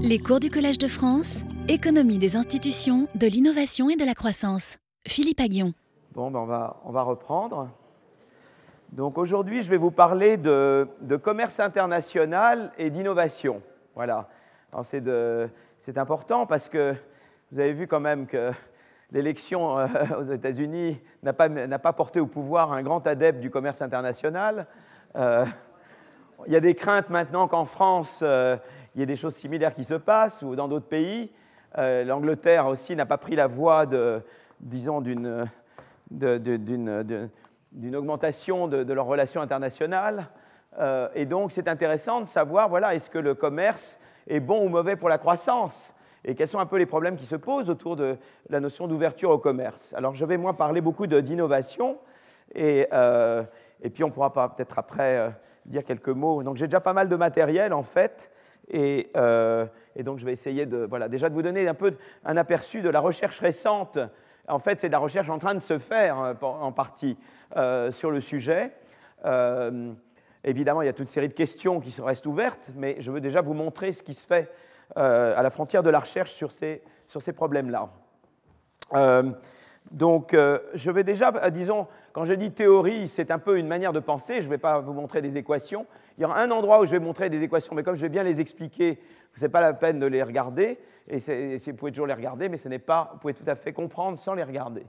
Les cours du Collège de France, économie des institutions, de l'innovation et de la croissance. Philippe Aguillon. Bon, ben on, va, on va reprendre. Donc aujourd'hui, je vais vous parler de, commerce international et d'innovation. Voilà. C'est important parce que vous avez vu quand même que l'élection euh, aux États-Unis n'a pas, pas, porté au pouvoir un grand adepte du commerce international. Euh, il y a des craintes maintenant qu'en France, euh, il y ait des choses similaires qui se passent ou dans d'autres pays. Euh, L'Angleterre aussi n'a pas pris la voie de, disons, d'une augmentation de, leurs relations internationales. Euh, et donc, c'est intéressant de savoir, voilà, est-ce que le commerce est bon ou mauvais pour la croissance et quels sont un peu les problèmes qui se posent autour de la notion d'ouverture au commerce. Alors, je vais, moi, parler beaucoup d'innovation et, et, puis on pourra peut-être après dire quelques mots. Donc j'ai déjà pas mal de matériel en fait, euh, et, donc je vais essayer de, voilà, déjà de vous donner un peu un aperçu de la recherche récente. En fait, c'est de la recherche en train de se faire euh, en partie euh, sur le sujet. évidemment, il y a toute une série de questions qui restent ouvertes, mais je veux déjà vous montrer ce qui se fait à la frontière de la recherche sur ces, sur ces problèmes-là. Donc, je vais déjà, disons, quand je dis théorie, c'est un peu une manière de penser. Je ne vais pas vous montrer des équations. Il y aura un endroit où je vais montrer des équations, mais comme je vais bien les expliquer, ce n'est pas la peine de les regarder. Et, vous pouvez toujours les regarder, mais ce n'est pas, vous pouvez tout à fait comprendre sans les regarder.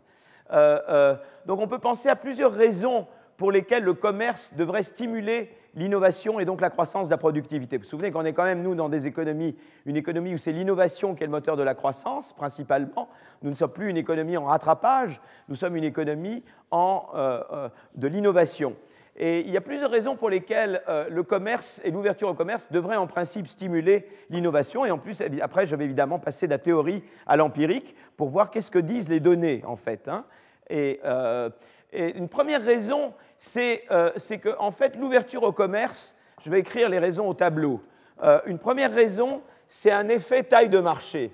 Euh, donc, on peut penser à plusieurs raisons pour lesquels le commerce devrait stimuler l'innovation et donc la croissance de la productivité. Vous vous souvenez qu'on est quand même, nous, dans des économies, une économie où c'est l'innovation qui est le moteur de la croissance, principalement. Nous ne sommes plus une économie en rattrapage, nous sommes une économie en, euh, euh, de l'innovation. Et il y a plusieurs raisons pour lesquelles euh, le commerce et l'ouverture au commerce devraient en principe stimuler l'innovation. Et en plus, après, je vais évidemment passer de la théorie à l'empirique pour voir qu'est-ce que disent les données, en fait. Hein. Et, et, une première raison, euh, c'est que en fait, l'ouverture au commerce, je vais écrire les raisons au tableau. Euh, une première raison, c'est un effet taille de marché.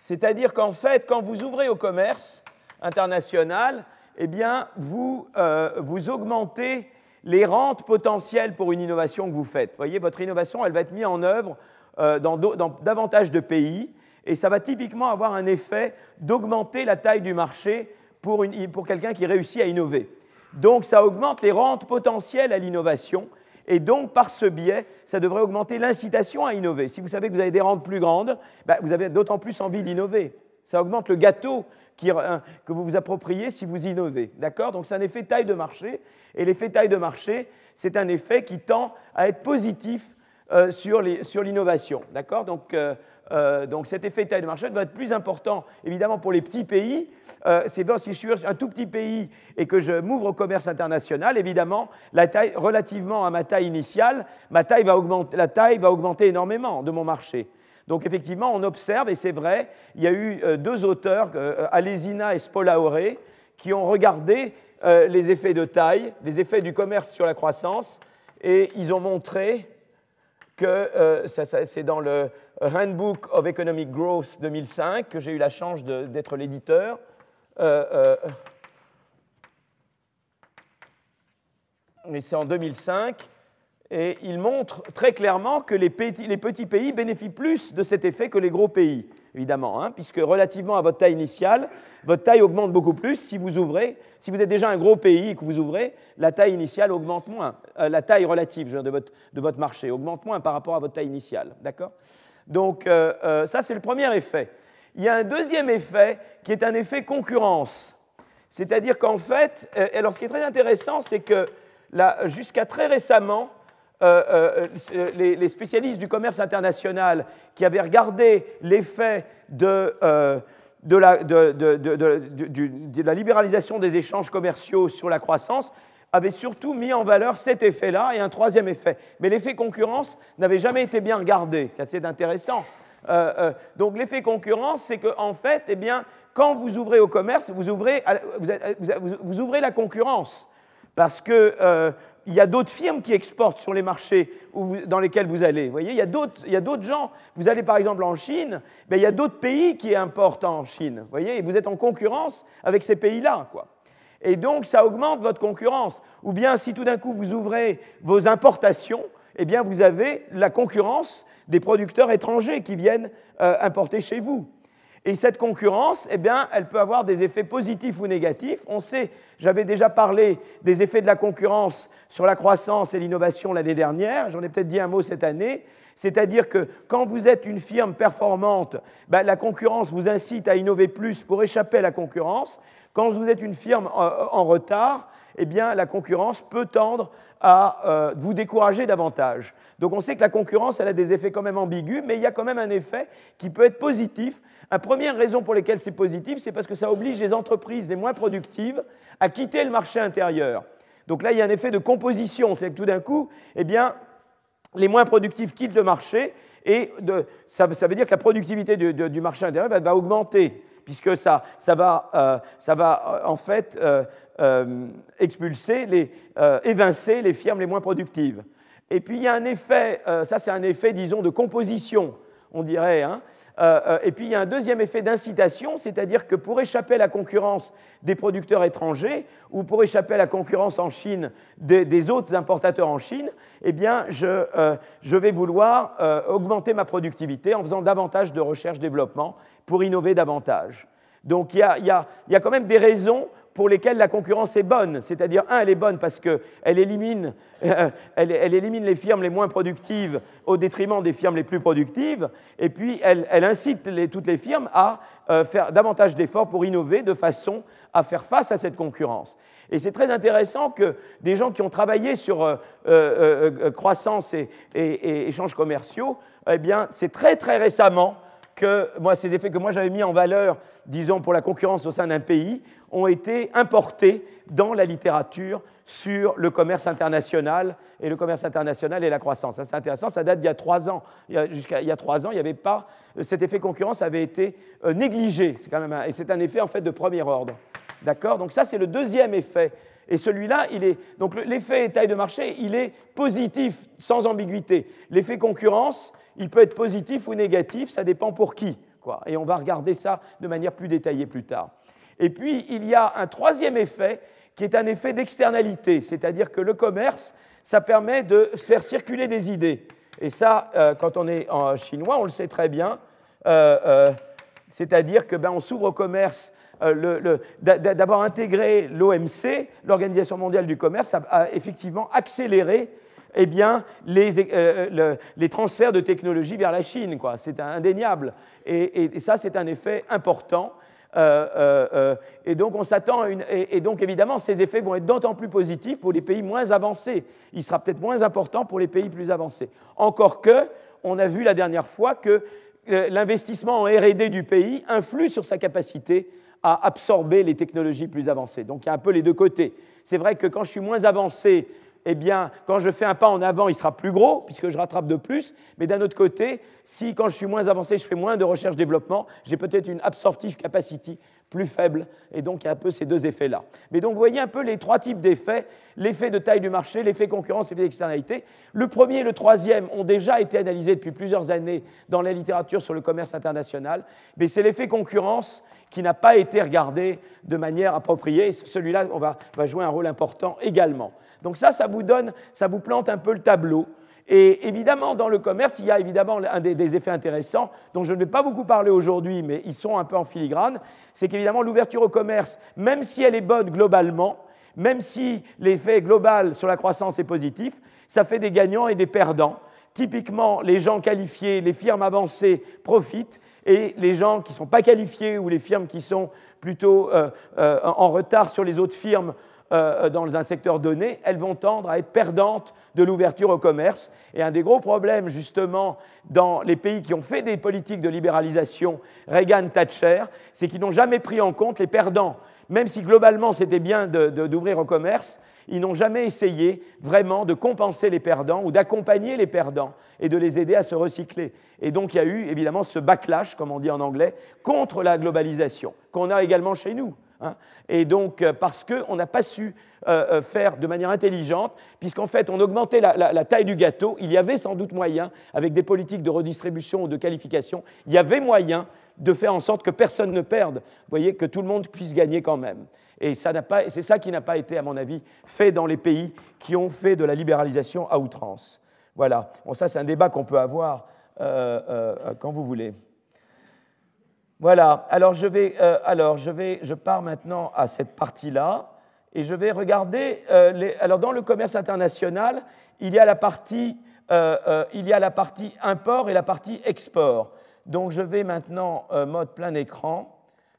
C'est-à-dire qu'en fait, quand vous ouvrez au commerce international, eh bien, vous, euh, vous augmentez les rentes potentielles pour une innovation que vous faites. Vous voyez, votre innovation, elle va être mise en œuvre dans, dans davantage de pays et ça va typiquement avoir un effet d'augmenter la taille du marché pour, pour quelqu'un qui réussit à innover. Donc ça augmente les rentes potentielles à l'innovation, et donc par ce biais, ça devrait augmenter l'incitation à innover. Si vous savez que vous avez des rentes plus grandes, bah, vous avez d'autant plus envie d'innover. Ça augmente le gâteau euh, que vous vous appropriez si vous innovez. D'accord? Donc c'est un effet taille de marché, et l'effet taille de marché, c'est un effet qui tend à être positif euh, sur l'innovation. D'accord? Donc euh, euh, donc cet effet de taille de marché va être plus important, évidemment, pour les petits pays. Euh, c'est si je suis un tout petit pays et que je m'ouvre au commerce international, évidemment, la taille, relativement à ma taille initiale, ma taille va augmenter, la taille va augmenter énormément de mon marché. Donc effectivement, on observe, et c'est vrai, il y a eu euh, deux auteurs, Alesina et Spolaore, qui ont regardé les effets de taille, les effets du commerce sur la croissance, et ils ont montré que euh, c'est dans le Handbook of Economic Growth 2005 que j'ai eu la chance d'être l'éditeur. Euh, euh, mais c'est en 2005. Et il montre très clairement que les petits, pays bénéficient plus de cet effet que les gros pays, évidemment, hein, puisque relativement à votre taille initiale, votre taille augmente beaucoup plus si vous ouvrez. Si vous êtes déjà un gros pays et que vous ouvrez, la taille initiale augmente moins. Euh, la taille relative de, votre, marché augmente moins par rapport à votre taille initiale. D'accord? Donc, euh, euh, ça, c'est le premier effet. Il y a un deuxième effet qui est un effet concurrence. C'est-à-dire qu'en fait, alors ce qui est très intéressant, c'est que jusqu'à très récemment, euh, euh, les, spécialistes du commerce international qui avaient regardé l'effet de, euh, la, libéralisation des échanges commerciaux sur la croissance avaient surtout mis en valeur cet effet-là et un troisième effet. Mais l'effet concurrence n'avait jamais été bien regardé, c'est intéressant. donc l'effet concurrence, c'est qu'en en fait, eh bien, quand vous ouvrez au commerce, vous ouvrez, vous ouvrez la concurrence. Parce que il y a d'autres firmes qui exportent sur les marchés dans lesquels vous allez. Vous voyez, il y a d'autres gens. Vous allez par exemple en Chine, mais il y a d'autres pays qui importent en Chine. Vous voyez, et vous êtes en concurrence avec ces pays-là. Quoi. Et donc, ça augmente votre concurrence. Ou bien, si tout d'un coup vous ouvrez vos importations, eh bien, vous avez la concurrence des producteurs étrangers qui viennent euh, importer chez vous. Et cette concurrence, eh bien, elle peut avoir des effets positifs ou négatifs. On sait, j'avais déjà parlé des effets de la concurrence sur la croissance et l'innovation l'année dernière, j'en ai peut-être dit un mot cette année. C'est-à-dire que quand vous êtes une firme performante, ben, la concurrence vous incite à innover plus pour échapper à la concurrence. Quand vous êtes une firme euh, en retard, eh bien, la concurrence peut tendre à euh, vous décourager davantage. Donc on sait que la concurrence, elle a des effets quand même ambigus, mais il y a quand même un effet qui peut être positif. La première raison pour laquelle c'est positif, c'est parce que ça oblige les entreprises les moins productives à quitter le marché intérieur. Donc là, il y a un effet de composition, c'est que tout d'un coup, eh bien, les moins productifs quittent le marché et ça, veut dire que la productivité du, marché intérieur va, augmenter, puisque ça, va, euh, euh, en fait expulser, les, évincer les firmes les moins productives. Et puis il y a un effet, ça c'est un effet, disons, de composition, on dirait, hein, euh, euh, et puis il y a un deuxième effet d'incitation, c'est-à-dire que pour échapper à la concurrence des producteurs étrangers ou pour échapper à la concurrence en Chine des, autres importateurs en Chine, eh bien je, euh, vais vouloir augmenter ma productivité en faisant davantage de recherche-développement pour innover davantage. Donc il y, a, quand même des raisons pour lesquelles la concurrence est bonne. C'est-à-dire, un, elle est bonne parce qu'elle élimine, elle, élimine les firmes les moins productives au détriment des firmes les plus productives, et puis elle, incite toutes les firmes à euh, faire davantage d'efforts pour innover de façon à faire face à cette concurrence. Et c'est très intéressant que des gens qui ont travaillé sur euh, euh, croissance et, et, échanges commerciaux, eh bien, c'est très très récemment que moi, ces effets que moi j'avais mis en valeur, disons, pour la concurrence au sein d'un pays, ont été importés dans la littérature sur le commerce international et le commerce international et la croissance. c'est intéressant, ça date d'il y a trois ans. Jusqu'à il y a trois ans, il n'y avait pas cet effet concurrence avait été euh, négligé. C'est quand même et c'est un effet en fait de premier ordre. D'accord? Donc ça, c'est le deuxième effet. Et celui-là, il est donc l'effet taille de marché, il est positif sans ambiguïté. L'effet concurrence, il peut être positif ou négatif, ça dépend pour qui. Et on va regarder ça de manière plus détaillée plus tard. Et puis, il y a un troisième effet qui est un effet d'externalité, c'est-à-dire que le commerce, ça permet de faire circuler des idées. Et ça, euh, quand on est en chinois, on le sait très bien. Euh, euh, c'est-à-dire que ben, on s'ouvre au commerce. D'avoir intégré l'OMC, l'Organisation mondiale du commerce, a effectivement accéléré eh bien, les, les, transferts de technologie vers la Chine. C'est indéniable. Et, ça, c'est un effet important. Euh, et donc, on s'attend à une. Et, donc, évidemment, ces effets vont être d'autant plus positifs pour les pays moins avancés. Il sera peut-être moins important pour les pays plus avancés. Encore que, on a vu la dernière fois que l'investissement en RD du pays influe sur sa capacité à absorber les technologies plus avancées. Donc il y a un peu les deux côtés. C'est vrai que quand je suis moins avancé eh bien, quand je fais un pas en avant, il sera plus gros, puisque je rattrape de plus. Mais d'un autre côté, si quand je suis moins avancé, je fais moins de recherche-développement, j'ai peut-être une absorptive capacity plus faible. Et donc, il y a un peu ces deux effets-là. Mais donc, vous voyez un peu les trois types d'effets l'effet de taille du marché, l'effet concurrence et l'effet d'externalité. Le premier et le troisième ont déjà été analysés depuis plusieurs années dans la littérature sur le commerce international. Mais c'est l'effet concurrence qui n'a pas été regardé de manière appropriée. Celui-là va, va jouer un rôle important également. Donc ça, ça vous donne, ça vous plante un peu le tableau. Et évidemment, dans le commerce, il y a évidemment un des, effets intéressants dont je ne vais pas beaucoup parler aujourd'hui, mais ils sont un peu en filigrane, c'est qu'évidemment l'ouverture au commerce, même si elle est bonne globalement, même si l'effet global sur la croissance est positif, ça fait des gagnants et des perdants. Typiquement, les gens qualifiés, les firmes avancées profitent, et les gens qui ne sont pas qualifiés ou les firmes qui sont plutôt euh, euh, en retard sur les autres firmes euh, dans un secteur donné, elles vont tendre à être perdantes de l'ouverture au commerce. Et un des gros problèmes, justement, dans les pays qui ont fait des politiques de libéralisation, Reagan, Thatcher, c'est qu'ils n'ont jamais pris en compte les perdants. Même si globalement c'était bien d'ouvrir au commerce, ils n'ont jamais essayé vraiment de compenser les perdants ou d'accompagner les perdants et de les aider à se recycler. Et donc il y a eu évidemment ce backlash, comme on dit en anglais, contre la globalisation, qu'on a également chez nous. Hein. Et donc, euh, parce qu'on n'a pas su euh, euh, faire de manière intelligente, puisqu'en fait, on augmentait la, taille du gâteau, il y avait sans doute moyen, avec des politiques de redistribution ou de qualification, il y avait moyen de faire en sorte que personne ne perde, vous voyez, que tout le monde puisse gagner quand même. Et c'est ça qui n'a pas été, à mon avis, fait dans les pays qui ont fait de la libéralisation à outrance. Voilà. Bon, ça, c'est un débat qu'on peut avoir quand vous voulez. Voilà. Alors, je vais, alors je, vais, je pars maintenant à cette partie-là et je vais regarder. Alors, dans le commerce international, il y a la partie, il y a la partie import et la partie export. Donc, je vais maintenant mode plein écran.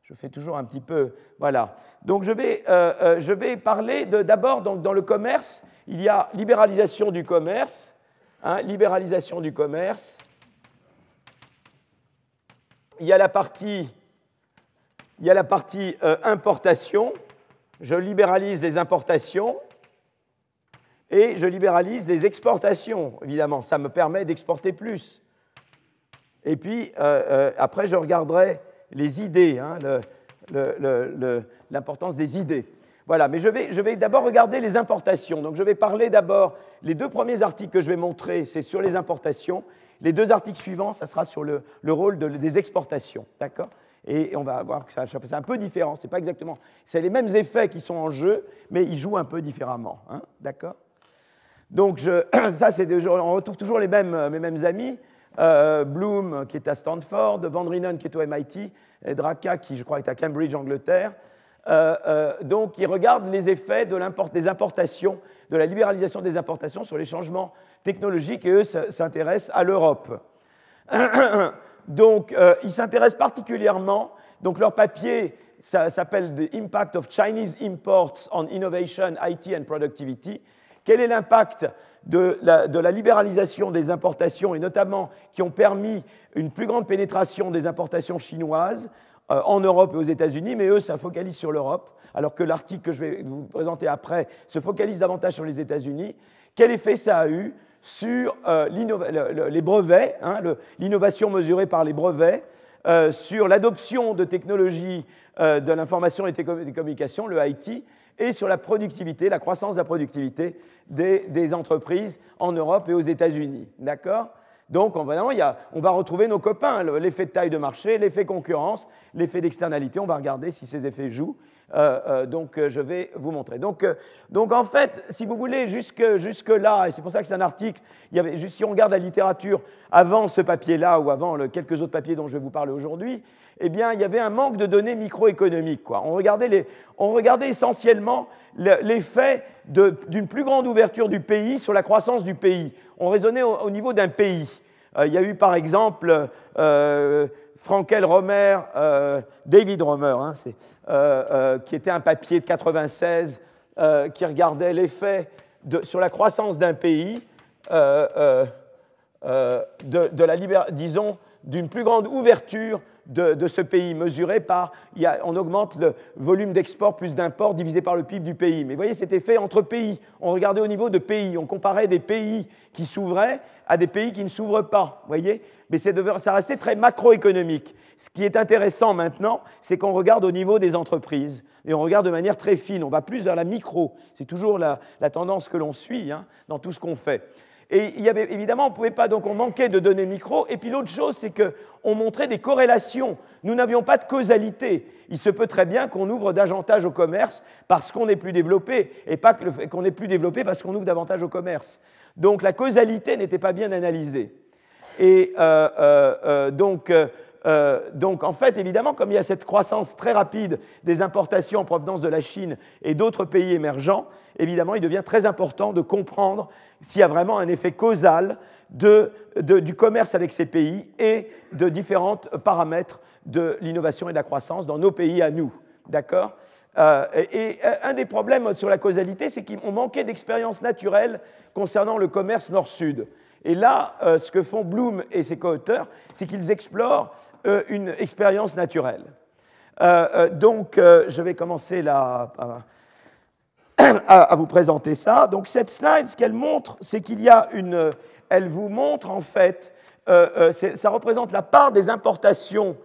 Je fais toujours un petit peu. Voilà. Donc je vais, euh, euh, je parler d'abord, dans le commerce, il y a libéralisation du commerce. Hein, libéralisation du commerce. Il y a la partie, il y a la partie euh, importation. Je libéralise les importations et je libéralise les exportations, évidemment. Ça me permet d'exporter plus. Et puis, après, je regarderai les idées, hein, l'importance des idées. Voilà, mais je vais, d'abord regarder les importations. Donc je vais parler d'abord, les deux premiers articles que je vais montrer, c'est sur les importations. Les deux articles suivants, ça sera sur le, rôle des exportations. D'accord? Et on va voir que c'est un peu différent. C'est pas exactement. C'est les mêmes effets qui sont en jeu, mais ils jouent un peu différemment. Hein D'accord? Donc, ça, c'est on retrouve toujours les mêmes, mes mêmes amis. Euh, Bloom qui est à Stanford, Van Rienen qui est au MIT, et Draka qui je crois est à Cambridge, Angleterre. Euh, euh, donc ils regardent les effets de des importations, de la libéralisation des importations sur les changements technologiques et eux s'intéressent à l'Europe. donc ils s'intéressent particulièrement, donc leur papier s'appelle The Impact of Chinese Imports on Innovation, IT and Productivity. Quel est l'impact de la, libéralisation des importations, et notamment qui ont permis une plus grande pénétration des importations chinoises euh, en Europe et aux États-Unis, mais eux, ça focalise sur l'Europe, alors que l'article que je vais vous présenter après se focalise davantage sur les États-Unis. Quel effet ça a eu sur euh, les brevets, hein, l'innovation mesurée par les brevets, euh, sur l'adoption de technologies de l'information et des communications, le IT, et sur la productivité, la croissance de la productivité des, entreprises en Europe et aux États-Unis. D'accord? Donc, on va retrouver nos copains, l'effet de taille de marché, l'effet concurrence, l'effet d'externalité. On va regarder si ces effets jouent. Euh, euh, donc, euh, je vais vous montrer. Donc, en fait, si vous voulez, jusque, jusque là, et c'est pour ça que c'est un article, il y si on regarde la littérature avant ce papier-là ou avant quelques autres papiers dont je vais vous parler aujourd'hui, eh bien, il y avait un manque de données microéconomiques. On, regardait essentiellement l'effet d'une plus grande ouverture du pays sur la croissance du pays. On raisonnait au, niveau d'un pays. il y a eu, par exemple, Frankel Romer, euh, David Romer, hein, euh, euh, qui était un papier de 96 qui regardait l'effet sur la croissance d'un pays de, la disons, d'une plus grande ouverture de, ce pays, mesuré par, on augmente le volume d'export plus d'import divisé par le PIB du pays. Mais vous voyez, c'était fait entre pays. On regardait au niveau de pays, on comparait des pays qui s'ouvraient à des pays qui ne s'ouvrent pas, voyez Mais ça restait très macroéconomique. Ce qui est intéressant maintenant, c'est qu'on regarde au niveau des entreprises, et on regarde de manière très fine, on va plus vers la micro. C'est toujours la, tendance que l'on suit hein, dans tout ce qu'on fait. Et il y avait, évidemment, on pouvait pas, donc on manquait de données micro. Et puis l'autre chose, c'est qu'on montrait des corrélations. Nous n'avions pas de causalité. Il se peut très bien qu'on ouvre davantage au commerce parce qu'on est plus développé, et pas qu'on est plus développé parce qu'on ouvre davantage au commerce. Donc la causalité n'était pas bien analysée. Et euh, euh, euh, donc, donc, en fait, évidemment, comme il y a cette croissance très rapide des importations en provenance de la Chine et d'autres pays émergents, évidemment, il devient très important de comprendre s'il y a vraiment un effet causal du commerce avec ces pays et de différents paramètres de l'innovation et de la croissance dans nos pays à nous. D'accord euh, et, un des problèmes sur la causalité, c'est qu'on manquait d'expérience naturelle concernant le commerce nord-sud. Et là, euh, ce que font Bloom et ses co-auteurs, c'est qu'ils explorent euh, une expérience naturelle. donc, je vais commencer là à, vous présenter ça. Donc, cette slide, ce qu'elle montre, c'est qu'il y a une. Elle vous montre en fait, ça représente la part des importations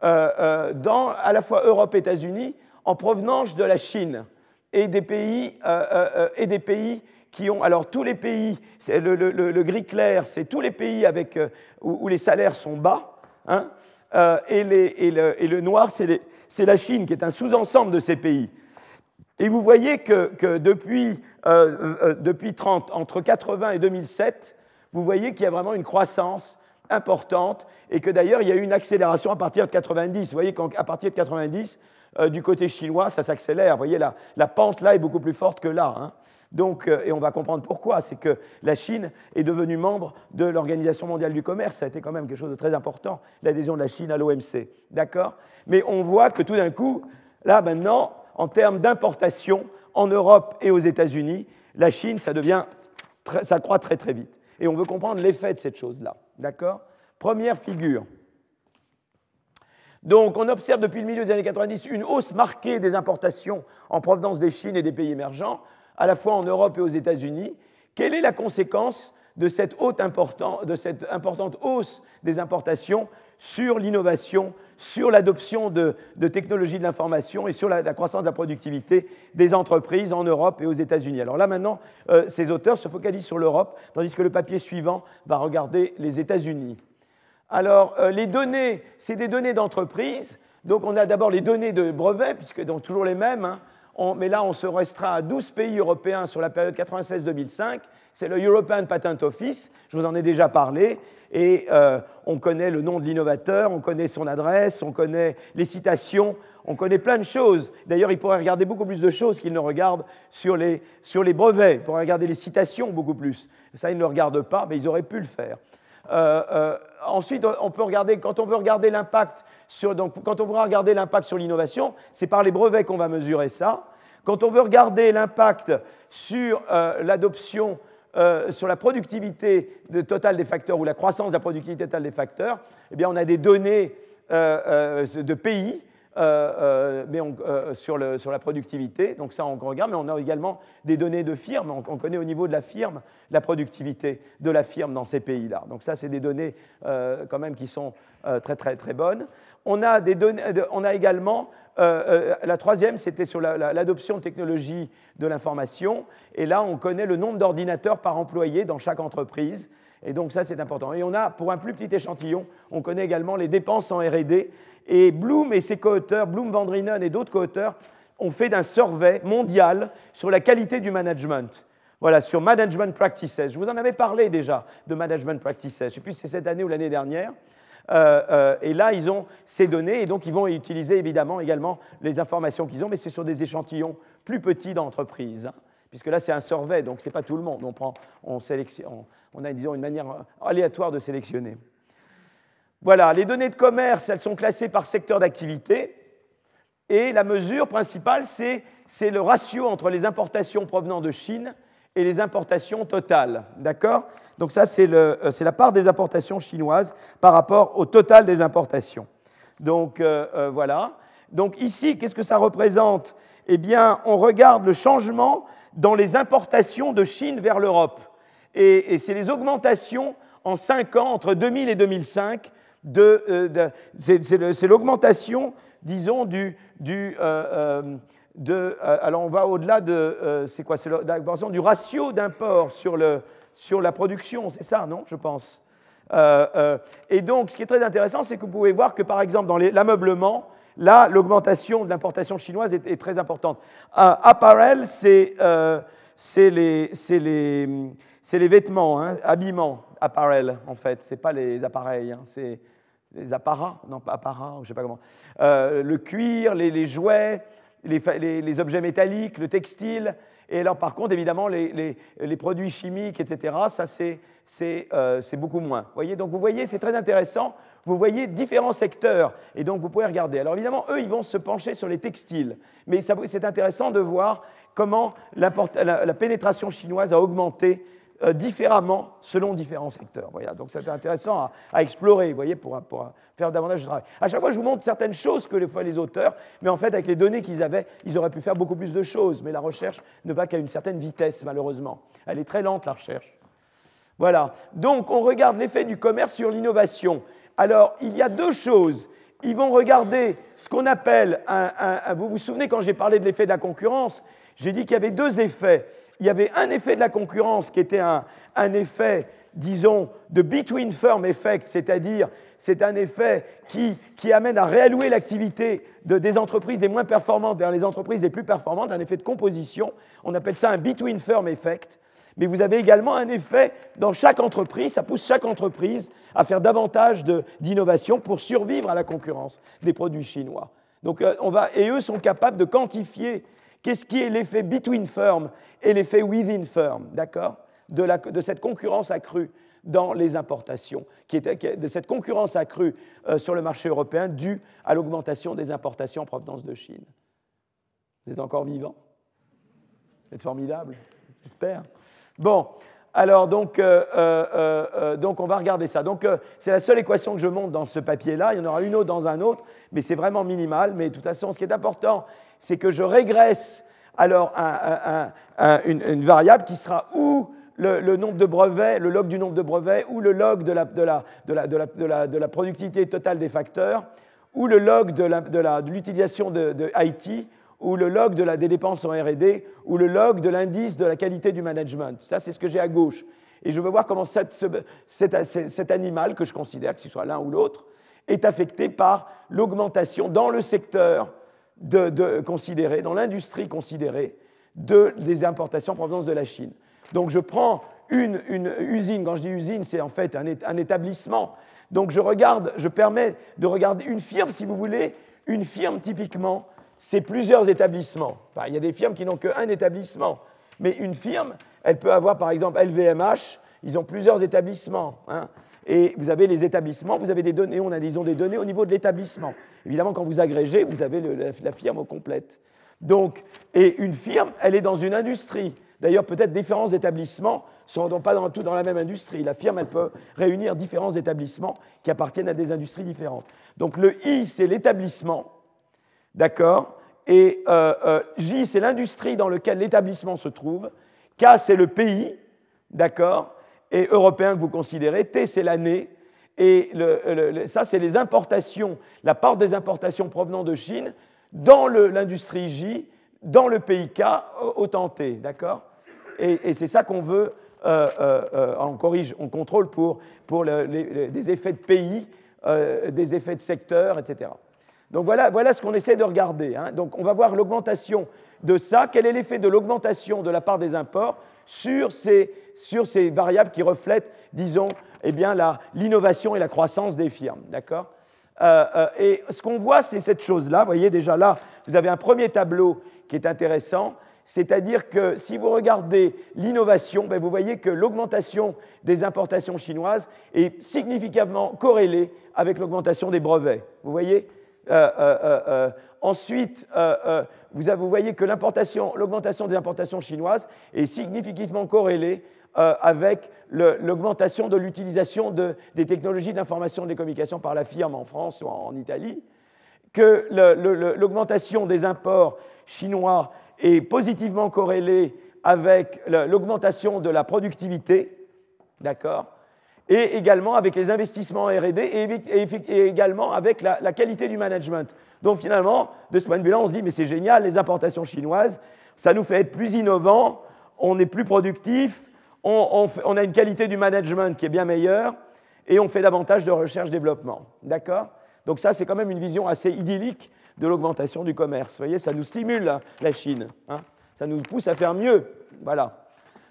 dans à la fois Europe et États-Unis en provenance de la Chine et des pays, euh, euh, euh, et des pays qui ont. Alors, tous les pays, le, le, gris clair, c'est tous les pays avec, où, les salaires sont bas, hein, et, les, et, le, noir, c'est la Chine, qui est un sous-ensemble de ces pays. Et vous voyez que, depuis, depuis 30, entre 80 et 2007, vous voyez qu'il y a vraiment une croissance importante et que d'ailleurs il y a eu une accélération à partir de 90. Vous voyez qu'à partir de 90, euh, du côté chinois, ça s'accélère. Vous voyez, la, la, pente là est beaucoup plus forte que là. Hein. Donc, euh, et on va comprendre pourquoi. C'est que la Chine est devenue membre de l'Organisation mondiale du commerce. Ça a été quand même quelque chose de très important, l'adhésion de la Chine à l'OMC. D'accord? Mais on voit que tout d'un coup, là maintenant, en termes d'importation, en Europe et aux États-Unis, la Chine, ça devient, croît très très vite. Et on veut comprendre l'effet de cette chose-là. D'accord? Première figure. Donc on observe depuis le milieu des années 90 une hausse marquée des importations en provenance des Chines et des pays émergents, à la fois en Europe et aux États-Unis. Quelle est la conséquence de cette, cette importante hausse des importations sur l'innovation, sur l'adoption de, technologies de l'information et sur la, croissance de la productivité des entreprises en Europe et aux États-Unis? Alors là maintenant, euh, ces auteurs se focalisent sur l'Europe, tandis que le papier suivant va regarder les États-Unis. Alors, euh, les données, c'est des données d'entreprise. Donc, on a d'abord les données de brevets, puisque sont toujours les mêmes. Hein. Mais là, on se restreint à 12 pays européens sur la période 96-2005. C'est le European Patent Office, je vous en ai déjà parlé. Et euh, on connaît le nom de l'innovateur, on connaît son adresse, on connaît les citations, on connaît plein de choses. D'ailleurs, il pourrait regarder beaucoup plus de choses qu'il ne regarde sur les, sur les brevets. Il pourrait regarder les citations beaucoup plus. Ça, il ne le regarde pas, mais ils auraient pu le faire. Euh, euh, ensuite, on peut regarder, quand on veut regarder l'impact sur, donc, quand on regarder l'impact sur l'innovation, c'est par les brevets qu'on va mesurer ça. Quand on veut regarder l'impact sur euh, l'adoption, sur la productivité totale des facteurs ou la croissance de la productivité totale des facteurs, eh bien, on a des données de pays euh, euh, mais euh, sur, la productivité. Donc ça, on regarde, mais on a également des données de firmes. On, connaît au niveau de la firme la productivité de la firme dans ces pays-là. Donc ça, c'est des données quand même qui sont très très très bonnes. On a, des données, on a également, la troisième, c'était sur l'adoption de technologies de l'information. Et là, on connaît le nombre d'ordinateurs par employé dans chaque entreprise. Et donc ça, c'est important. Et on a, pour un plus petit échantillon, on connaît également les dépenses en RD et Bloom et ses co-auteurs, Bloom, Vandrinen et d'autres co-auteurs, ont fait d'un survey mondial sur la qualité du management. Voilà, sur Management Practices. Je vous en avais parlé déjà de Management Practices. Je ne sais plus si c'est cette année ou l'année dernière. Euh, euh, et là, ils ont ces données, et donc ils vont utiliser évidemment également les informations qu'ils ont, mais c'est sur des échantillons plus petits d'entreprises, hein. puisque là c'est un survey, donc ce n'est pas tout le monde. On, prend, on, sélectionne, on a disons, une manière aléatoire de sélectionner. Voilà, les données de commerce, elles sont classées par secteur d'activité. Et la mesure principale, c'est le ratio entre les importations provenant de Chine et les importations totales. D'accord? Donc ça, euh, c'est la part des importations chinoises par rapport au total des importations. Donc euh, euh, voilà. Donc ici, qu'est-ce que ça représente? Eh bien, on regarde le changement dans les importations de Chine vers l'Europe. Et, et c'est les augmentations en 5 ans, entre 2000 et 2005, euh, c'est l'augmentation, disons, du, euh, euh, alors on va au-delà de, c'est quoi, c'est l'augmentation du ratio d'import sur, le, sur la production, c'est ça, non, je pense. et donc, ce qui est très intéressant, c'est que vous pouvez voir que, par exemple, dans l'ameublement, là, l'augmentation de l'importation chinoise est, très importante. apparel, c'est les, les, les, vêtements, hein, habillement apparel, en fait. Ce pas les appareils, hein. c'est les apparats, non pas apparats, je ne sais pas comment. Euh, le cuir, les, jouets, les, objets métalliques, le textile. Et alors, par contre, évidemment, les, produits chimiques, etc., ça, euh, c'est beaucoup moins. Vous voyez donc, vous voyez, c'est très intéressant. Vous voyez différents secteurs. Et donc, vous pouvez regarder. Alors, évidemment, eux, ils vont se pencher sur les textiles. Mais c'est intéressant de voir comment la pénétration chinoise a augmenté euh, différemment selon différents secteurs. Voilà, donc c'est intéressant à, explorer, voyez, pour, faire davantage de travail. À chaque fois, je vous montre certaines choses que les les auteurs, mais en fait, avec les données qu'ils avaient, ils auraient pu faire beaucoup plus de choses. Mais la recherche ne va qu'à une certaine vitesse, malheureusement. Elle est très lente, la recherche. Voilà. Donc, on regarde l'effet du commerce sur l'innovation. Alors, il y a deux choses. Ils vont regarder ce qu'on appelle un, Vous vous souvenez quand j'ai parlé de l'effet de la concurrence? J'ai dit qu'il y avait deux effets il y avait un effet de la concurrence qui était un, effet, disons, de between firm effect, c'est-à-dire c'est un effet qui, amène à réallouer l'activité des entreprises les moins performantes vers les entreprises les plus performantes, un effet de composition. On appelle ça un between firm effect. mais vous avez également un effet dans chaque entreprise, ça pousse chaque entreprise à faire davantage d'innovation pour survivre à la concurrence des produits chinois. Donc, euh, on va, et eux sont capables de quantifier qu'est-ce qui est l'effet between firm et l'effet within firm, d'accord de, cette concurrence accrue dans les importations, de cette concurrence accrue euh, sur le marché européen due à l'augmentation des importations en provenance de Chine? Vous êtes encore vivant? Vous êtes formidable, j'espère. Bon, alors donc, euh, euh, donc on va regarder ça. Donc c'est la seule équation que je montre dans ce papier-là. Il y en aura une autre dans un autre, mais c'est vraiment minimal. Mais de toute façon, ce qui est important, c'est que je régresse alors une, variable qui sera ou le, nombre de brevets, le log du nombre de brevets, ou le log de la, productivité totale des facteurs, ou le log de l'utilisation de, IT, ou le log des dépenses en RD, ou le log de l'indice de la qualité du management. Ça, c'est ce que j'ai à gauche. Et je veux voir comment cet, cet, animal, que je considère, que ce soit l'un ou l'autre, est affecté par l'augmentation dans le secteur de, considéré, dans l'industrie considérée, de, des importations en provenance de la Chine. Donc je prends une, usine, quand je dis usine, c'est en fait un, établissement. Donc je regarde, je permets de regarder une firme, si vous voulez, une firme typiquement, c'est plusieurs établissements. il y a des firmes qui n'ont qu'un établissement, mais une firme, elle peut avoir par exemple LVMH, ils ont plusieurs établissements. Hein. Et vous avez les établissements, vous avez des données, on a des données au niveau de l'établissement. Évidemment, quand vous agrégez, vous avez la, firme complète. Donc, et une firme, elle est dans une industrie. D'ailleurs, peut-être différents établissements ne sont pas dans, tout dans la même industrie. La firme, elle peut réunir différents établissements qui appartiennent à des industries différentes. Donc le I, c'est l'établissement, d'accord? Et euh, euh, J, c'est l'industrie dans laquelle l'établissement se trouve. K, c'est le pays, d'accord? Et européen que vous considérez. T, c'est l'année. Et ça, c'est les importations, la part des importations provenant de Chine dans l'industrie J, dans le pays K, au temps T, d'accord? Et, c'est ça qu'on veut, euh, euh, euh, on corrige, on contrôle pour, pour des effets de pays, des effets de secteur, etc. Donc voilà, voilà ce qu'on essaie de regarder. Hein. Donc on va voir l'augmentation de ça. Quel est l'effet de l'augmentation de la part des imports sur ces, sur ces variables qui reflètent, disons, eh bien, l'innovation et la croissance des firmes. D'accord? Et ce qu'on voit, c'est cette chose-là. Vous voyez déjà là, vous avez un premier tableau qui est intéressant. C'est-à-dire que si vous regardez l'innovation, ben, vous voyez que l'augmentation des importations chinoises est significativement corrélée avec l'augmentation des brevets. Vous voyez? Euh, euh, euh, Ensuite, vous, voyez que l'augmentation des importations chinoises est significativement corrélée avec l'augmentation de l'utilisation des technologies de l'information et des communications par la firme en France ou en Italie, que l'augmentation des imports chinois est positivement corrélé avec l'augmentation de la productivité, d'accord et également avec les investissements en RD et, également avec la, qualité du management. Donc finalement, de ce point de vue-là, on se dit, mais c'est génial, les importations chinoises, ça nous fait être plus innovants, on est plus productif, on, a une qualité du management qui est bien meilleure, et on fait davantage de recherche-développement. D'accord? Donc ça, c'est quand même une vision assez idyllique de l'augmentation du commerce. Vous voyez, ça nous stimule, la Chine. Hein. ça nous pousse à faire mieux. Voilà.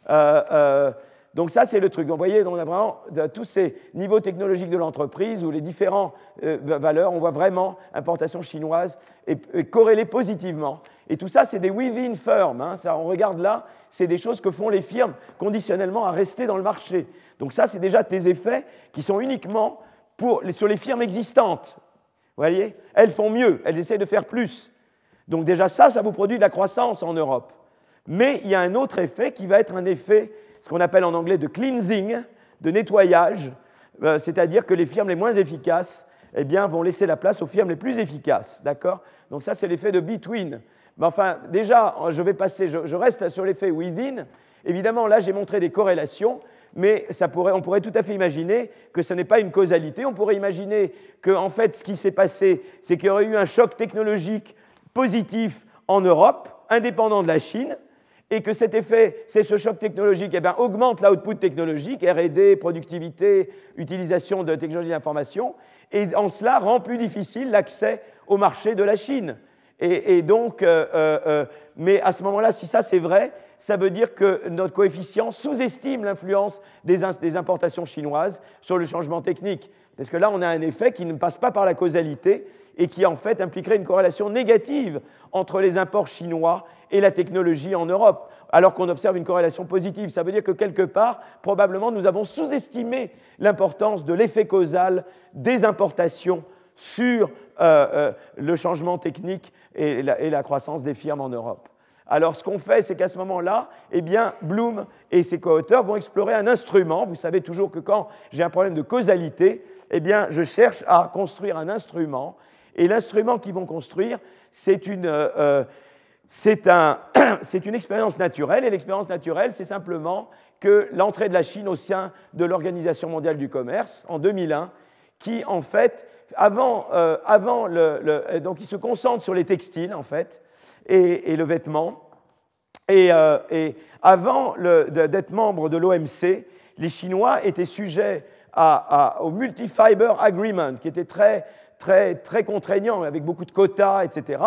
Euh, euh, donc ça, c'est le truc. Vous voyez, on a vraiment tous ces niveaux technologiques de l'entreprise où les différentes euh, valeurs, on voit vraiment importation chinoise et, corrélées positivement. Et tout ça, c'est des within firms. Hein. On regarde là, c'est des choses que font les firmes conditionnellement à rester dans le marché. Donc ça, c'est déjà des effets qui sont uniquement sur les firmes existantes. Vous voyez? Elles font mieux, elles essaient de faire plus. Donc déjà ça, ça vous produit de la croissance en Europe. Mais il y a un autre effet qui va être un effet, ce qu'on appelle en anglais de cleansing, de nettoyage, euh, c'est-à-dire que les firmes les moins efficaces eh bien, vont laisser la place aux firmes les plus efficaces. D'accord? Donc ça, c'est l'effet de between. Mais enfin, déjà, je vais passer, je reste sur l'effet within. Évidemment, là, j'ai montré des corrélations mais on pourrait tout à fait imaginer que ce n'est pas une causalité. On pourrait imaginer que, en fait, ce qui s'est passé, c'est qu'il y aurait eu un choc technologique positif en Europe, indépendant de la Chine, et que cet effet, c'est ce choc technologique, eh bien, augmente l'output technologique, RD, productivité, utilisation de technologies d'information, et en cela rend plus difficile l'accès au marché de la Chine. Et, donc, euh, euh, euh, mais à ce moment-là, si ça c'est vrai, ça veut dire que notre coefficient sous-estime l'influence des, importations chinoises sur le changement technique. Parce que là, on a un effet qui ne passe pas par la causalité et qui en fait impliquerait une corrélation négative entre les imports chinois et la technologie en Europe, alors qu'on observe une corrélation positive. Ça veut dire que quelque part, probablement, nous avons sous-estimé l'importance de l'effet causal des importations sur le changement technique et la, croissance des firmes en Europe. Alors, ce qu'on fait, c'est qu'à ce moment-là, eh bien, Bloom et ses co-auteurs vont explorer un instrument. Vous savez toujours que quand j'ai un problème de causalité, eh bien, je cherche à construire un instrument. Et l'instrument qu'ils vont construire, c'est une, euh, un, une expérience naturelle. Et l'expérience naturelle, c'est simplement que l'entrée de la Chine au sein de l'Organisation mondiale du commerce en 2001, qui en fait avant, euh, avant le, donc il se concentre sur les textiles en fait et, le vêtement. Et, euh, avant d'être membre de l'OMC, les Chinois étaient sujets au Multi-Fiber Agreement, qui était très, très, très contraignant, avec beaucoup de quotas, etc.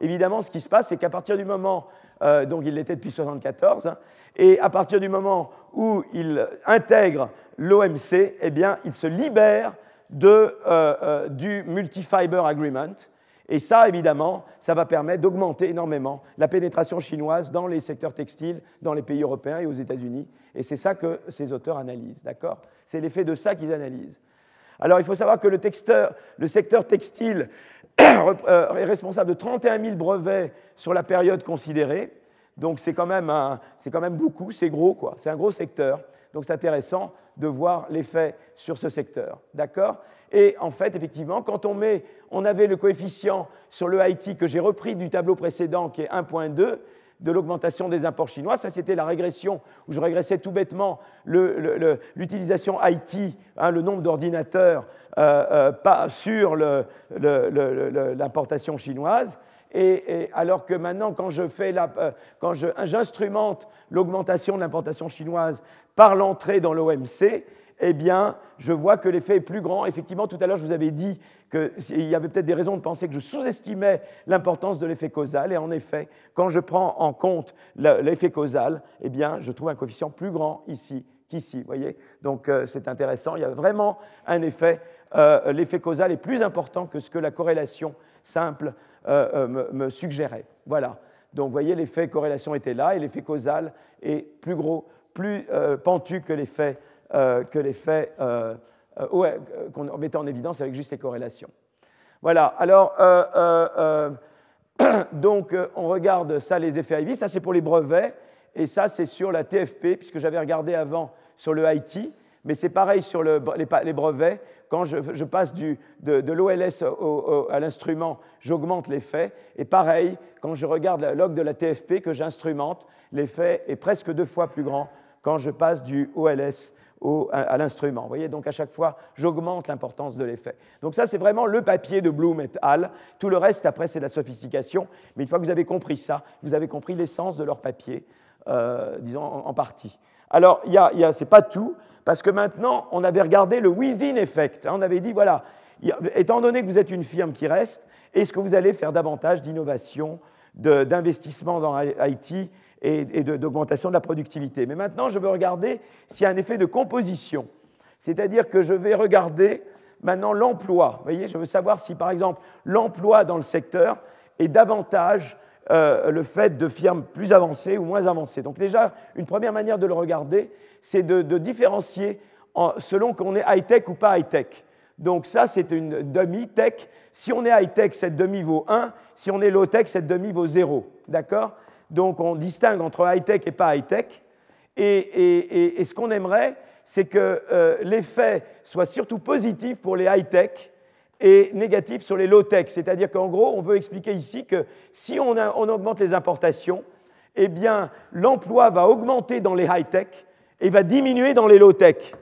Évidemment, ce qui se passe, c'est qu'à partir du moment, euh, donc il l'était depuis 1974, hein, et à partir du moment où il intègre l'OMC, eh bien, il se libère euh, euh, du multi-fiber agreement. Et ça, évidemment, ça va permettre d'augmenter énormément la pénétration chinoise dans les secteurs textiles, dans les pays européens et aux États-Unis. Et c'est ça que ces auteurs analysent, d'accord? C'est l'effet de ça qu'ils analysent. Alors, il faut savoir que le, le secteur textile euh, est responsable de 31 000 brevets sur la période considérée. Donc, c'est quand, même quand même beaucoup, c'est gros, quoi. C'est un gros secteur. Donc, c'est intéressant de voir l'effet sur ce secteur. D'accord? Et en fait, effectivement, quand on met, on avait le coefficient sur le Haïti que j'ai repris du tableau précédent qui est 1.2 de l'augmentation des imports chinois. Ça, c'était la régression où je régressais tout bêtement l'utilisation Haïti, hein, le nombre d'ordinateurs euh, euh, sur l'importation chinoise. Et, alors que maintenant, quand euh, quand j'instrumente l'augmentation de l'importation chinoise par l'entrée dans l'OMC, eh bien, je vois que l'effet est plus grand. Effectivement, tout à l'heure, je vous avais dit qu'il y avait peut-être des raisons de penser que je sous-estimais l'importance de l'effet causal. Et en effet, quand je prends en compte l'effet causal, eh bien, je trouve un coefficient plus grand ici qu'ici. voyez Donc, euh, c'est intéressant. Il y a vraiment un effet. Euh, l'effet causal est plus important que ce que la corrélation simple euh, me, me, suggérait. Voilà. Donc, vous voyez, l'effet corrélation était là et l'effet causal est plus gros plus euh, pentu que l'effet euh, euh, qu'on mettait en évidence avec juste les corrélations. Voilà, alors, donc on regarde ça, les effets IV, ça c'est pour les brevets, et ça c'est sur la TFP, puisque j'avais regardé avant sur le IT, mais c'est pareil sur le, les, brevets. Quand je, passe de, de l'OLS à l'instrument, j'augmente l'effet. Et pareil, quand je regarde la log de la TFP que j'instrumente, l'effet est presque deux fois plus grand quand je passe du OLS à, l'instrument. Vous voyez, donc à chaque fois, j'augmente l'importance de l'effet. Donc ça, c'est vraiment le papier de Bloom et al. Tout le reste, après, c'est la sophistication. Mais une fois que vous avez compris ça, vous avez compris l'essence de leur papier, euh, disons, en, partie. Alors, y a, y a, c'est pas tout, parce que maintenant, on avait regardé le within effect. Hein. on avait dit, voilà, étant donné que vous êtes une firme qui reste, est-ce que vous allez faire davantage d'innovation, d'investissement dans IT et, d'augmentation de la productivité. Mais maintenant, je veux regarder s'il y a un effet de composition. C'est-à-dire que je vais regarder maintenant l'emploi. Vous voyez, je veux savoir si, par exemple, l'emploi dans le secteur est davantage euh, le fait de firmes plus avancées ou moins avancées. Donc déjà, une première manière de le regarder, c'est de, différencier selon qu'on est high-tech ou pas high-tech. Donc ça, c'est une demi-tech. Si on est high-tech, cette demi vaut 1. Si on est low-tech, cette demi vaut 0. D'accord? Donc on distingue entre high-tech et pas high-tech. Et, ce qu'on aimerait, c'est que euh, l'effet soit surtout positif pour les high-tech et négatif sur les low-tech. C'est-à-dire qu'en gros, on veut expliquer ici que si on, augmente les importations, eh bien l'emploi va augmenter dans les high-tech et va diminuer dans les low-tech.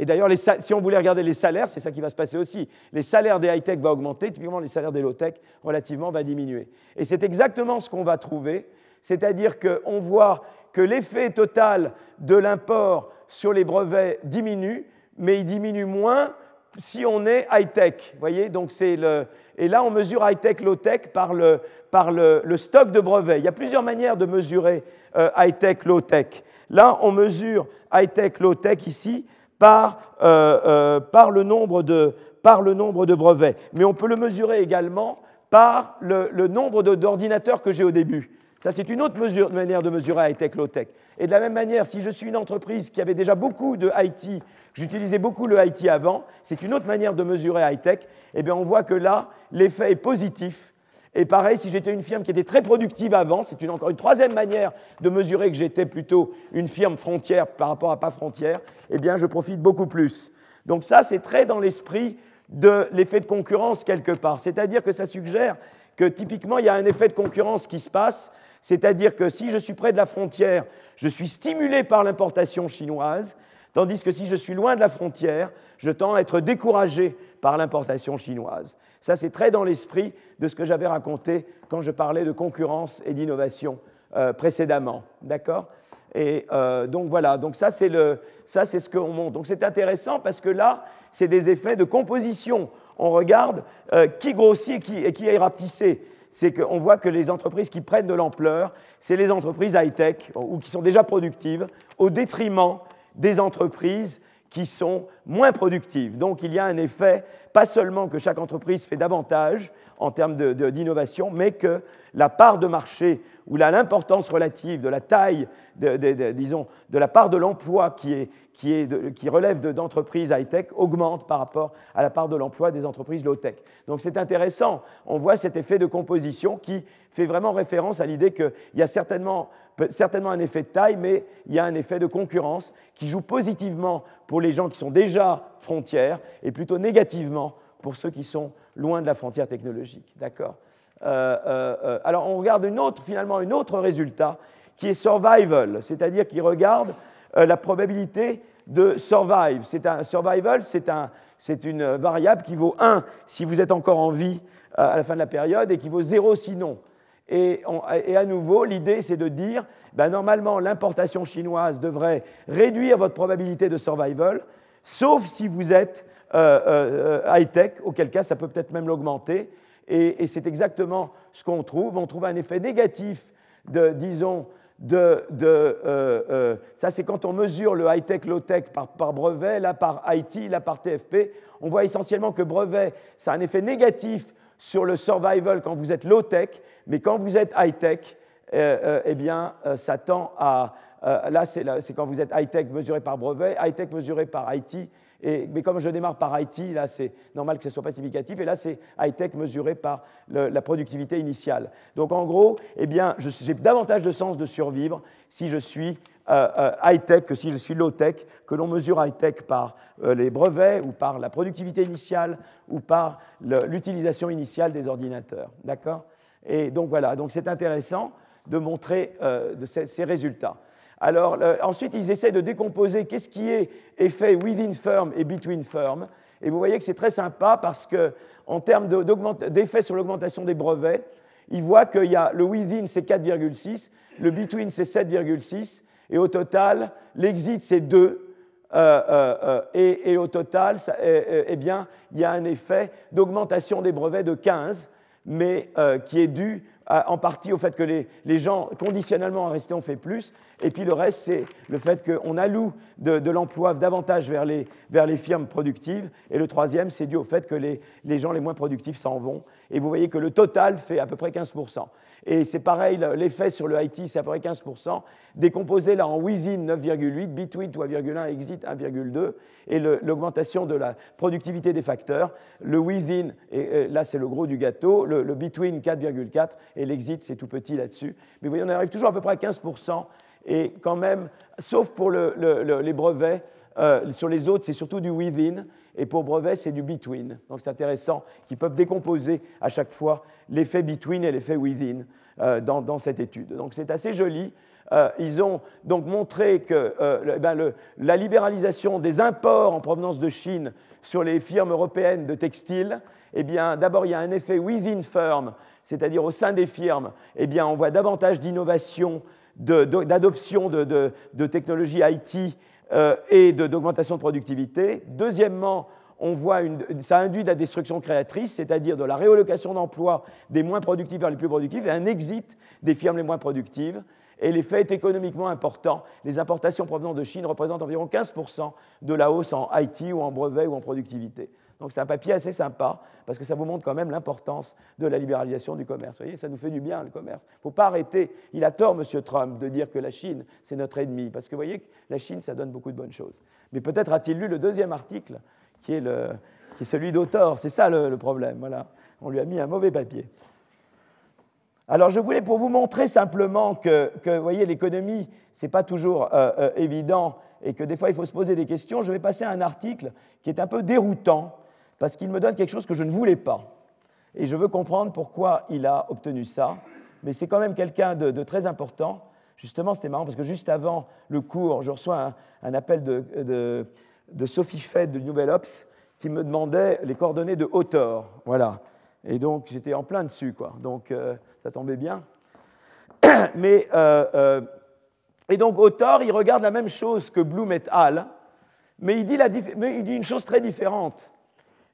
Et d'ailleurs, si on voulait regarder les salaires, c'est ça qui va se passer aussi. Les salaires des high-tech vont augmenter, typiquement les salaires des low-tech relativement vont diminuer. Et c'est exactement ce qu'on va trouver, c'est-à-dire qu'on voit que l'effet total de l'import sur les brevets diminue, mais il diminue moins si on est high-tech. voyez, donc c'est le. Et là, on mesure high-tech, low-tech par, le, par le, stock de brevets. Il y a plusieurs manières de mesurer euh, high-tech, low-tech. Là, on mesure high-tech, low-tech ici par, euh, euh, par, le nombre de, par le nombre de brevets. Mais on peut le mesurer également par le, le nombre d'ordinateurs que j'ai au début. Ça, c'est une autre manière de mesurer high-tech, low-tech. Et de la même manière, si je suis une entreprise qui avait déjà beaucoup de IT j'utilisais beaucoup le IT avant, c'est une autre manière de mesurer high-tech, eh bien on voit que là, l'effet est positif. Et pareil, si j'étais une firme qui était très productive avant, c'est une, encore une troisième manière de mesurer que j'étais plutôt une firme frontière par rapport à pas frontière, eh bien je profite beaucoup plus. Donc ça, c'est très dans l'esprit de l'effet de concurrence quelque part. C'est-à-dire que ça suggère que typiquement, il y a un effet de concurrence qui se passe, c'est-à-dire que si je suis près de la frontière, je suis stimulé par l'importation chinoise, Tandis que si je suis loin de la frontière, je tends à être découragé par l'importation chinoise. Ça, c'est très dans l'esprit de ce que j'avais raconté quand je parlais de concurrence et d'innovation euh, précédemment. D'accord? Et euh, donc voilà, donc ça, c'est ce qu'on montre. Donc c'est intéressant parce que là, c'est des effets de composition. On regarde euh, qui grossit et qui, et qui est rapetissé c'est qu'on voit que les entreprises qui prennent de l'ampleur, c'est les entreprises high-tech ou qui sont déjà productives, au détriment des entreprises qui sont moins productives. Donc il y a un effet, pas seulement que chaque entreprise fait davantage en termes d'innovation, mais que la part de marché ou l'importance relative de la taille, disons, de la part de l'emploi qui, qui, relève d'entreprises high-tech augmente par rapport à la part de l'emploi des entreprises low-tech. Donc c'est intéressant, on voit cet effet de composition qui fait vraiment référence à l'idée qu'il y a certainement certainement un effet de taille, mais il y a un effet de concurrence qui joue positivement pour les gens qui sont déjà frontières et plutôt négativement pour ceux qui sont loin de la frontière technologique. D'accord? Euh, euh, euh, Alors on regarde une autre, finalement un autre résultat qui est survival, c'est-à-dire qui regarde la probabilité de survive. C'est un survival, c'est un, une variable qui vaut 1 si vous êtes encore en vie à la fin de la période et qui vaut 0 sinon. Et, à nouveau, l'idée, c'est de dire, ben, normalement, l'importation chinoise devrait réduire votre probabilité de survival, sauf si vous êtes euh, euh, high-tech, auquel cas, ça peut peut-être même l'augmenter. Et, c'est exactement ce qu'on trouve. On trouve un effet négatif de, disons, de, euh, ça c'est quand on mesure le high-tech, low-tech par, par, brevet, là par IT, là par TFP. On voit essentiellement que brevet, ça a un effet négatif sur le survival quand vous êtes low-tech, mais quand vous êtes high-tech, euh, euh, eh bien, euh, ça tend à... là, c'est quand vous êtes high-tech mesuré par brevet, high-tech mesuré par IT. Mais comme je démarre par IT, là, c'est normal que ce soit pas significatif. Et là, c'est high-tech mesuré par la productivité initiale. Donc, en gros, eh bien, j'ai davantage de sens de survivre si je suis euh, euh, high-tech que si je suis low-tech, que l'on mesure high-tech par euh, les brevets ou par la productivité initiale ou par l'utilisation initiale des ordinateurs. D'accord? Et donc voilà, donc c'est intéressant de montrer ces, résultats. Alors ensuite, ils essaient de décomposer qu'est-ce qui est effet within firm et between firm. Et vous voyez que c'est très sympa parce que en termes d'effet sur l'augmentation des brevets, ils voient qu'il y a le within c'est 4,6, le between c'est 7,6 et au total, l'exit, c'est 2. Euh, euh, euh, et, au total, eh bien, il y a un effet d'augmentation des brevets de 15, mais qui est dû en partie au fait que les, gens, conditionnellement en resté, ont fait plus. Et puis le reste, c'est le fait qu'on alloue de, l'emploi davantage vers les, vers les, firmes productives. Et le troisième, c'est dû au fait que les, les gens les moins productifs s'en vont. Et vous voyez que le total fait à peu près 15%. Et c'est pareil, l'effet sur le IT, c'est à peu près 15%. Décomposé là en within 9,8, between 3,1, exit 1,2. Et l'augmentation de la productivité des facteurs. Le within, et, là c'est le gros du gâteau. Le, between 4,4 et l'exit c'est tout petit là-dessus. Mais vous voyez, on arrive toujours à peu près à 15%. Et quand même, sauf pour les brevets, euh, sur les autres, c'est surtout du within, et pour brevet, c'est du between. Donc c'est intéressant qu'ils peuvent décomposer à chaque fois l'effet between et l'effet within euh, dans, cette étude. Donc c'est assez joli. Euh, ils ont donc montré que eh ben, la libéralisation des imports en provenance de Chine sur les firmes européennes de textiles, eh bien, d'abord, il y a un effet within firm, c'est-à-dire au sein des firmes, eh bien, on voit davantage d'innovation, d'adoption de technologies IT euh, et d'augmentation de, productivité. Deuxièmement, on voit une, ça induit la destruction créatrice, c'est-à-dire de la réallocation d'emplois des moins productifs vers les plus productifs et un exit des firmes les moins productives. Et l'effet est économiquement important. Les importations provenant de Chine représentent environ 15% de la hausse en IT ou en brevet ou en productivité. Donc c'est un papier assez sympa parce que ça vous montre quand même l'importance de la libéralisation du commerce. Vous voyez, ça nous fait du bien le commerce. Il ne faut pas arrêter. Il a tort, M. Trump, de dire que la Chine, c'est notre ennemi parce que vous voyez, la Chine, ça donne beaucoup de bonnes choses. Mais peut-être a-t-il lu le deuxième article qui est, celui d'Autor. C'est ça le, problème. Voilà. On lui a mis un mauvais papier. Alors je voulais pour vous montrer simplement que, que vous voyez, l'économie, ce n'est pas toujours euh, euh, évident et que des fois il faut se poser des questions. Je vais passer à un article qui est un peu déroutant parce qu'il me donne quelque chose que je ne voulais pas. Et je veux comprendre pourquoi il a obtenu ça. Mais c'est quand même quelqu'un de, très important. Justement, c'était marrant parce que juste avant le cours, je reçois un, appel de, Sophie Fed de Nouvelle Ops qui me demandait les coordonnées de Autor. Voilà. Et donc, j'étais en plein dessus, quoi. Donc, euh, ça tombait bien. Mais, euh, euh, et donc, Autor, il regarde la même chose que Bloom et la, mais il dit une chose très différente.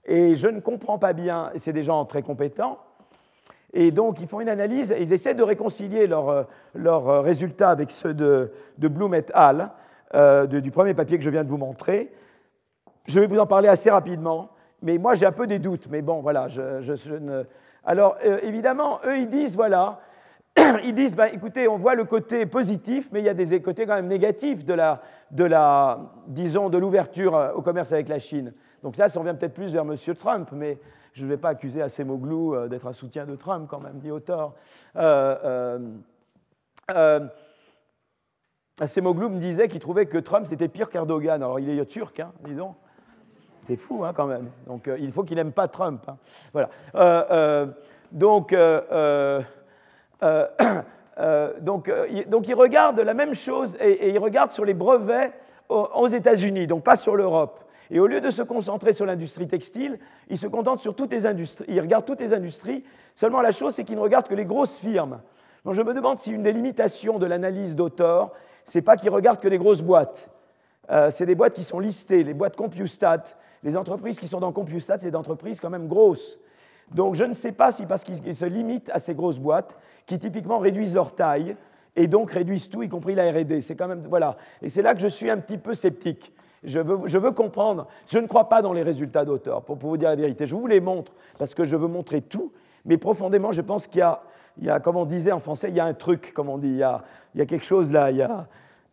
Et je ne comprends pas bien, c'est des gens très compétents, et donc ils font une analyse, ils essaient de réconcilier leurs euh, euh, résultats avec ceux de, de Bloom et al., euh, du premier papier que je viens de vous montrer. Je vais vous en parler assez rapidement, mais moi j'ai un peu des doutes, mais bon, voilà, je, ne... Alors évidemment, eux ils disent, voilà, ils disent, ben, écoutez, on voit le côté positif, mais il y a des côtés quand même négatifs de la, de la disons, de l'ouverture au commerce avec la Chine. Donc là, ça revient peut-être plus vers M. Trump, mais je ne vais pas accuser Acemoglu euh, d'être un soutien de Trump quand même, dit auteur. Euh, euh, me disait qu'il trouvait que Trump c'était pire qu'Erdogan. Alors il est turc, hein, dis donc. C'est fou hein, quand même. Donc il faut qu'il n'aime pas Trump. Voilà. donc, donc, donc, il regarde la même chose et, il regarde sur les brevets aux États-Unis, donc pas sur l'Europe. Et au lieu de se concentrer sur l'industrie textile, il se contente sur toutes les industries. Il regarde toutes les industries. Seulement la chose, c'est qu'il ne regarde que les grosses firmes. Donc je me demande si une des limitations de l'analyse d'auteur, c'est pas qu'il regarde que les grosses boîtes. Euh, c'est des boîtes qui sont listées, les boîtes CompuStat. Les entreprises qui sont dans CompuStat, c'est des entreprises quand même grosses. Donc je ne sais pas si parce qu'ils se limitent à ces grosses boîtes, qui typiquement réduisent leur taille, et donc réduisent tout, y compris la R&D. C'est quand même voilà. Et c'est là que je suis un petit peu sceptique. Je veux, comprendre. Je ne crois pas dans les résultats d'auteur, pour, vous dire la vérité. Je vous les montre parce que je veux montrer tout, mais profondément, je pense qu'il y a, comme on disait en français, il y a un truc, comme on dit. Il y a, quelque chose là. Il y a,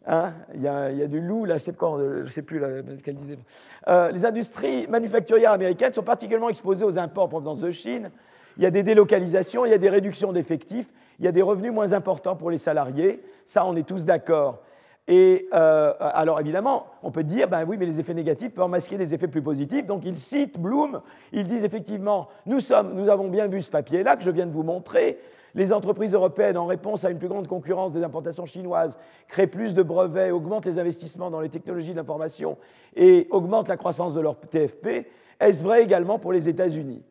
hein, il, y a, du loup là. Je ne sais plus ce qu'elle disait. Euh, les industries manufacturières américaines sont particulièrement exposées aux imports en provenance de Chine. Il y a des délocalisations, il y a des réductions d'effectifs, il y a des revenus moins importants pour les salariés. Ça, on est tous d'accord. Et euh, alors évidemment, on peut dire, ben oui, mais les effets négatifs peuvent masquer des effets plus positifs. Donc ils citent Bloom, ils disent effectivement, nous, sommes, nous avons bien vu ce papier-là que je viens de vous montrer. Les entreprises européennes, en réponse à une plus grande concurrence des importations chinoises, créent plus de brevets, augmentent les investissements dans les technologies de l'information et augmentent la croissance de leur TFP. Est-ce vrai également pour les États-Unis?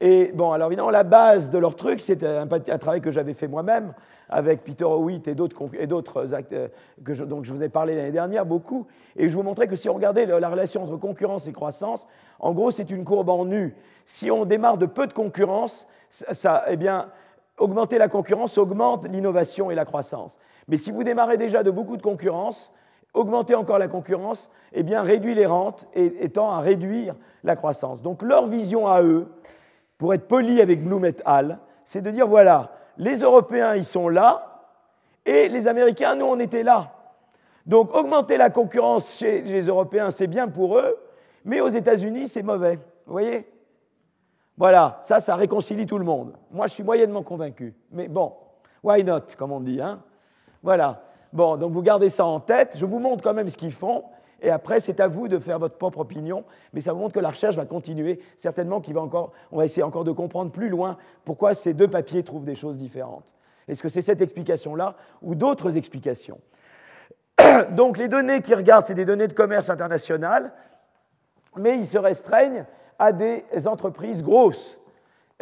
Et bon, alors évidemment, la base de leur truc, c'est un, travail que j'avais fait moi-même avec Peter Howitt et d'autres euh, que je, donc je vous ai parlé l'année dernière beaucoup. Et je vous montrais que si on regardait la relation entre concurrence et croissance, en gros, c'est une courbe en nu. Si on démarre de peu de concurrence, ça, eh bien, augmenter la concurrence augmente l'innovation et la croissance. Mais si vous démarrez déjà de beaucoup de concurrence, augmenter encore la concurrence, eh bien, réduit les rentes et, tend à réduire la croissance. Donc leur vision à eux, pour être poli avec Bloom et al., c'est de dire voilà, les Européens, ils sont là, et les Américains, nous, on était là. Donc augmenter la concurrence chez les Européens, c'est bien pour eux, mais aux États-Unis, c'est mauvais. Vous voyez? Voilà, ça, ça réconcilie tout le monde. Moi, je suis moyennement convaincu. Mais bon, why not, comme on dit. Hein? Voilà. Bon, donc vous gardez ça en tête. Je vous montre quand même ce qu'ils font. Et après, c'est à vous de faire votre propre opinion, mais ça vous montre que la recherche va continuer. Certainement qu'on va, on va essayer encore de comprendre plus loin pourquoi ces deux papiers trouvent des choses différentes. Est-ce que c'est cette explication-là ou d'autres explications? Donc les données qu'ils regardent, c'est des données de commerce international, mais ils se restreignent à des entreprises grosses.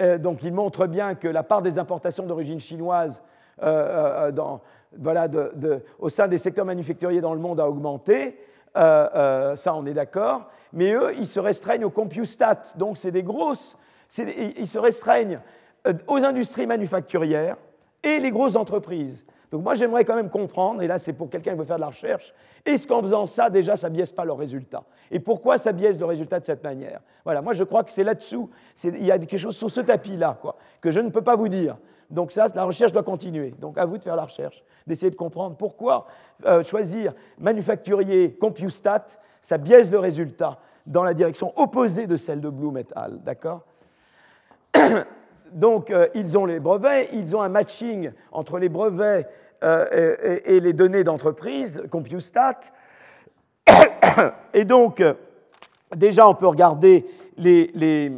Euh, donc ils montrent bien que la part des importations d'origine chinoise euh, euh, dans, voilà, au sein des secteurs manufacturiers dans le monde a augmenté, ça on est d'accord, mais eux, ils se restreignent au CompuStat, donc c'est des grosses, ils se restreignent aux industries manufacturières et les grosses entreprises. Donc moi, j'aimerais quand même comprendre, et là c'est pour quelqu'un qui veut faire de la recherche, est-ce qu'en faisant ça, déjà, ça biaise pas le résultat Et pourquoi ça biaise le résultat de cette manière? Voilà, moi je crois que c'est là-dessous, il y a quelque chose sur ce tapis-là, quoi, que je ne peux pas vous dire. Donc ça, la recherche doit continuer. Donc à vous de faire la recherche, d'essayer de comprendre pourquoi euh, choisir manufacturier, CompuStat, ça biaise le résultat dans la direction opposée de celle de Bloom et al. D'accord Donc euh, ils ont les brevets, ils ont un matching entre les brevets euh, et, les données d'entreprise, CompuStat. Et donc, déjà, on peut regarder les,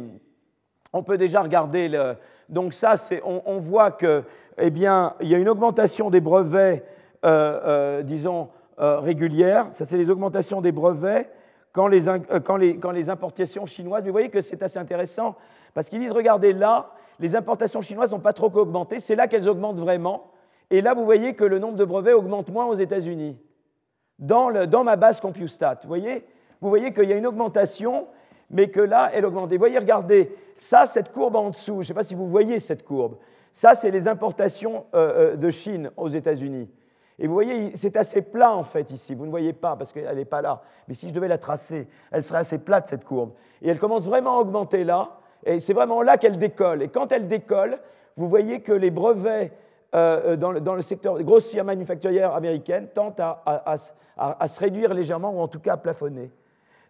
on peut déjà regarder le, donc ça, on, voit que, eh y a une augmentation des brevets, euh, disons régulières. Ça, c'est les augmentations des brevets quand les, quand, les, quand les importations chinoises. Mais vous voyez que c'est assez intéressant parce qu'ils disent, regardez là, les importations chinoises n'ont pas trop augmenté. C'est là qu'elles augmentent vraiment. Et là, vous voyez que le nombre de brevets augmente moins aux États-Unis, dans, ma base CompuStat. Vous voyez, vous voyez qu'il y a une augmentation, mais que là, elle augmente. vous voyez, regardez, ça, cette courbe en dessous, je ne sais pas si vous voyez cette courbe, ça, c'est les importations euh, euh, de Chine aux États-Unis. Et vous voyez, c'est assez plat en fait ici. Vous ne voyez pas parce qu'elle n'est pas là. Mais si je devais la tracer, elle serait assez plate cette courbe. Et elle commence vraiment à augmenter là. Et c'est vraiment là qu'elle décolle. Et quand elle décolle, vous voyez que les brevets euh, dans, le, secteur des grosses firmes manufacturières américaines tentent à, se réduire légèrement ou en tout cas à plafonner.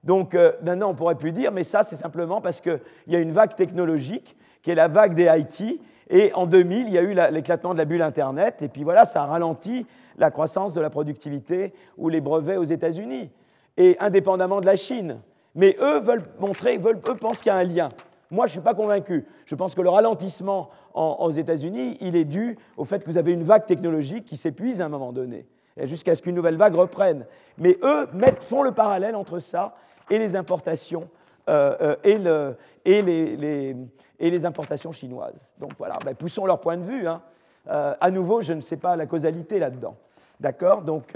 Donc euh, maintenant, on pourrait plus dire, mais ça, c'est simplement parce qu'il y a une vague technologique qui est la vague des IT. Et en 2000, il y a eu l'éclatement de la bulle Internet. Et puis voilà, ça a ralenti la croissance de la productivité ou les brevets aux États-Unis, et indépendamment de la Chine. Mais eux veulent montrer, eux pensent qu'il y a un lien. Moi, je ne suis pas convaincu. Je pense que le ralentissement aux États-Unis, il est dû au fait que vous avez une vague technologique qui s'épuise à un moment donné, jusqu'à ce qu'une nouvelle vague reprenne. Mais eux font le parallèle entre ça et les importations euh, euh, et, importations chinoises. Donc voilà, ben, poussons leur point de vue. Hein. Euh, à nouveau, je ne sais pas la causalité là-dedans. D'accord? Donc,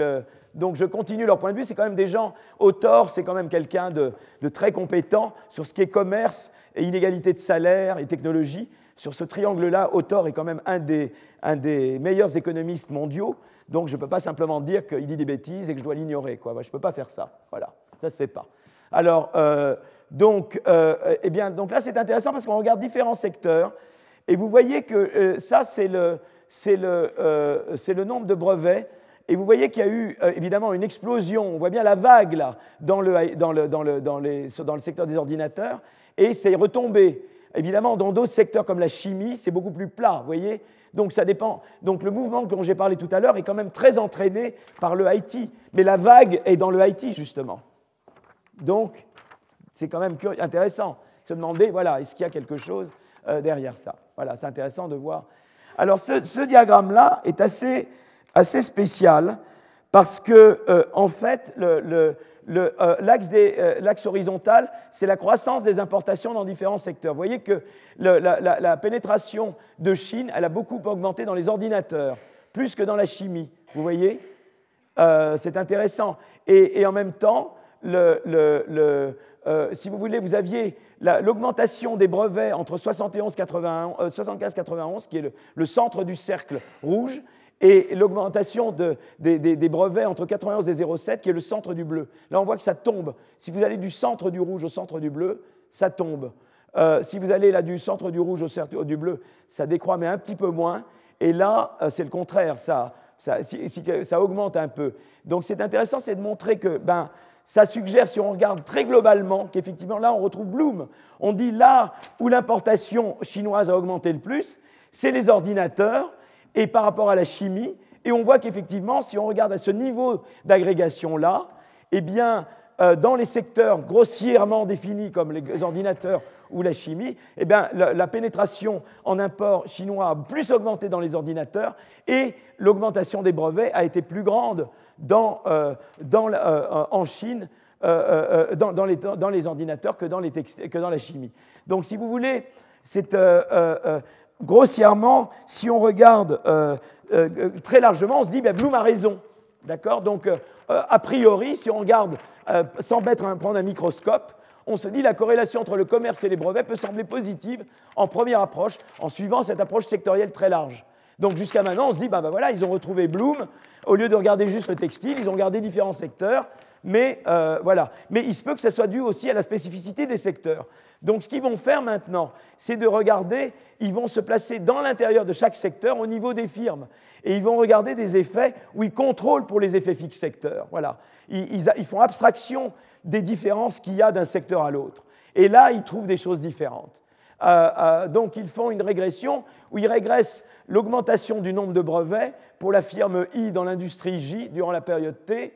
je continue leur point de vue. C'est quand même des gens, Autor, c'est quand même quelqu'un de, très compétent sur ce qui est commerce et inégalité de salaire et technologie. Sur ce triangle-là, Autor est quand même un des, meilleurs économistes mondiaux. Donc je ne peux pas simplement dire qu'il dit des bêtises et que je dois l'ignorer. Je ne peux pas faire ça. Voilà, ça ne se fait pas. Alors, euh, donc, euh, eh bien, là, c'est intéressant parce qu'on regarde différents secteurs. Et vous voyez que euh, ça, c'est le, nombre de brevets et vous voyez qu'il y a eu évidemment une explosion, on voit bien la vague là, dans le secteur des ordinateurs, et c'est retombé. Évidemment, dans d'autres secteurs comme la chimie, c'est beaucoup plus plat, vous voyez donc ça dépend. Donc le mouvement dont j'ai parlé tout à l'heure est quand même très entraîné par le IT. Mais la vague est dans le IT, justement. Donc c'est quand même intéressant de se demander, voilà, est-ce qu'il y a quelque chose euh, derrière ça? Voilà, c'est intéressant de voir. Alors ce, diagramme-là est assez assez spécial parce que, euh, en fait, euh, l'axe horizontal, c'est la croissance des importations dans différents secteurs. Vous voyez que la, pénétration de Chine, elle a beaucoup augmenté dans les ordinateurs, plus que dans la chimie. Vous voyez? Euh, C'est intéressant. Et, en même temps, si vous voulez, vous aviez l'augmentation des brevets entre 75-91, qui est le, centre du cercle rouge, et l'augmentation des, brevets entre 91 et 0,7, qui est le centre du bleu. Là, on voit que ça tombe. Si vous allez du centre du rouge au centre du bleu, ça tombe. Euh, si vous allez là du centre du rouge au centre du bleu, ça décroît, mais un petit peu moins. Et là, euh, c'est le contraire, ça, ça, augmente un peu. Donc c'est intéressant, c'est de montrer que ben, ça suggère, si on regarde très globalement, qu'effectivement là, on retrouve Bloom. On dit là où l'importation chinoise a augmenté le plus, c'est les ordinateurs et par rapport à la chimie. Et on voit qu'effectivement, si on regarde à ce niveau d'agrégation-là, eh bien, euh, dans les secteurs grossièrement définis comme les ordinateurs ou la chimie, eh bien, la, pénétration en import chinois a plus augmenté dans les ordinateurs et l'augmentation des brevets a été plus grande euh, euh, en Chine dans, les, ordinateurs que dans, les que dans la chimie. Donc, si vous voulez, c'est grossièrement, si on regarde euh, euh, très largement, on se dit, ben, Bloom a raison. D'accord? Donc, euh, a priori, si on regarde sans mettre prendre un microscope, on se dit la corrélation entre le commerce et les brevets peut sembler positive en première approche, en suivant cette approche sectorielle très large. Donc jusqu'à maintenant, on se dit, ben, ben voilà, ils ont retrouvé Bloom, au lieu de regarder juste le textile, ils ont regardé différents secteurs, mais voilà. Mais il se peut que ça soit dû aussi à la spécificité des secteurs. Donc ce qu'ils vont faire maintenant, c'est de regarder, ils vont se placer dans l'intérieur de chaque secteur au niveau des firmes. Et ils vont regarder des effets où ils contrôlent pour les effets fixes secteurs. Voilà. Ils, font abstraction des différences qu'il y a d'un secteur à l'autre. Et là, ils trouvent des choses différentes. Euh, euh, donc, ils font une régression où ils régressent l'augmentation du nombre de brevets pour la firme I dans l'industrie J durant la période T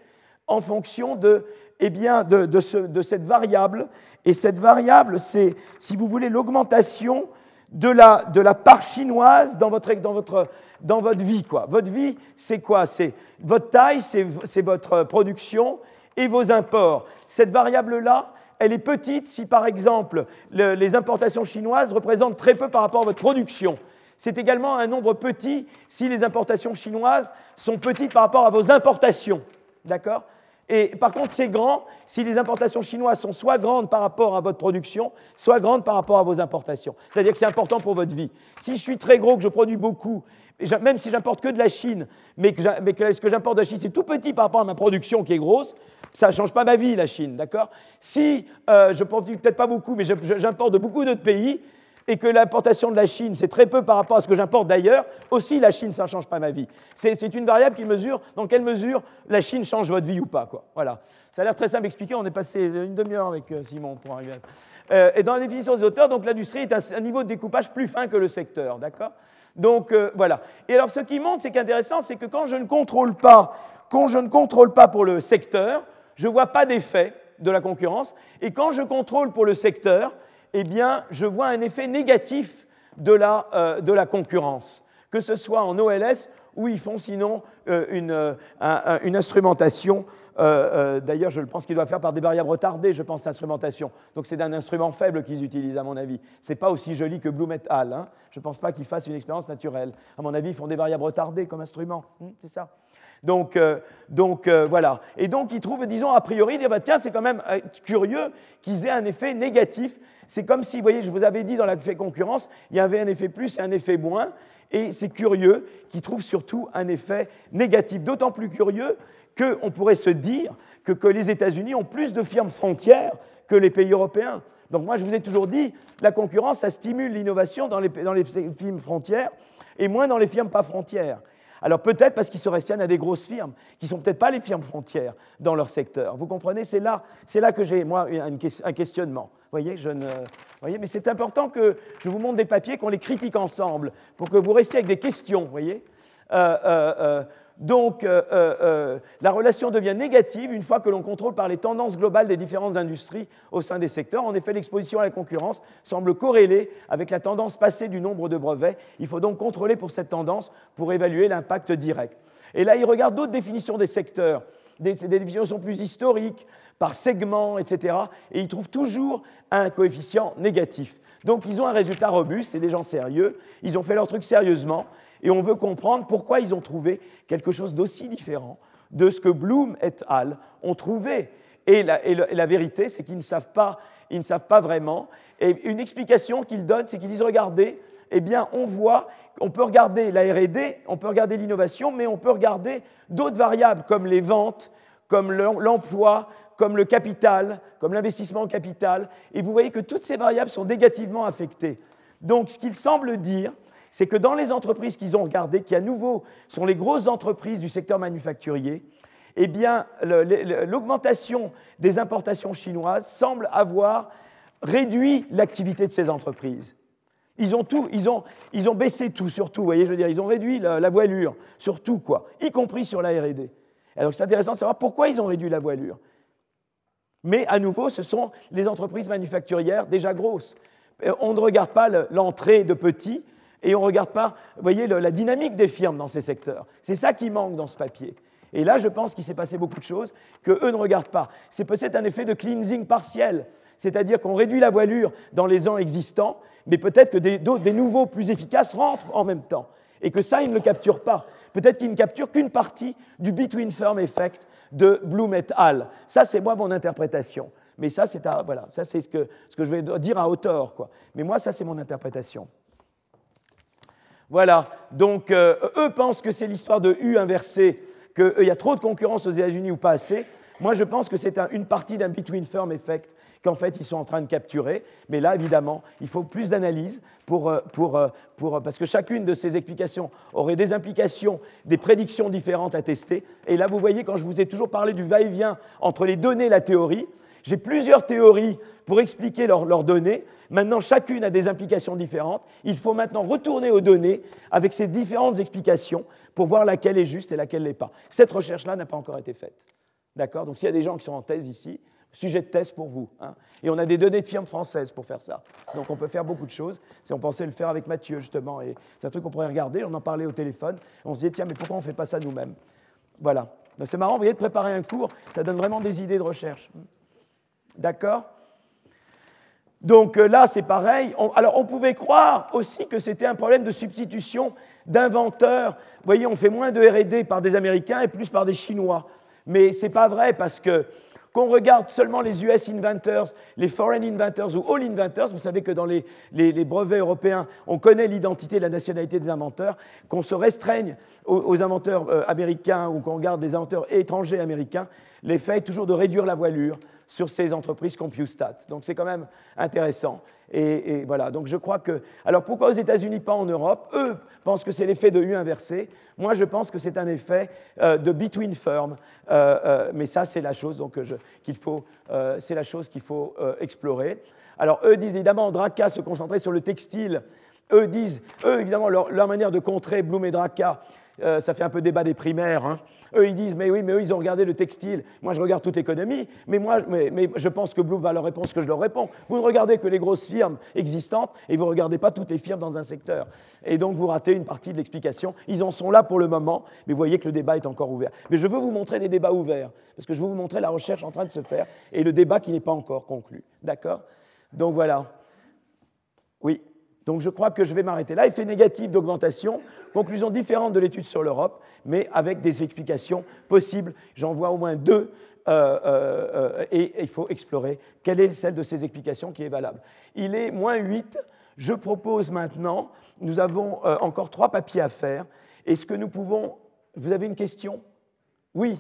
en fonction de, eh bien, de, cette variable. Et cette variable, c'est, si vous voulez, l'augmentation de la, de la, part chinoise dans votre, dans votre, dans votre vie. Quoi. Votre vie, c'est quoi? C'est votre taille, c'est votre production et vos imports. Cette variable-là, elle est petite si, par exemple, les importations chinoises représentent très peu par rapport à votre production. C'est également un nombre petit si les importations chinoises sont petites par rapport à vos importations. D'accord? Et par contre, c'est grand si les importations chinoises sont soit grandes par rapport à votre production, soit grandes par rapport à vos importations. C'est-à-dire que c'est important pour votre vie. Si je suis très gros, que je produis beaucoup, même si j'importe que de la Chine, mais que, ce que j'importe de la Chine, c'est tout petit par rapport à ma production qui est grosse, ça ne change pas ma vie, la Chine, d'accord? Si euh, je produis peut-être pas beaucoup, mais j'importe de beaucoup d'autres pays, et que l'importation de la Chine, c'est très peu par rapport à ce que j'importe d'ailleurs, aussi la Chine, ça ne change pas ma vie. C'est une variable qui mesure dans quelle mesure la Chine change votre vie ou pas. Voilà. Ça a l'air très simple à expliquer, on est passé une demi-heure avec euh, Simon pour arriver à... Euh, et dans la définition des auteurs, l'industrie est un, un, niveau de découpage plus fin que le secteur, d'accord? Donc voilà. Et alors ce qui montre, c'est qu'intéressant, c'est que quand je ne contrôle pas, quand je ne contrôle pas pour le secteur, je ne vois pas d'effet de la concurrence. Et quand je contrôle pour le secteur, eh bien, je vois un effet négatif de la, euh, concurrence, que ce soit en OLS ou ils font sinon euh, une, euh, une, instrumentation. D'ailleurs, je pense qu'ils doivent faire par des variables retardées, je pense, instrumentation. Donc c'est un instrument faible qu'ils utilisent, à mon avis. Ce n'est pas aussi joli que Bloom et al. Hein. Je ne pense pas qu'ils fassent une expérience naturelle. À mon avis, ils font des variables retardées comme instrument. Hmm, c'est ça. Donc, voilà. Et donc ils trouvent, disons, a priori, bah, tiens, c'est quand même curieux qu'ils aient un effet négatif. C'est comme si, vous voyez, je vous avais dit dans l'effet concurrence, il y avait un effet plus et un effet moins. Et c'est curieux qu'ils trouvent surtout un effet négatif. D'autant plus curieux qu'on pourrait se dire que, que les États-Unis ont plus de firmes frontières que les pays européens. Donc moi, je vous ai toujours dit, la concurrence, ça stimule l'innovation dans les, dans les firmes frontières et moins dans les firmes pas frontières. Alors peut-être parce qu'ils se restionnent à des grosses firmes, qui ne sont peut-être pas les firmes frontières dans leur secteur. Vous comprenez C'est là, que j'ai, moi, un questionnement. Voyez, je ne, voyez Mais c'est important que je vous montre des papiers, qu'on les critique ensemble, pour que vous restiez avec des questions. Voyez euh, euh, euh, donc, euh, euh, euh, la relation devient négative une fois que l'on contrôle par les tendances globales des différentes industries au sein des secteurs. En effet, l'exposition à la concurrence semble corrélée avec la tendance passée du nombre de brevets. Il faut donc contrôler pour cette tendance pour évaluer l'impact direct. Et là, il regarde d'autres définitions des secteurs. Des, des définitions plus historiques, par segment, etc. Et il trouve toujours un coefficient négatif. Donc ils ont un résultat robuste, c'est des gens sérieux, ils ont fait leur truc sérieusement, et on veut comprendre pourquoi ils ont trouvé quelque chose d'aussi différent de ce que Bloom et al. ont trouvé. Et la, vérité, c'est qu'ils ne savent pas, ils ne savent pas vraiment. Et une explication qu'ils donnent, c'est qu'ils disent regardez, eh bien, on voit, on peut regarder la R&D, on peut regarder l'innovation, mais on peut regarder d'autres variables comme les ventes, comme l'emploi, comme le capital, comme l'investissement en capital. Et vous voyez que toutes ces variables sont négativement affectées. Donc, ce qu'il semble dire, c'est que dans les entreprises qu'ils ont regardées, qui à nouveau sont les grosses entreprises du secteur manufacturier, eh bien, l'augmentation des importations chinoises semble avoir réduit l'activité de ces entreprises. Ils ont, tout, ils, ont, ils ont baissé tout, surtout, vous voyez, je veux dire, ils ont réduit la, voilure, sur tout, quoi, y compris sur la R&D. Alors c'est intéressant de savoir pourquoi ils ont réduit la voilure. Mais à nouveau, ce sont les entreprises manufacturières déjà grosses. Euh, on ne regarde pas l'entrée de petits, et on ne regarde pas, vous voyez, la dynamique des firmes dans ces secteurs. C'est ça qui manque dans ce papier. Et là, je pense qu'il s'est passé beaucoup de choses qu'eux ne regardent pas. C'est peut-être un effet de cleansing partiel, c'est-à-dire qu'on réduit la voilure dans les ans existants, mais peut-être que des, nouveaux plus efficaces rentrent en même temps, et que ça, ils ne le capturent pas. peut-être qu'il ne capture qu'une partie du between firm effect de Bloom et al. Ça, c'est moi mon interprétation. Mais ça, c'est voilà, ça c'est ce que, ce que je vais dire à hauteur. Quoi. Mais moi, ça, c'est mon interprétation. Voilà, donc euh, eux pensent que c'est l'histoire de U inversé, qu'il euh, y a trop de concurrence aux États-Unis ou pas assez. Moi, je pense que c'est une partie d'un between firm effect qu'en fait ils sont en train de capturer. Mais là, évidemment, il faut plus d'analyse pour, euh, pour, pour, parce que chacune de ces explications aurait des implications, des prédictions différentes à tester. Et là, vous voyez, quand je vous ai toujours parlé du va-et-vient entre les données et la théorie, j'ai plusieurs théories pour expliquer leurs données. Maintenant, chacune a des implications différentes. Il faut maintenant retourner aux données avec ces différentes explications pour voir laquelle est juste et laquelle n'est pas. Cette recherche-là n'a pas encore été faite. D'accord? Donc s'il y a des gens qui sont en thèse ici, sujet de thèse pour vous. Hein. Et on a des données de firmes françaises pour faire ça. Donc on peut faire beaucoup de choses. Si on pensait le faire avec Mathieu, justement, et c'est un truc qu'on pourrait regarder, on en parlait au téléphone, on se disait, tiens, mais pourquoi on ne fait pas ça nous-mêmes? Voilà. C'est marrant, vous voyez, de préparer un cours, ça donne vraiment des idées de recherche. D'accord? Donc euh, là, c'est pareil. alors, on pouvait croire aussi que c'était un problème de substitution d'inventeurs. Vous voyez, on fait moins de RD par des Américains et plus par des Chinois. Mais ce n'est pas vrai parce que qu'on regarde seulement les US inventors, les foreign inventors ou all inventors, vous savez que dans les, brevets européens, on connaît l'identité et la nationalité des inventeurs, qu'on se restreigne aux, inventeurs euh, américains ou qu'on regarde des inventeurs étrangers américains, l'effet est toujours de réduire la voilure sur ces entreprises CompuStat. Donc c'est quand même intéressant. Et, voilà, donc je crois que... Alors pourquoi aux États-Unis, pas en Europe? Eux pensent que c'est l'effet de U inversé. Moi, je pense que c'est un effet euh, de between firm. Euh, euh, mais ça, c'est la chose qu'il faut, la chose faut explorer. Alors eux disent évidemment, Draka se concentrer sur le textile. Eux disent, eux évidemment, leur, manière de contrer Bloom et Draka, ça fait un peu débat des primaires. Hein. Eux, ils disent, mais oui, mais eux, ils ont regardé le textile. Moi, je regarde toute l'économie, mais moi, mais, je pense que Bloom va leur répondre ce que je leur réponds. Vous ne regardez que les grosses firmes existantes et vous ne regardez pas toutes les firmes dans un secteur. Et donc, vous ratez une partie de l'explication. Ils en sont là pour le moment, mais vous voyez que le débat est encore ouvert. Mais je veux vous montrer des débats ouverts, parce que je veux vous montrer la recherche en train de se faire et le débat qui n'est pas encore conclu. D'accord? Donc voilà. Oui. Donc je crois que je vais m'arrêter là. Effet négatif d'augmentation, conclusion différente de l'étude sur l'Europe, mais avec des explications possibles. J'en vois au moins deux. Euh, euh, euh, et il faut explorer quelle est celle de ces explications qui est valable. Il est moins 8. Je propose maintenant, nous avons encore trois papiers à faire. Est-ce que nous pouvons... Vous avez une question? Oui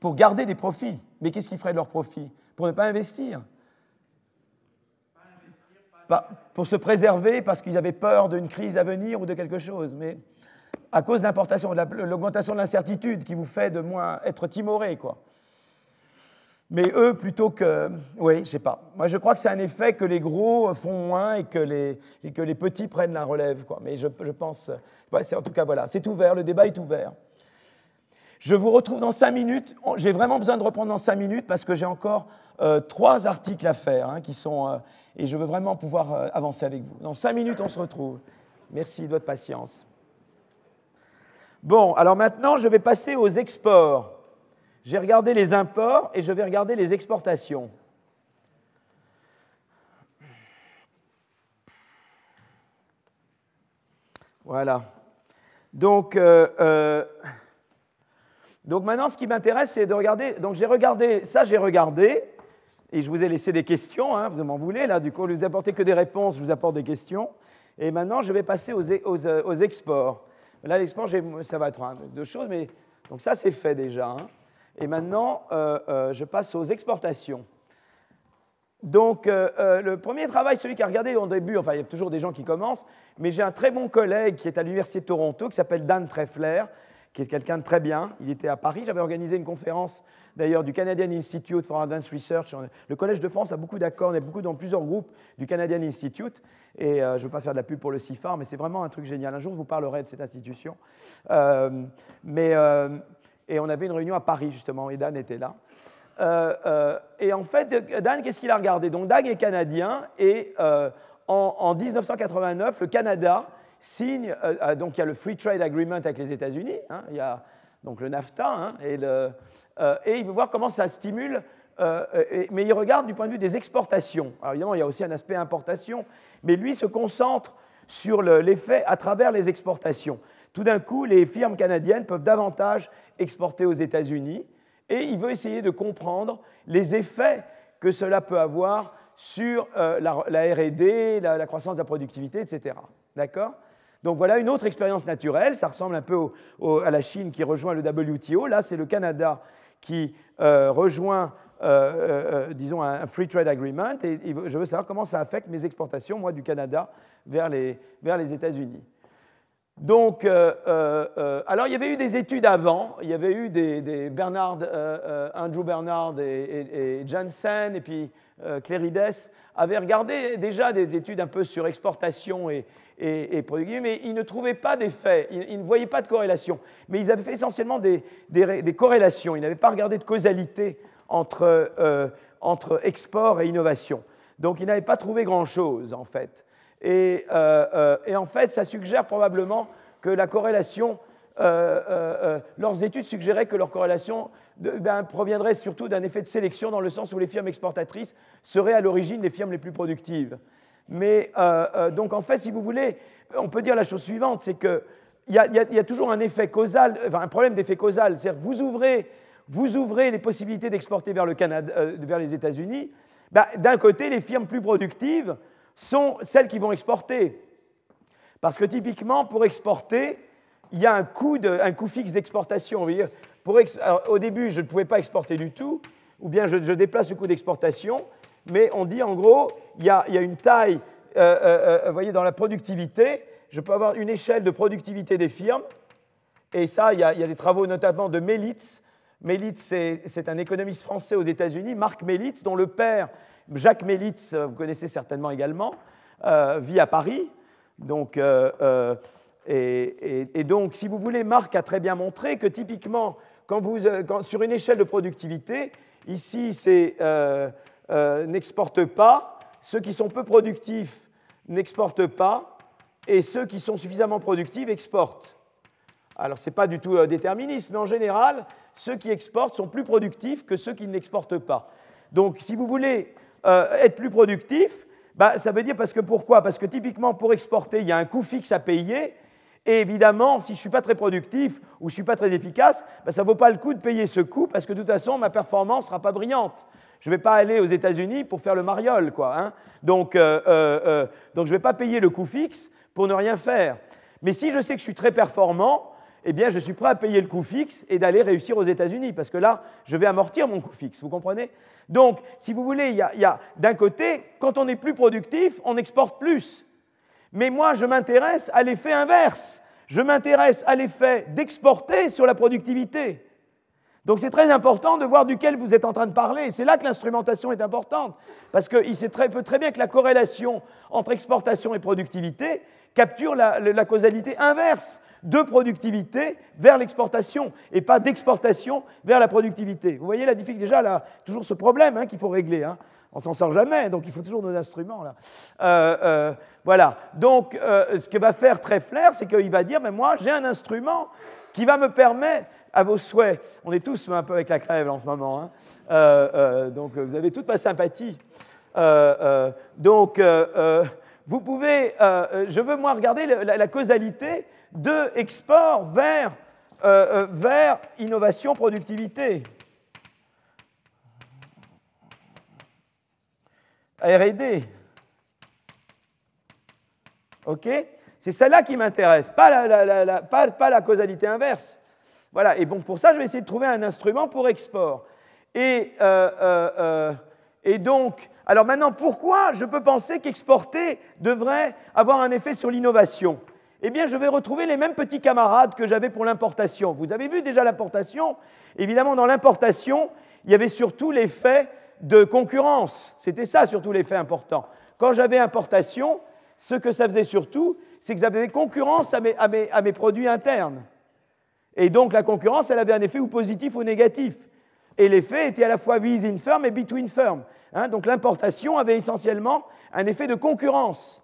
pour garder des profits. Mais qu'est-ce qu'ils feraient de leurs profits Pour ne pas investir. Pour se préserver parce qu'ils avaient peur d'une crise à venir ou de quelque chose. Mais à cause de l'importation, de l'augmentation de l'incertitude qui vous fait de moins être timoré, quoi. Mais eux, plutôt que... Oui, je sais pas. Moi, je crois que c'est un effet que les gros font moins et que les, que les petits prennent la relève. Quoi. Mais je, je pense... Ouais, en tout cas, voilà. C'est ouvert, le débat est ouvert. Je vous retrouve dans cinq minutes. J'ai vraiment besoin de reprendre dans cinq minutes parce que j'ai encore euh, trois articles à faire hein, qui sont, euh, et je veux vraiment pouvoir euh, avancer avec vous. Dans cinq minutes, on se retrouve. Merci de votre patience. Bon, alors maintenant, je vais passer aux exports. J'ai regardé les imports et je vais regarder les exportations. Voilà. Donc, donc maintenant, ce qui m'intéresse, c'est de regarder. Donc j'ai regardé, ça j'ai regardé, et je vous ai laissé des questions, hein, vous m'en voulez, là, du coup, je ne vous apportez que des réponses, je vous apporte des questions. Et maintenant, je vais passer aux, aux, exports. Là, l'export, ça va être deux choses, mais donc ça, c'est fait déjà. Hein. Et maintenant, euh, euh, je passe aux exportations. Donc, euh, le premier travail, celui qui a regardé au début, enfin, il y a toujours des gens qui commencent, mais j'ai un très bon collègue qui est à l'Université de Toronto, qui s'appelle Dan Treffler, qui est quelqu'un de très bien. Il était à Paris. J'avais organisé une conférence d'ailleurs du Canadian Institute for Advanced Research. Le Collège de France a beaucoup d'accords, on est beaucoup dans plusieurs groupes du Canadian Institute. Et euh, je ne veux pas faire de la pub pour le CIFAR, mais c'est vraiment un truc génial. Un jour, je vous parlerai de cette institution. Euh, mais, euh, et on avait une réunion à Paris, justement, et Dan était là. et en fait, Dan, qu'est-ce qu'il a regardé? Donc, Dan est canadien, et en, en 1989, le Canada signe, euh, euh, donc il y a le Free Trade Agreement avec les États-Unis, hein, il y a donc le NAFTA, hein, euh, et, il veut voir comment ça stimule mais il regarde du point de vue des exportations. Alors évidemment, il y a aussi un aspect importation, mais lui se concentre sur l'effet à travers les exportations. Tout d'un coup, les firmes canadiennes peuvent davantage exporter aux États-Unis et il veut essayer de comprendre les effets que cela peut avoir sur la, RD, la, croissance de la productivité, etc. D'accord? Donc voilà une autre expérience naturelle. Ça ressemble un peu à la Chine qui rejoint le WTO. Là, c'est le Canada qui euh, rejoint, euh, disons, un, Free Trade Agreement. Et, je veux savoir comment ça affecte mes exportations, moi, du Canada vers les, États-Unis. Donc, euh, euh, euh, alors il y avait eu des études avant, il y avait eu des, Bernard, Andrew Bernard et, et, Janssen, et puis Clérides avaient regardé déjà des, études un peu sur exportation et, et, mais ils ne trouvaient pas d'effet, ils, ils, ne voyaient pas de corrélation. Mais ils avaient fait essentiellement des, corrélations, ils n'avaient pas regardé de causalité entre, entre export et innovation. Donc ils n'avaient pas trouvé grand-chose en fait. Euh, euh, et, en fait, ça suggère probablement que la corrélation, euh, leurs études suggéraient que leur corrélation ben, proviendrait surtout d'un effet de sélection dans le sens où les firmes exportatrices seraient à l'origine des firmes les plus productives. Mais donc en fait, si vous voulez, on peut dire la chose suivante, c'est qu'il y, a toujours un effet causal, un problème d'effet causal, c'est-à-dire que vous ouvrez, vous ouvrez les possibilités d'exporter vers, le Canada, vers les États-Unis. Ben, d'un côté, les firmes plus productives sont celles qui vont exporter. Parce que typiquement, pour exporter, il y a un coût fixe d'exportation. Au début, je ne pouvais pas exporter du tout, ou bien je, déplace le coût d'exportation, mais on dit en gros, il y a, une taille, euh, euh, euh, voyez, dans la productivité, je peux avoir une échelle de productivité des firmes, et ça, il y a, des travaux notamment de Melitz. Melitz, c'est un économiste français aux États-Unis, Marc Melitz, dont le père Jacques Mélitz, vous connaissez certainement également, euh, vit à Paris. Donc, euh, euh, et, donc, si vous voulez, Marc a très bien montré que typiquement, quand vous, sur une échelle de productivité, ici, c'est n'exporte pas, ceux qui sont peu productifs n'exportent pas, et ceux qui sont suffisamment productifs exportent. Alors, ce n'est pas du tout déterministe, mais en général, ceux qui exportent sont plus productifs que ceux qui n'exportent pas. Donc, si vous voulez euh, être plus productif, bah, ça veut dire parce que pourquoi? Parce que typiquement, pour exporter, il y a un coût fixe à payer. Et évidemment, si je ne suis pas très productif ou je ne suis pas très efficace, bah, ça ne vaut pas le coup de payer ce coût parce que de toute façon, ma performance ne sera pas brillante. Je ne vais pas aller aux États-Unis pour faire le mariole. Quoi, hein. donc, euh, euh, donc, je ne vais pas payer le coût fixe pour ne rien faire. Mais si je sais que je suis très performant, eh bien, je suis prêt à payer le coût fixe et d'aller réussir aux États-Unis, parce que là, je vais amortir mon coût fixe, vous comprenez? Donc, si vous voulez, y a, d'un côté, quand on est plus productif, on exporte plus. Mais moi, je m'intéresse à l'effet inverse. Je m'intéresse à l'effet d'exporter sur la productivité. Donc c'est très important de voir duquel vous êtes en train de parler. C'est là que l'instrumentation est importante, parce qu'il sait très, très bien que la corrélation entre exportation et productivité capture la causalité inverse de productivité vers l'exportation et pas d'exportation vers la productivité. Vous voyez la difficulté déjà là, toujours ce problème hein, qu'il faut régler. Hein. On s'en sort jamais, donc il faut toujours nos instruments. Euh, euh, voilà. Donc euh, ce que va faire très flair, c'est qu'il va dire, mais moi j'ai un instrument qui va me permettre à vos souhaits. On est tous un peu avec la crève en ce moment, hein. donc vous avez toute ma sympathie. donc vous pouvez, je veux moi regarder la causalité de export vers, euh, euh, vers innovation, productivité. RD. OK? C'est celle-là qui m'intéresse, pas la, causalité inverse. Voilà, et bon, pour ça, je vais essayer de trouver un instrument pour export. Et, euh, et donc, alors maintenant, pourquoi je peux penser qu'exporter devrait avoir un effet sur l'innovation? Eh bien, je vais retrouver les mêmes petits camarades que j'avais pour l'importation. Vous avez vu déjà l'importation? Évidemment, dans l'importation, il y avait surtout l'effet de concurrence. C'était ça surtout l'effet important. Quand j'avais importation, ce que ça faisait surtout, c'est que ça faisait concurrence à mes, produits internes. Et donc la concurrence, elle avait un effet ou positif ou négatif. Et l'effet était à la fois within firm et between firm. Hein. donc l'importation avait essentiellement un effet de concurrence.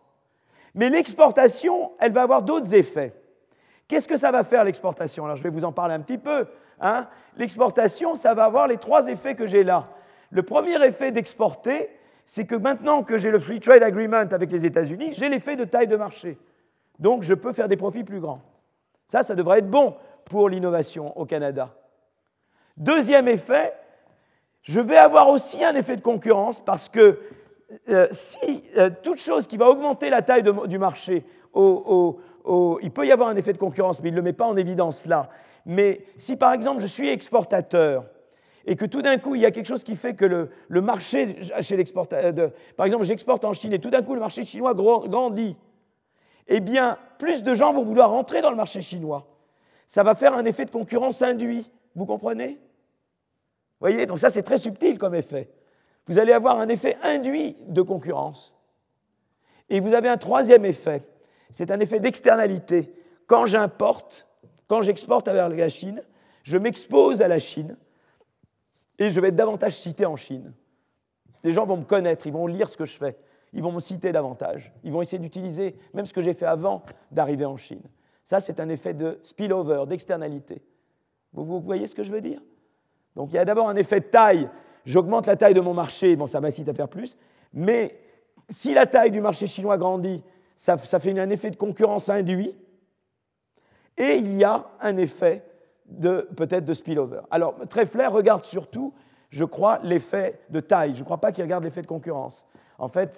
Mais l'exportation, elle va avoir d'autres effets. Qu'est-ce que ça va faire l'exportation? Alors je vais vous en parler un petit peu. Hein. L'exportation, ça va avoir les trois effets que j'ai là. Le premier effet d'exporter, c'est que maintenant que j'ai le Free Trade Agreement avec les États-Unis, j'ai l'effet de taille de marché. Donc je peux faire des profits plus grands. Ça, ça devrait être bon pour l'innovation au Canada. Deuxième effet, je vais avoir aussi un effet de concurrence parce que euh, si euh, toute chose qui va augmenter la taille du marché, il peut y avoir un effet de concurrence, mais il ne le met pas en évidence là. Mais si par exemple je suis exportateur et que tout d'un coup il y a quelque chose qui fait que le, marché chez l'exportateur, par exemple j'exporte en Chine et tout d'un coup le marché chinois grandit, eh bien plus de gens vont vouloir rentrer dans le marché chinois. Ça va faire un effet de concurrence induit. Vous comprenez? Voyez, donc ça c'est très subtil comme effet. Vous allez avoir un effet induit de concurrence. Et vous avez un troisième effet, c'est un effet d'externalité. Quand j'importe, quand j'exporte vers la Chine, je m'expose à la Chine et je vais être davantage cité en Chine. Les gens vont me connaître, ils vont lire ce que je fais, ils vont me citer davantage, ils vont essayer d'utiliser même ce que j'ai fait avant d'arriver en Chine. Ça, c'est un effet de spillover, d'externalité. Vous, voyez ce que je veux dire? Donc il y a d'abord un effet de taille. J'augmente la taille de mon marché, bon, ça m'incite à faire plus. Mais si la taille du marché chinois grandit, ça, fait un effet de concurrence induit. Et il y a un effet de peut-être de spillover. Alors, Treffler regarde surtout, je crois, l'effet de taille. Je ne crois pas qu'il regarde l'effet de concurrence. En fait,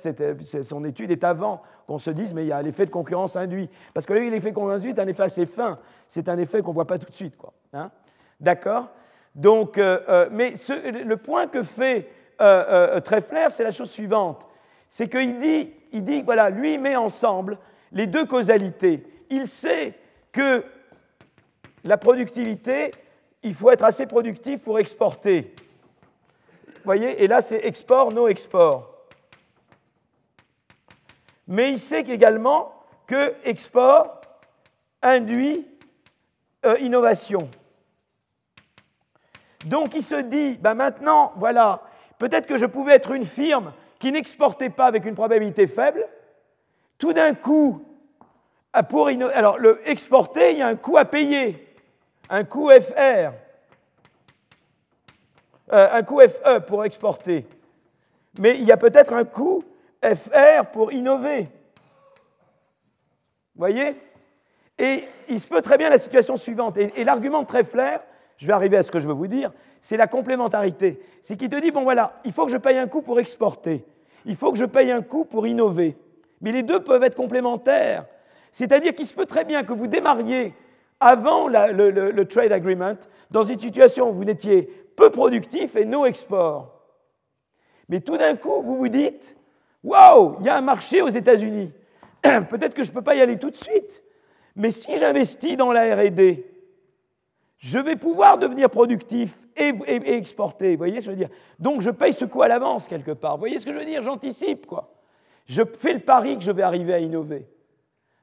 son étude est avant qu'on se dise, mais il y a l'effet de concurrence induit. Parce que l'effet de concurrence induit est un effet assez fin. C'est un effet qu'on ne voit pas tout de suite. Hein. D'accord? Donc, euh, euh, mais le point que fait euh, Treffler, c'est la chose suivante. C'est qu'il dit, il dit, voilà, lui met ensemble les deux causalités. Il sait que la productivité, il faut être assez productif pour exporter. Vous voyez? Et là, c'est export, no export mais il sait également que export induit euh, innovation. Donc il se dit, ben maintenant, voilà, peut-être que je pouvais être une firme qui n'exportait pas avec une probabilité faible. Tout d'un coup, euh, pour le exporter, il y a un coût à payer, un coût FR, euh, un coût FE pour exporter. Mais il y a peut-être un coût FR pour innover. Vous voyez? Et il se peut très bien la situation suivante. Et, l'argument très flair, je vais arriver à ce que je veux vous dire, c'est la complémentarité. C'est qu'il te dit, bon voilà, il faut que je paye un coût pour exporter. Il faut que je paye un coût pour innover. Mais les deux peuvent être complémentaires. C'est-à-dire qu'il se peut très bien que vous démarriez avant le, trade agreement dans une situation où vous n'étiez peu productif et no export. Mais tout d'un coup, vous vous dites, Waouh, il y a un marché aux États-Unis. Peut-être que je ne peux pas y aller tout de suite, mais si j'investis dans la RD, je vais pouvoir devenir productif et, exporter. Vous voyez ce que je veux dire Donc je paye ce coût à l'avance quelque part. Vous voyez ce que je veux dire? J'anticipe, quoi. Je fais le pari que je vais arriver à innover.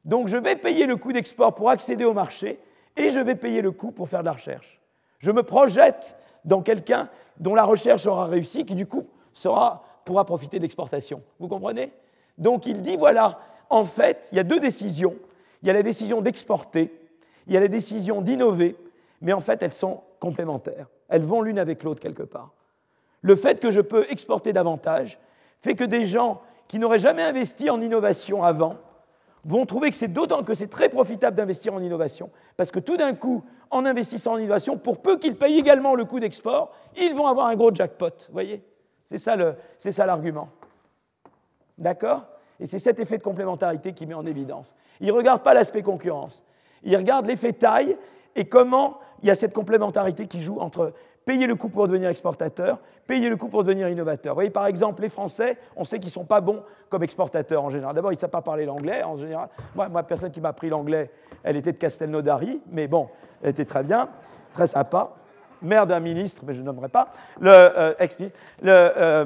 Donc je vais payer le coût d'export pour accéder au marché et je vais payer le coût pour faire de la recherche. Je me projette dans quelqu'un dont la recherche aura réussi, qui du coup sera pourra profiter d'exportation. Vous comprenez? Donc il dit, voilà, en fait, il y a deux décisions. Il y a la décision d'exporter, il y a la décision d'innover, mais en fait, elles sont complémentaires. Elles vont l'une avec l'autre quelque part. Le fait que je peux exporter davantage fait que des gens qui n'auraient jamais investi en innovation avant vont trouver que c'est d'autant que c'est très profitable d'investir en innovation, parce que tout d'un coup, en investissant en innovation, pour peu qu'ils payent également le coût d'export, ils vont avoir un gros jackpot, voyez? C'est ça l'argument. D'accord? Et c'est cet effet de complémentarité qui met en évidence. Il ne regarde pas l'aspect concurrence. Il regarde l'effet taille et comment il y a cette complémentarité qui joue entre payer le coût pour devenir exportateur, payer le coût pour devenir innovateur. Vous voyez, par exemple, les Français, on sait qu'ils ne sont pas bons comme exportateurs en général. D'abord, ils ne savent pas parler l'anglais en général. Moi, moi, personne qui m'a appris l'anglais, elle était de Castelnaudary, mais bon, elle était très bien, très sympa maire d'un ministre, mais je ne nommerai pas, le euh, ex-ministre, euh,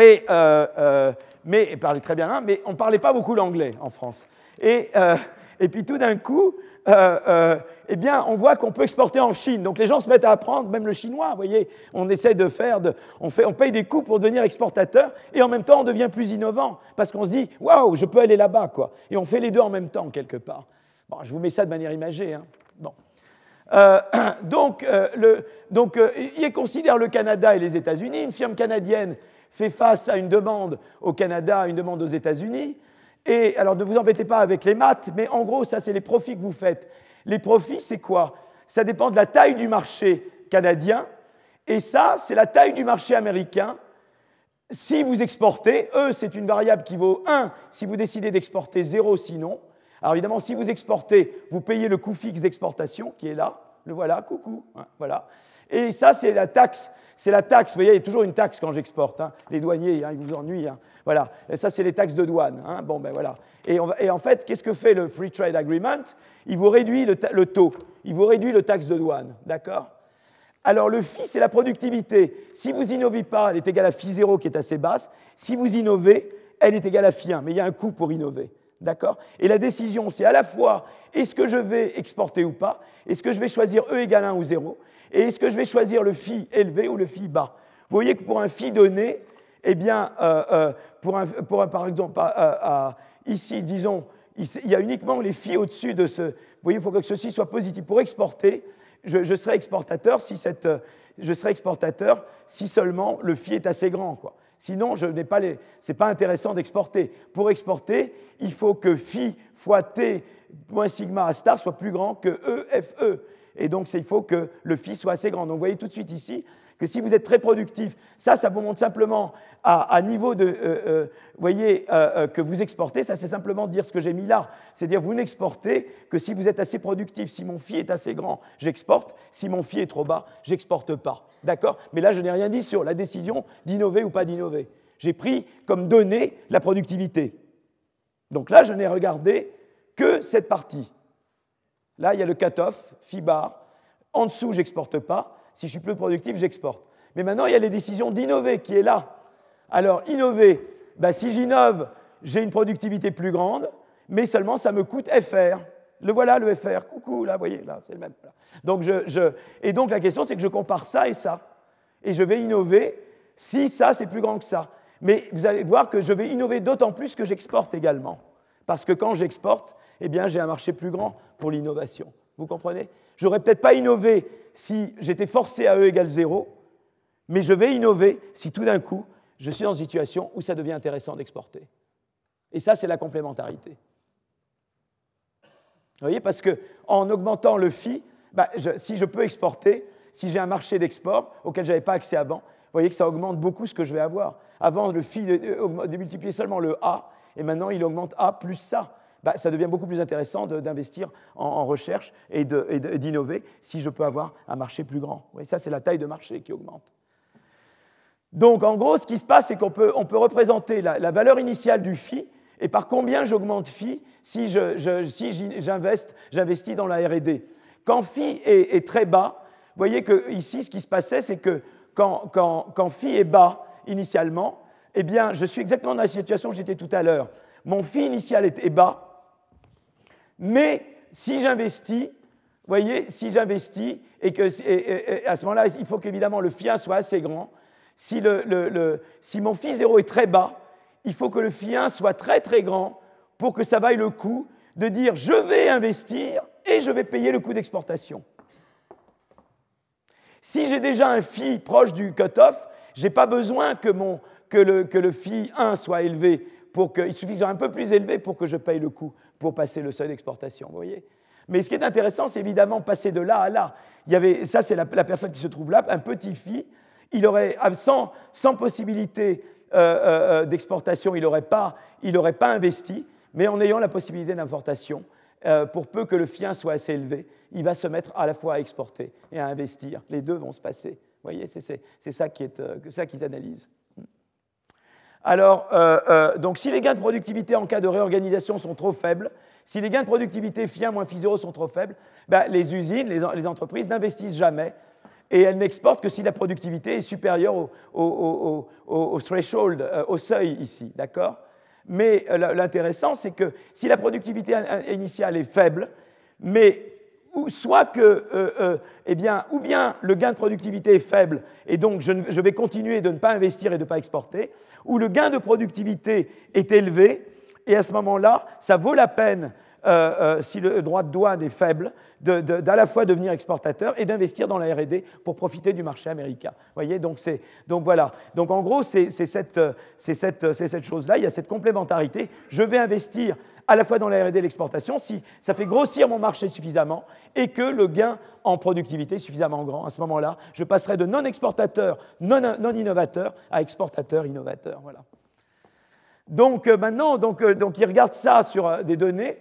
et, euh, mais il parlait très bien, hein, mais on ne parlait pas beaucoup l'anglais en France. Et, et puis tout d'un coup, eh bien, on voit qu'on peut exporter en Chine. Donc les gens se mettent à apprendre, même le chinois, vous voyez, on essaie de faire, de, on, fait, on paye des coûts pour devenir exportateur, et en même temps on devient plus innovant, parce qu'on se dit, waouh, je peux aller là-bas, quoi. Et on fait les deux en même temps, quelque part. Bon, je vous mets ça de manière imagée. Hein. Euh, donc, le, donc il considère le Canada et les États-Unis. Une firme canadienne fait face à une demande au Canada, à une demande aux États-Unis. Et alors ne vous embêtez pas avec les maths, mais en gros, ça c'est les profits que vous faites. Les profits, c'est quoi? Ça dépend de la taille du marché canadien, et ça, c'est la taille du marché américain. Si vous exportez, E, c'est une variable qui vaut 1 si vous décidez d'exporter 0 sinon. Alors évidemment, si vous exportez, vous payez le coût fixe d'exportation qui est là. Le voilà, coucou. Hein, voilà. Et ça, c'est la taxe. C'est la taxe. Vous voyez, il y a toujours une taxe quand j'exporte. Hein. Les douaniers, hein, ils vous ennuient. Voilà. Et ça, c'est les taxes de douane. Bon, ben voilà. Et, en fait, qu'est-ce que fait le Free Trade Agreement? Il vous réduit le, le, taux. Il vous réduit le taxe de douane. D'accord? Alors le phi, c'est la productivité. Si vous innovez pas, elle est égale à phi 0 qui est assez basse. Si vous innovez, elle est égale à phi 1. Mais il y a un coût pour innover. D'accord? Et la décision, c'est à la fois est-ce que je vais exporter ou pas? Est-ce que je vais choisir E égale 1 ou 0 Et est-ce que je vais choisir le phi élevé ou le phi bas? Vous voyez que pour un phi donné, eh bien, euh, euh, pour, un, par exemple, ici, disons, il y a uniquement les phi au-dessus de ce. Vous voyez, il faut que ceci soit positif. Pour exporter, je, serai exportateur si cette, je serai exportateur si seulement le phi est assez grand. Quoi. Sinon, ce n'est pas, pas, intéressant d'exporter. Pour exporter, il faut que phi fois t moins sigma a star soit plus grand que E, F, E. Et donc, il faut que le phi soit assez grand. Donc, vous voyez tout de suite ici, que si vous êtes très productif, ça, ça vous montre simplement à, niveau de, euh, euh, voyez, euh, que vous exportez, ça c'est simplement dire ce que j'ai mis là, c'est dire vous n'exportez que si vous êtes assez productif. Si mon phi est assez grand, j'exporte. Si mon phi est trop bas, j'exporte pas. D'accord? Mais là, je n'ai rien dit sur la décision d'innover ou pas d'innover. J'ai pris comme donnée la productivité. Donc là, je n'ai regardé que cette partie. Là, il y a le cut-off, phi bar. En dessous, j'exporte pas. Si je suis plus productif, j'exporte. Mais maintenant, il y a les décisions d'innover qui est là. Alors, innover, bah, si j'innove, j'ai une productivité plus grande, mais seulement ça me coûte FR. Le voilà, le FR. Coucou, là, vous voyez, là, c'est le même. Donc, Et donc, la question, c'est que je compare ça et ça. Et je vais innover si ça, c'est plus grand que ça. Mais vous allez voir que je vais innover d'autant plus que j'exporte également. Parce que quand j'exporte, eh bien, j'ai un marché plus grand pour l'innovation. Vous comprenez? J'aurais peut-être pas innové si j'étais forcé à E égale 0, mais je vais innover si tout d'un coup, je suis dans une situation où ça devient intéressant d'exporter. Et ça, c'est la complémentarité. Vous voyez, parce qu'en augmentant le phi, bah, si je peux exporter, si j'ai un marché d'export auquel je n'avais pas accès avant, vous voyez que ça augmente beaucoup ce que je vais avoir. Avant, le phi de, de multiplier seulement le A, et maintenant il augmente A plus ça. Bah, ça devient beaucoup plus intéressant d'investir en, recherche et d'innover si je peux avoir un marché plus grand. ça, c'est la taille de marché qui augmente. Donc, en gros, ce qui se passe, c'est qu'on peut, représenter la, valeur initiale du phi et par combien j'augmente phi si j'investis dans la R&D. Quand phi est, très bas, vous voyez que ici, ce qui se passait, c'est que quand, quand, phi est bas initialement, eh bien, je suis exactement dans la situation où j'étais tout à l'heure. Mon phi initial est bas, mais si j'investis, vous voyez, si j'investis, et que à ce moment-là, il faut qu'évidemment le 1 soit assez grand. Si, mon phi 0 est très bas, il faut que le phi 1 soit très très grand pour que ça vaille le coup de dire je vais investir et je vais payer le coût d'exportation. Si j'ai déjà un phi proche du cut-off, je n'ai pas besoin que, le, que le phi 1 soit élevé pour que, il suffit un peu plus élevé pour que je paye le coût pour passer le seuil d'exportation. Voyez Mais ce qui est intéressant, c'est évidemment passer de là à là. Il y avait, ça, c'est la, personne qui se trouve là, un petit phi. Il aurait, sans, sans possibilité euh, euh, euh, d'exportation, il n'aurait pas, pas investi, mais en ayant la possibilité d'importation, pour peu que le FI1 soit assez élevé, il va se mettre à la fois à exporter et à investir. Les deux vont se passer. Voyez, c'est ça qu'ils qui analysent. Alors, euh, euh, donc si les gains de productivité en cas de réorganisation sont trop faibles, si les gains de productivité 1 moins 0 sont trop faibles, ben, les usines, les, entreprises n'investissent jamais et elles n'exportent que si la productivité est supérieure au, threshold, euh, au seuil ici, d'accord? Mais l'intéressant, c'est que si la productivité initiale est faible, mais soit que, euh, euh, eh bien, ou bien le gain de productivité est faible et donc je, vais continuer de ne pas investir et de ne pas exporter, ou le gain de productivité est élevé et à ce moment-là, ça vaut la peine si le droit de douane est faible, d'à la fois devenir exportateur et d'investir dans la R&D pour profiter du marché américain. voyez, donc, donc voilà. Donc en gros, c'est cette, cette, cette chose-là, il y a cette complémentarité. Je vais investir à la fois dans la R&D et l'exportation si ça fait grossir mon marché suffisamment et que le gain en productivité est suffisamment grand. À ce moment-là, je passerai de non-exportateur, non-innovateur à exportateur, innovateur. Voilà. Donc euh, maintenant, donc, euh, donc, il regarde ça sur euh, des données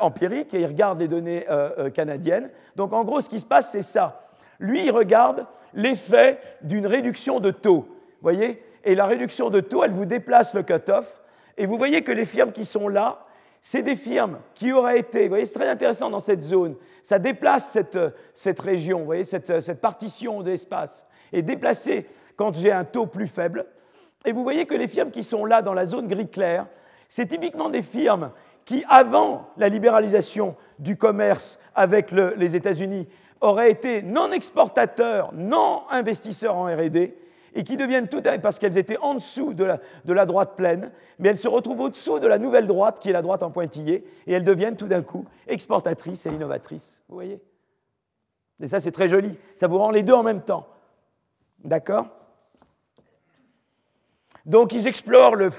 empiriques et il regarde les données canadiennes. Donc en gros, ce qui se passe, c'est ça. Lui, il regarde l'effet d'une réduction de taux. voyez Et la réduction de taux, elle vous déplace le cut-off. Et vous voyez que les firmes qui sont là, c'est des firmes qui auraient été, vous voyez, c'est très intéressant dans cette zone, ça déplace cette, cette région, vous voyez, cette, cette partition de l'espace, et déplacer quand j'ai un taux plus faible, et vous voyez que les firmes qui sont là dans la zone gris clair, c'est typiquement des firmes qui, avant la libéralisation du commerce avec les États-Unis, auraient été non exportateurs, non investisseurs en RD, et qui deviennent tout à parce qu'elles étaient en dessous de la, droite pleine, mais elles se retrouvent au-dessous de la nouvelle droite, qui est la droite en pointillé, et elles deviennent tout d'un coup exportatrices et innovatrices. Vous voyez? Et ça, c'est très joli. Ça vous rend les deux en même temps. D'accord? Donc ils explorent le,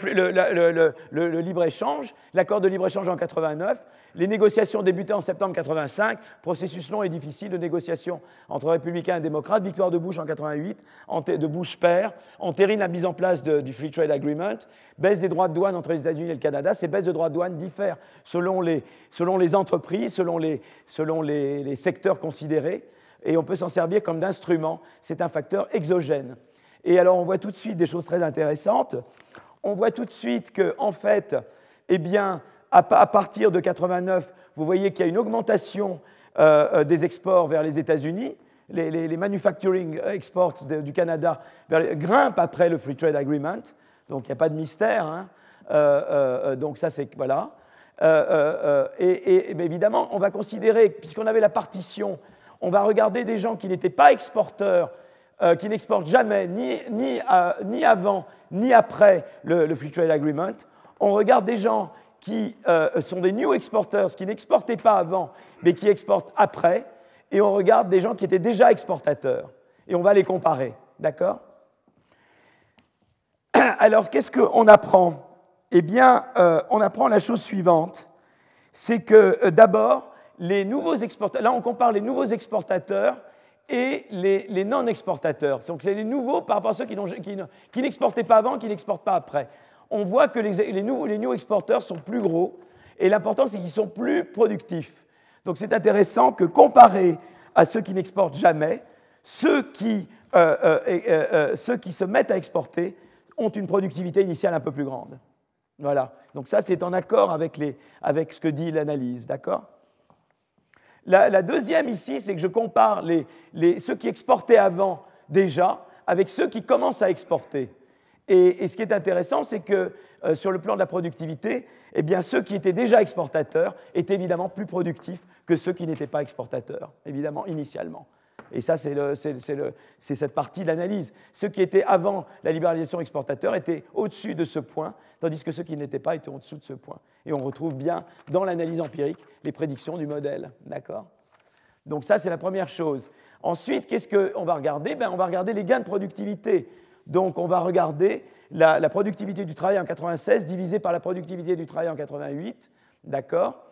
libre-échange, l'accord de libre-échange en 89. Les négociations débutaient en septembre 85, processus long et difficile de négociation entre républicains et démocrates, victoire de Bush en 88, de Bush père, entérine la mise en place du Free Trade Agreement, baisse des droits de douane entre les États-Unis et le Canada. Ces baisses de droits de douane diffèrent selon les, entreprises, selon les secteurs considérés, et on peut s'en servir comme d'instrument. C'est un facteur exogène. Et alors on voit tout de suite des choses très intéressantes. On voit tout de suite que, en fait, eh bien, à, partir de 89, vous voyez qu'il y a une augmentation euh, euh, des exports vers les États-Unis. Les, manufacturing exports du Canada grimpent après le Free Trade Agreement, donc il n'y a pas de mystère. Hein. Euh, donc ça, c'est voilà. et, évidemment, on va considérer, puisqu'on avait la partition, on va regarder des gens qui n'étaient pas exporteurs euh, qui n'exportent jamais, ni, ni, euh, ni, avant, ni après le, Free Trade Agreement. On regarde des gens qui euh, sont des new exporters, qui n'exportaient pas avant, mais qui exportent après. Et on regarde des gens qui étaient déjà exportateurs. Et on va les comparer. D'accord? Alors, qu'est-ce qu'on apprend? Eh bien, on apprend la chose suivante. C'est que d'abord, les nouveaux exportateurs, là on compare les nouveaux exportateurs et les, non-exportateurs. Donc c'est les nouveaux par rapport à ceux qui, n'exportaient pas avant, qui n'exportent pas après. On voit que les, nouveaux, les new exporters sont plus gros et l'important c'est qu'ils sont plus productifs. Donc c'est intéressant que comparé à ceux qui n'exportent jamais, ceux qui, euh, euh, euh, se mettent à exporter ont une productivité initiale un peu plus grande. Voilà. Donc ça c'est en accord avec ce que dit l'analyse, d'accord? La, deuxième ici, c'est que je compare ceux qui exportaient avant déjà avec ceux qui commencent à exporter. Et, ce qui est intéressant, c'est que euh, sur le plan de la productivité, eh bien, ceux qui étaient déjà exportateurs étaient évidemment plus productifs que ceux qui n'étaient pas exportateurs, évidemment, initialement. Et ça, c'est cette partie de l'analyse. Ceux qui étaient avant la libéralisation exportateur étaient au-dessus de ce point, tandis que ceux qui n'étaient pas étaient au-dessous de ce point. Et on retrouve bien dans l'analyse empirique les prédictions du modèle. D'accord? Donc ça, c'est la première chose. Ensuite, qu'est-ce qu'on va regarder? Ben, On va regarder les gains de productivité. Donc on va regarder la, la productivité du travail en 96 divisée par la productivité du travail en 88. D'accord?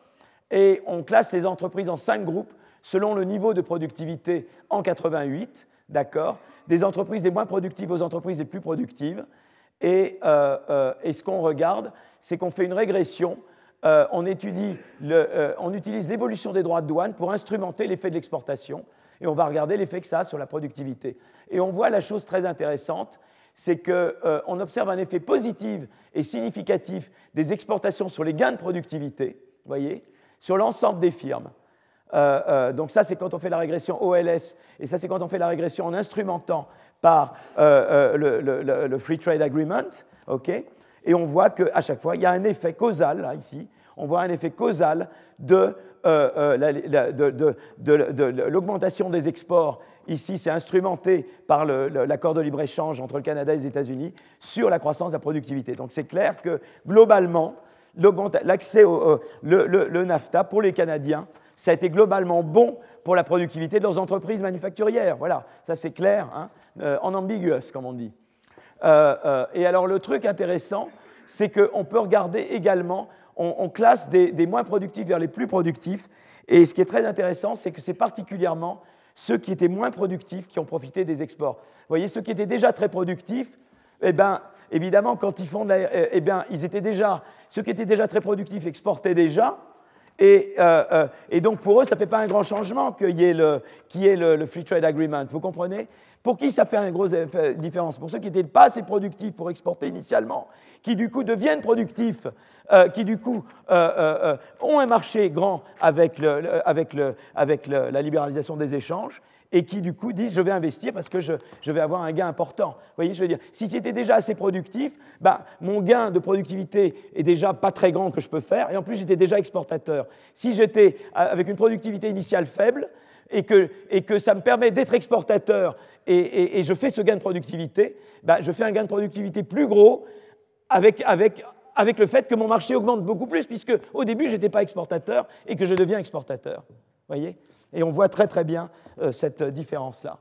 Et on classe les entreprises en cinq groupes selon le niveau de productivité en 88, d'accord, des entreprises les moins productives aux entreprises les plus productives. Et, euh, euh, ce qu'on regarde, c'est qu'on fait une régression. Euh, on, étudie on utilise l'évolution des droits de douane pour instrumenter l'effet de l'exportation. Et on va regarder l'effet que ça a sur la productivité. Et on voit la chose très intéressante, c'est qu'on observe un effet positif et significatif des exportations sur les gains de productivité, voyez, sur l'ensemble des firmes. Euh, euh, donc ça, c'est quand on fait la régression OLS, et ça, c'est quand on fait la régression en instrumentant par euh, le, Free Trade Agreement, ok? Et on voit qu'à chaque fois, il y a un effet causal, là, ici, on voit un effet causal de, l'augmentation des exports. Ici, c'est instrumenté par l'accord de libre-échange entre le Canada et les États-Unis sur la croissance de la productivité. Donc c'est clair que globalement, l'accès au le, NAFTA pour les Canadiens, ça a été globalement bon pour la productivité de leurs entreprises manufacturières. Voilà, ça c'est clair, hein, en ambiguous, comme on dit. et alors le truc intéressant, c'est qu'on peut regarder également, on, classe des, des, moins productifs vers les plus productifs. Et ce qui est très intéressant, c'est que c'est particulièrement ceux qui étaient moins productifs qui ont profité des exports. Vous voyez, ceux qui étaient déjà très productifs, eh bien, évidemment, quand ils font de la, eh, eh bien, ils étaient déjà, ceux qui étaient déjà très productifs exportaient déjà, et, euh, euh, et, donc pour eux, ça ne fait pas un grand changement qu'il y ait, le, le, Free Trade Agreement. Vous comprenez? Pour qui ça fait une grosse différence? Pour ceux qui n'étaient pas assez productifs pour exporter initialement, qui du coup deviennent productifs, euh, qui du coup ont un marché grand avec, le, avec, avec la libéralisation des échanges, et qui du coup disent je vais investir parce que je, vais avoir un gain important. Vous voyez, je veux dire, si c'était déjà assez productif, ben, mon gain de productivité est déjà pas très grand que je peux faire, et en plus j'étais déjà exportateur. Si j'étais avec une productivité initiale faible, et que, et que ça me permet d'être exportateur, et, je fais ce gain de productivité, ben, je fais un gain de productivité plus gros avec, avec, avec le fait que mon marché augmente beaucoup plus, puisque au début, je n'étais pas exportateur et que je deviens exportateur. voyez? Et on voit très très bien euh, cette différence-là.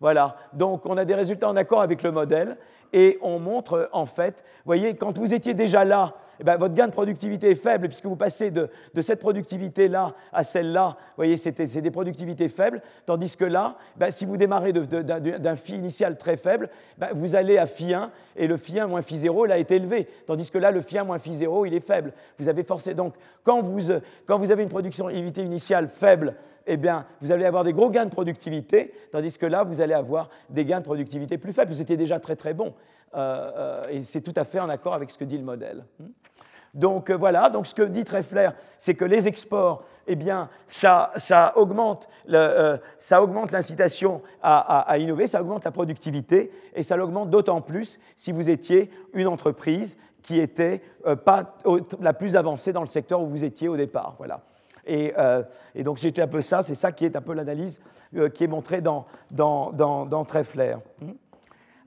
Voilà, donc on a des résultats en accord avec le modèle et on montre en fait, vous voyez, quand vous étiez déjà là, eh ben, votre gain de productivité est faible puisque vous passez de, cette productivité-là à celle-là, vous voyez, c'est des productivités faibles, tandis que là, ben, si vous démarrez d'un phi initial très faible, ben, vous allez à phi 1 et le phi 1 moins phi 0, là, est élevé, tandis que là, le phi 1 moins phi 0, il est faible. Vous avez forcé, donc, quand vous, vous avez une productivité initiale faible, eh bien, vous allez avoir des gros gains de productivité, tandis que là, vous allez avoir des gains de productivité plus faibles. Vous étiez déjà très très bon. Euh, euh, et c'est tout à fait en accord avec ce que dit le modèle. Hmm. Donc euh, voilà, donc ce que dit Treffler, c'est que les exports, eh bien, ça, ça augmente l'incitation à, innover, ça augmente la productivité, et ça l'augmente d'autant plus si vous étiez une entreprise qui était pas la plus avancée dans le secteur où vous étiez au départ. Voilà. Euh, et, donc c'était un peu ça, c'est ça qui est un peu l'analyse euh, qui est montrée dans, dans, dans, Treffler.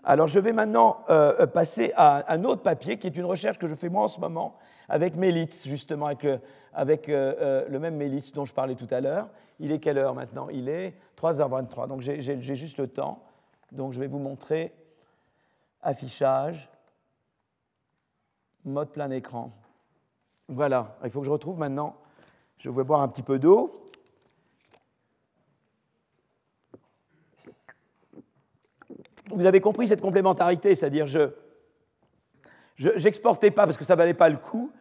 Alors je vais maintenant euh, passer à un autre papier qui est une recherche que je fais moi en ce moment avec Mélitz, justement, avec, le, avec le même Mélitz dont je parlais tout à l'heure. Il est quelle heure maintenant? Il est 3h23, donc j'ai juste le temps. Donc je vais vous montrer affichage, mode plein écran. Voilà, il faut que je retrouve maintenant je vais boire un petit peu d'eau. Vous avez compris cette complémentarité, c'est-à-dire je n'exportais pas parce que ça ne valait pas le coup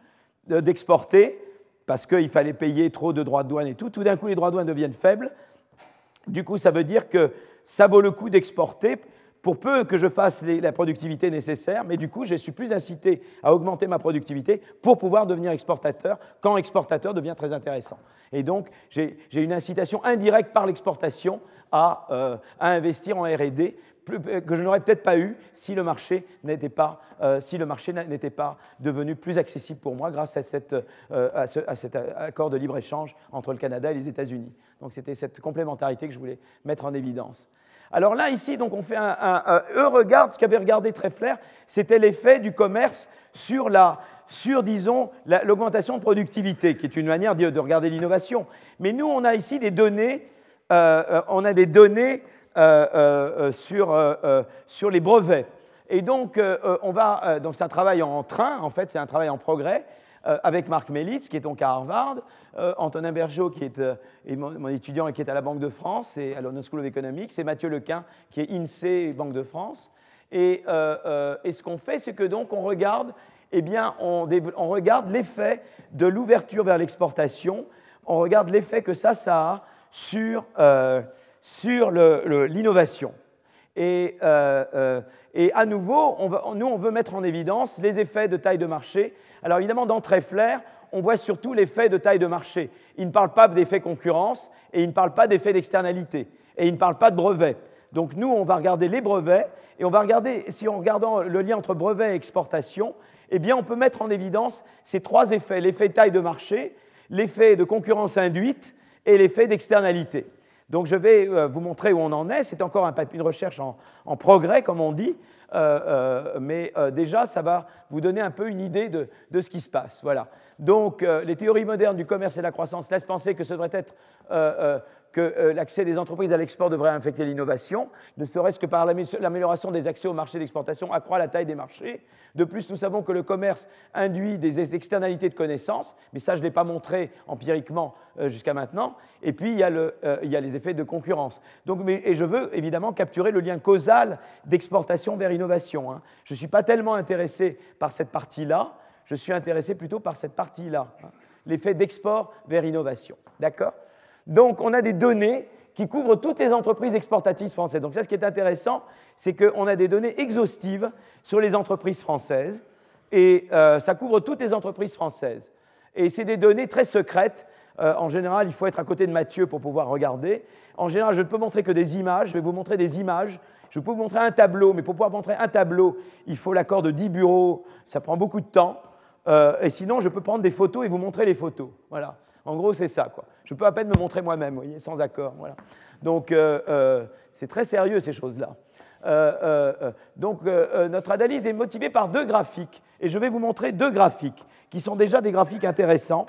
d'exporter, parce qu'il fallait payer trop de droits de douane et tout. Tout d'un coup, les droits de douane deviennent faibles. Du coup, ça veut dire que ça vaut le coup d'exporter pour peu que je fasse la productivité nécessaire, mais du coup, je suis plus incité à augmenter ma productivité pour pouvoir devenir exportateur, quand exportateur devient très intéressant. Et donc, j'ai une incitation indirecte par l'exportation à, euh, investir en R&D euh, que je n'aurais peut-être pas eu si le marché n'était pas, euh, si pas devenu plus accessible pour moi grâce à, cette, à, cet accord de libre-échange entre le Canada et les États-Unis. Donc c'était cette complémentarité que je voulais mettre en évidence. Alors là, ici, donc on fait un, eux regardent, ce qu'avait regardé Treffler, c'était l'effet du commerce sur, la, sur disons, l'augmentation de productivité, qui est une manière de, regarder l'innovation. Mais nous, on a ici des données, euh, euh, on a des données euh, sur, sur les brevets. Et donc, on va, donc c'est un travail en train, en fait, c'est un travail en progrès. Euh, avec Marc Melitz, qui est donc à Harvard, euh, Antonin Bergeau, qui est, euh, mon, étudiant et qui est à la Banque de France et à London School of Economics, et Mathieu Lequin, qui est INSEE, Banque de France. Et, ce qu'on fait, c'est que donc on regarde, eh bien, on, regarde l'effet de l'ouverture vers l'exportation, on regarde l'effet que ça, ça a sur, sur l'innovation. Et, et, à nouveau, on nous, on veut mettre en évidence les effets de taille de marché alors évidemment, dans Treffler, on voit surtout l'effet de taille de marché. Il ne parle pas d'effet concurrence et il ne parle pas d'effet d'externalité. Et il ne parle pas de brevet. Donc nous, on va regarder les brevets et on va regarder, si en regardant le lien entre brevet et exportation, eh bien on peut mettre en évidence ces trois effets, l'effet taille de marché, l'effet de concurrence induite et l'effet d'externalité. Donc je vais euh, vous montrer où on en est. C'est encore un, une recherche en, progrès, comme on dit, mais déjà, ça va vous donner un peu une idée de, de ce qui se passe. Voilà. Donc les théories modernes du commerce et de la croissance laissent penser que ce devrait être que euh, l'accès des entreprises à l'export devrait infecter l'innovation, ne serait-ce que par l'amélioration des accès au marché d'exportation, accroît la taille des marchés. De plus, nous savons que le commerce induit des externalités de connaissances, mais ça, je ne l'ai pas montré empiriquement euh, jusqu'à maintenant. Et puis, il y, a euh, les effets de concurrence. Donc, et je veux évidemment capturer le lien causal d'exportation vers innovation. Hein. Je ne suis pas tellement intéressé par cette partie-là, je suis intéressé plutôt par cette partie-là, hein. l'effet d'export vers innovation. D'accord? Donc, on a des données qui couvrent toutes les entreprises exportatrices françaises. Donc, ça, ce qui est intéressant, c'est qu'on a des données exhaustives sur les entreprises françaises, et euh, ça couvre toutes les entreprises françaises. Et c'est des données très secrètes. Euh, en général, il faut être à côté de Mathieu pour pouvoir regarder. En général, je ne peux montrer que des images. Je vais vous montrer des images. Je peux vous montrer un tableau, mais pour pouvoir montrer un tableau, il faut l'accord de 10 bureaux. Ça prend beaucoup de temps. Euh, et sinon, je peux prendre des photos et vous montrer les photos. Voilà. En gros, c'est ça. Quoi. Je peux à peine me montrer moi-même, voyez, sans accord. Voilà. Donc, euh, euh, c'est très sérieux, ces choses-là. Euh, donc, notre analyse est motivée par deux graphiques. Et je vais vous montrer deux graphiques, qui sont déjà des graphiques intéressants.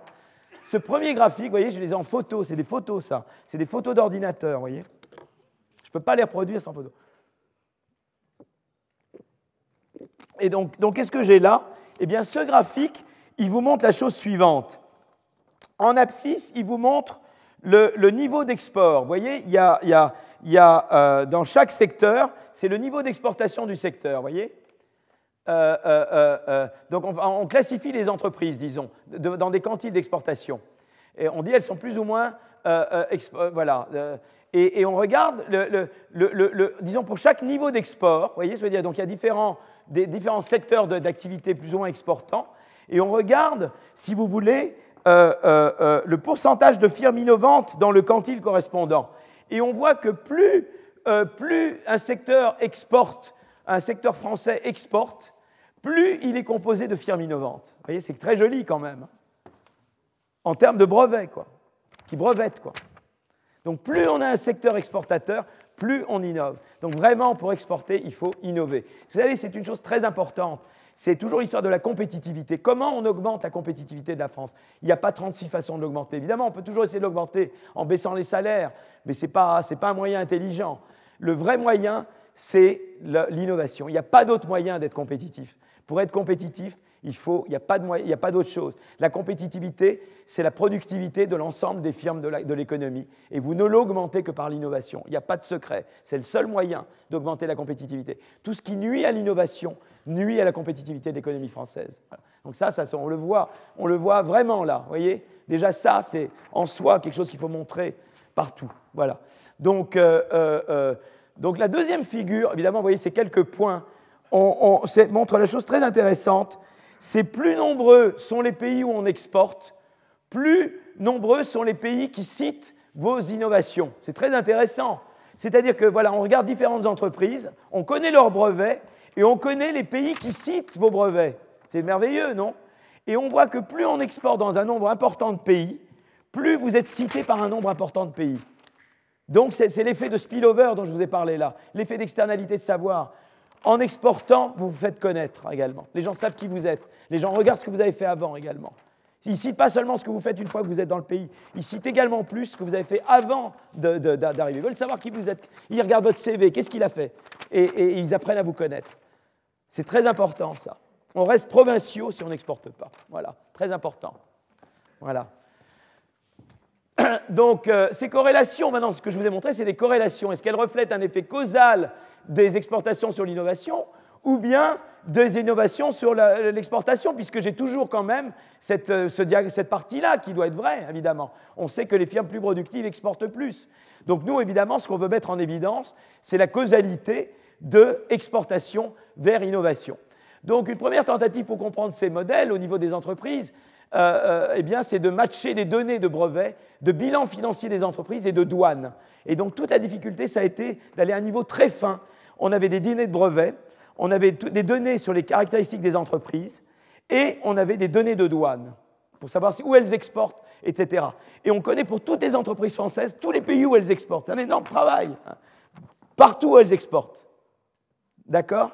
Ce premier graphique, vous voyez, je les ai en photo. C'est des photos, ça. C'est des photos d'ordinateur, vous voyez. Je ne peux pas les reproduire sans photo. Et donc, donc qu'est-ce que j'ai là? Eh bien, ce graphique, il vous montre la chose suivante. En abscisse, il vous montre le, niveau d'export. Vous voyez, il y a, euh, dans chaque secteur, c'est le niveau d'exportation du secteur. Vous voyez euh, euh, donc on, classifie les entreprises, disons, dans des quantiles d'exportation. Et on dit elles sont plus ou moins, voilà. Et, on regarde, disons pour chaque niveau d'export, vous voyez, je veux dire. Donc il y a différents, des, différents secteurs d'activité plus ou moins exportants, et on regarde, si vous voulez, euh, euh, euh, le pourcentage de firmes innovantes dans le quantile correspondant. Et on voit que plus, plus un secteur exporte, un secteur français exporte, plus il est composé de firmes innovantes. Vous voyez, c'est très joli quand même. En termes de brevets, quoi. Qui brevettent, quoi. Donc plus on a un secteur exportateur, plus on innove. Donc vraiment, pour exporter, il faut innover. Vous savez, c'est une chose très importante c'est toujours l'histoire de la compétitivité. Comment on augmente la compétitivité de la France? Il n'y a pas 36 façons de l'augmenter. Évidemment, on peut toujours essayer de l'augmenter en baissant les salaires, mais ce n'est pas, pas un moyen intelligent. Le vrai moyen, c'est l'innovation. Il n'y a pas d'autre moyen d'être compétitif. Pour être compétitif, il n'y a pas d'autre chose. La compétitivité, c'est la productivité de l'ensemble des firmes de l'économie. Et vous ne l'augmentez que par l'innovation. Il n'y a pas de secret. C'est le seul moyen d'augmenter la compétitivité. Tout ce qui nuit à l'innovation nuit à la compétitivité de l'économie française. Donc ça, ça, on le voit, on le voit vraiment là. Vous voyez? Déjà ça, c'est en soi quelque chose qu'il faut montrer partout. Voilà. Donc, euh, euh, euh, donc la deuxième figure, évidemment, vous voyez ces quelques points, on, montre la chose très intéressante c'est plus nombreux sont les pays où on exporte, plus nombreux sont les pays qui citent vos innovations. C'est très intéressant. C'est-à-dire que voilà, on regarde différentes entreprises, on connaît leurs brevets et on connaît les pays qui citent vos brevets. C'est merveilleux, non? Et on voit que plus on exporte dans un nombre important de pays, plus vous êtes cité par un nombre important de pays. Donc c'est l'effet de spillover dont je vous ai parlé là, l'effet d'externalité de savoir. En exportant, vous vous faites connaître également. Les gens savent qui vous êtes. Les gens regardent ce que vous avez fait avant également. Ils citent pas seulement ce que vous faites une fois que vous êtes dans le pays, ils citent également plus ce que vous avez fait avant d'arriver. Ils veulent savoir qui vous êtes. Ils regardent votre CV, qu'est-ce qu'il a fait? Et, ils apprennent à vous connaître. C'est très important ça. On reste provinciaux si on n'exporte pas. Voilà, très important. Voilà. Donc, euh, ces corrélations, maintenant, ce que je vous ai montré, c'est des corrélations. Est-ce qu'elles reflètent un effet causal des exportations sur l'innovation ou bien des innovations sur l'exportation, puisque j'ai toujours quand même cette, euh, cette partie-là qui doit être vraie, évidemment. On sait que les firmes plus productives exportent plus. Donc nous, évidemment, ce qu'on veut mettre en évidence, c'est la causalité de exportation vers innovation. Donc une première tentative pour comprendre ces modèles au niveau des entreprises, euh, euh, eh bien, c'est de matcher des données de brevets, de bilan financier des entreprises et de douane. Et donc toute la difficulté, ça a été d'aller à un niveau très fin on avait des données de brevets, on avait des données sur les caractéristiques des entreprises et on avait des données de douane pour savoir où elles exportent etc. Et on connaît pour toutes les entreprises françaises tous les pays où elles exportent. C'est un énorme travail. Hein. Partout où elles exportent. D'accord?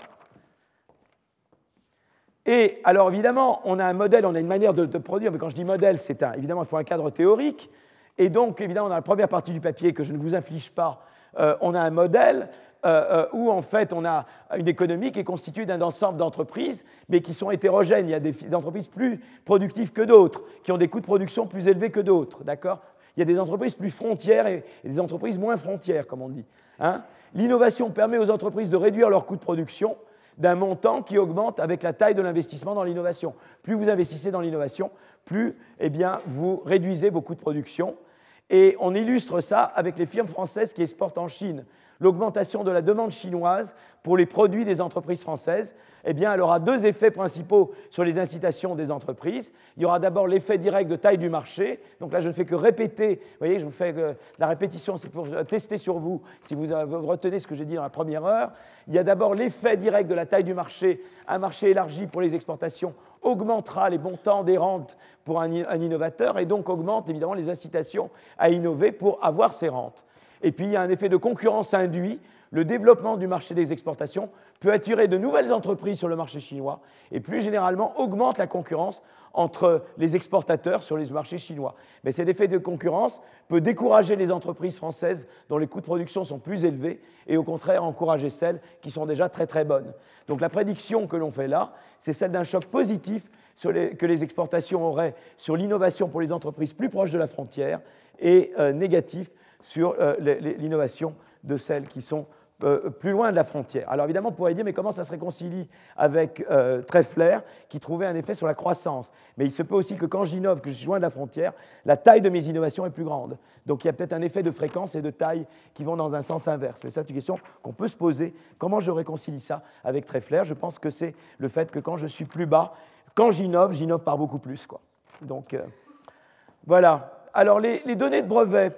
Et alors évidemment, on a un modèle, on a une manière de, produire, mais quand je dis modèle, c'est un, évidemment, il faut un cadre théorique. Et donc, évidemment, dans la première partie du papier, que je ne vous inflige pas, euh, on a un modèle euh, euh, où en fait on a une économie qui est constituée d'un ensemble d'entreprises, mais qui sont hétérogènes. Il y a des, entreprises plus productives que d'autres, qui ont des coûts de production plus élevés que d'autres. D'accord? Il y a des entreprises plus frontières et, des entreprises moins frontières, comme on dit. Hein? L'innovation permet aux entreprises de réduire leurs coûts de production d'un montant qui augmente avec la taille de l'investissement dans l'innovation. Plus vous investissez dans l'innovation, plus eh vous réduisez vos coûts de production. Et on illustre ça avec les firmes françaises qui exportent en Chine l'augmentation de la demande chinoise pour les produits des entreprises françaises, eh bien, elle aura deux effets principaux sur les incitations des entreprises. Il y aura d'abord l'effet direct de taille du marché. Donc là, je ne fais que répéter. Vous voyez, je vous fais la répétition, c'est pour tester sur vous si vous retenez ce que j'ai dit dans la première heure. Il y a d'abord l'effet direct de la taille du marché. Un marché élargi pour les exportations augmentera les montants des rentes pour un, un innovateur et donc augmente évidemment les incitations à innover pour avoir ces rentes. Et puis il y a un effet de concurrence induit. Le développement du marché des exportations peut attirer de nouvelles entreprises sur le marché chinois et plus généralement augmente la concurrence entre les exportateurs sur les marchés chinois. Mais cet effet de concurrence peut décourager les entreprises françaises dont les coûts de production sont plus élevés et au contraire encourager celles qui sont déjà très très bonnes. Donc la prédiction que l'on fait là, c'est celle d'un choc positif que les exportations auraient sur l'innovation pour les entreprises plus proches de la frontière et euh, négatif sur euh, l'innovation de celles qui sont euh, plus loin de la frontière. Alors évidemment, on pourrait dire, mais comment ça se réconcilie avec euh, Treffler, qui trouvait un effet sur la croissance? Mais il se peut aussi que quand j'innove, que je suis loin de la frontière, la taille de mes innovations est plus grande. Donc il y a peut-être un effet de fréquence et de taille qui vont dans un sens inverse. Mais ça, c'est une question qu'on peut se poser. Comment je réconcilie ça avec Treffler? Je pense que c'est le fait que quand je suis plus bas, quand j'innove, j'innove par beaucoup plus. Quoi. Donc voilà. Alors les, les données de brevets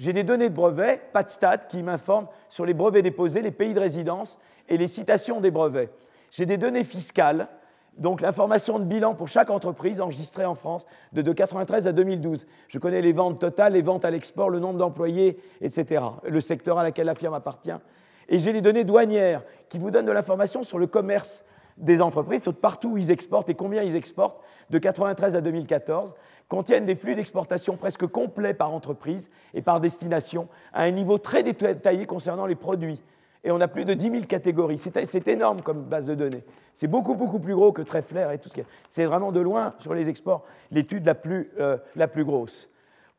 j'ai des données de brevets, pas de stats, qui m'informent sur les brevets déposés, les pays de résidence et les citations des brevets. J'ai des données fiscales, donc l'information de bilan pour chaque entreprise enregistrée en France de 1993 à 2012. Je connais les ventes totales, les ventes à l'export, le nombre d'employés, etc., le secteur à laquelle la firme appartient. Et j'ai les données douanières qui vous donnent de l'information sur le commerce des entreprises, sur partout où ils exportent et combien ils exportent de 1993 à 2014 contiennent des flux d'exportation presque complets par entreprise et par destination, à un niveau très détaillé concernant les produits. Et on a plus de 10 000 catégories. C'est énorme comme base de données. C'est beaucoup, beaucoup plus gros que Treffler et tout ce qui C'est vraiment de loin, sur les exports, l'étude la, euh, la plus grosse.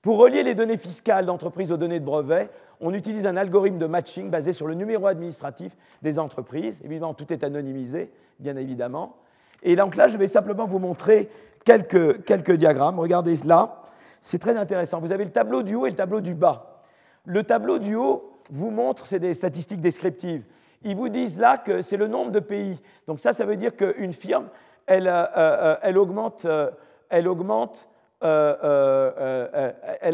Pour relier les données fiscales d'entreprise aux données de brevets, on utilise un algorithme de matching basé sur le numéro administratif des entreprises. Évidemment, tout est anonymisé, bien évidemment. Et donc là, je vais simplement vous montrer quelques, quelques diagrammes. Regardez là, c'est très intéressant. Vous avez le tableau du haut et le tableau du bas. Le tableau du haut vous montre, c'est des statistiques descriptives. Ils vous disent là que c'est le nombre de pays. Donc ça, ça veut dire qu'une firme, elle, euh, euh, elle augmente, euh, elle augmente, elle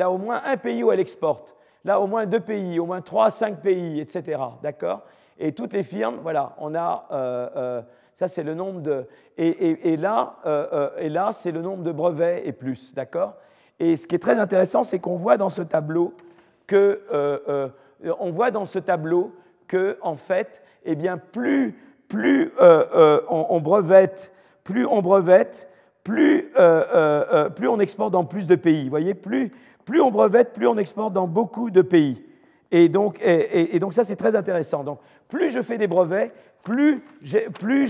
a au moins un pays où elle exporte. Là, au moins deux pays, au moins trois, cinq pays, etc. D'accord? Et toutes les firmes, voilà, on a ça, c'est le nombre de. Et, là, euh, euh, là c'est le nombre de brevets et plus, d'accord? Et ce qui est très intéressant, c'est qu'on voit dans ce tableau que. Euh, on voit dans ce tableau que, en fait, eh bien, plus, plus on, brevette, plus on plus, plus on exporte dans plus de pays. Vous voyez, plus, plus on brevette, plus on exporte dans beaucoup de pays. Et donc, et donc ça, c'est très intéressant. Donc, plus je fais des brevets, plus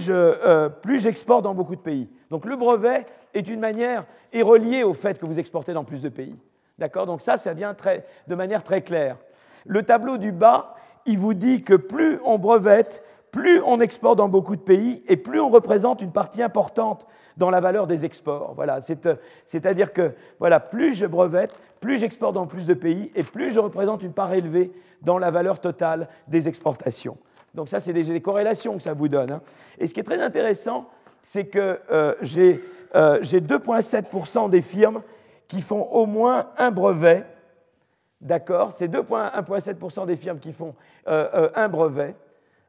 euh, j'exporte dans beaucoup de pays. Donc le brevet est une manière, est relié au fait que vous exportez dans plus de pays. D'accord? Donc ça, ça vient de manière très claire. Le tableau du bas, il vous dit que plus on brevette, plus on exporte dans beaucoup de pays et plus on représente une partie importante dans la valeur des exports. Voilà, euh, c'est-à-dire que voilà, plus je brevette, plus j'exporte dans plus de pays et plus je représente une part élevée dans la valeur totale des exportations. Donc ça, c'est des, corrélations que ça vous donne. Hein. Et ce qui est très intéressant, c'est que euh, j'ai 2,7% euh, des firmes qui font au moins un brevet. D'accord? C'est 2,7% des firmes qui font un brevet,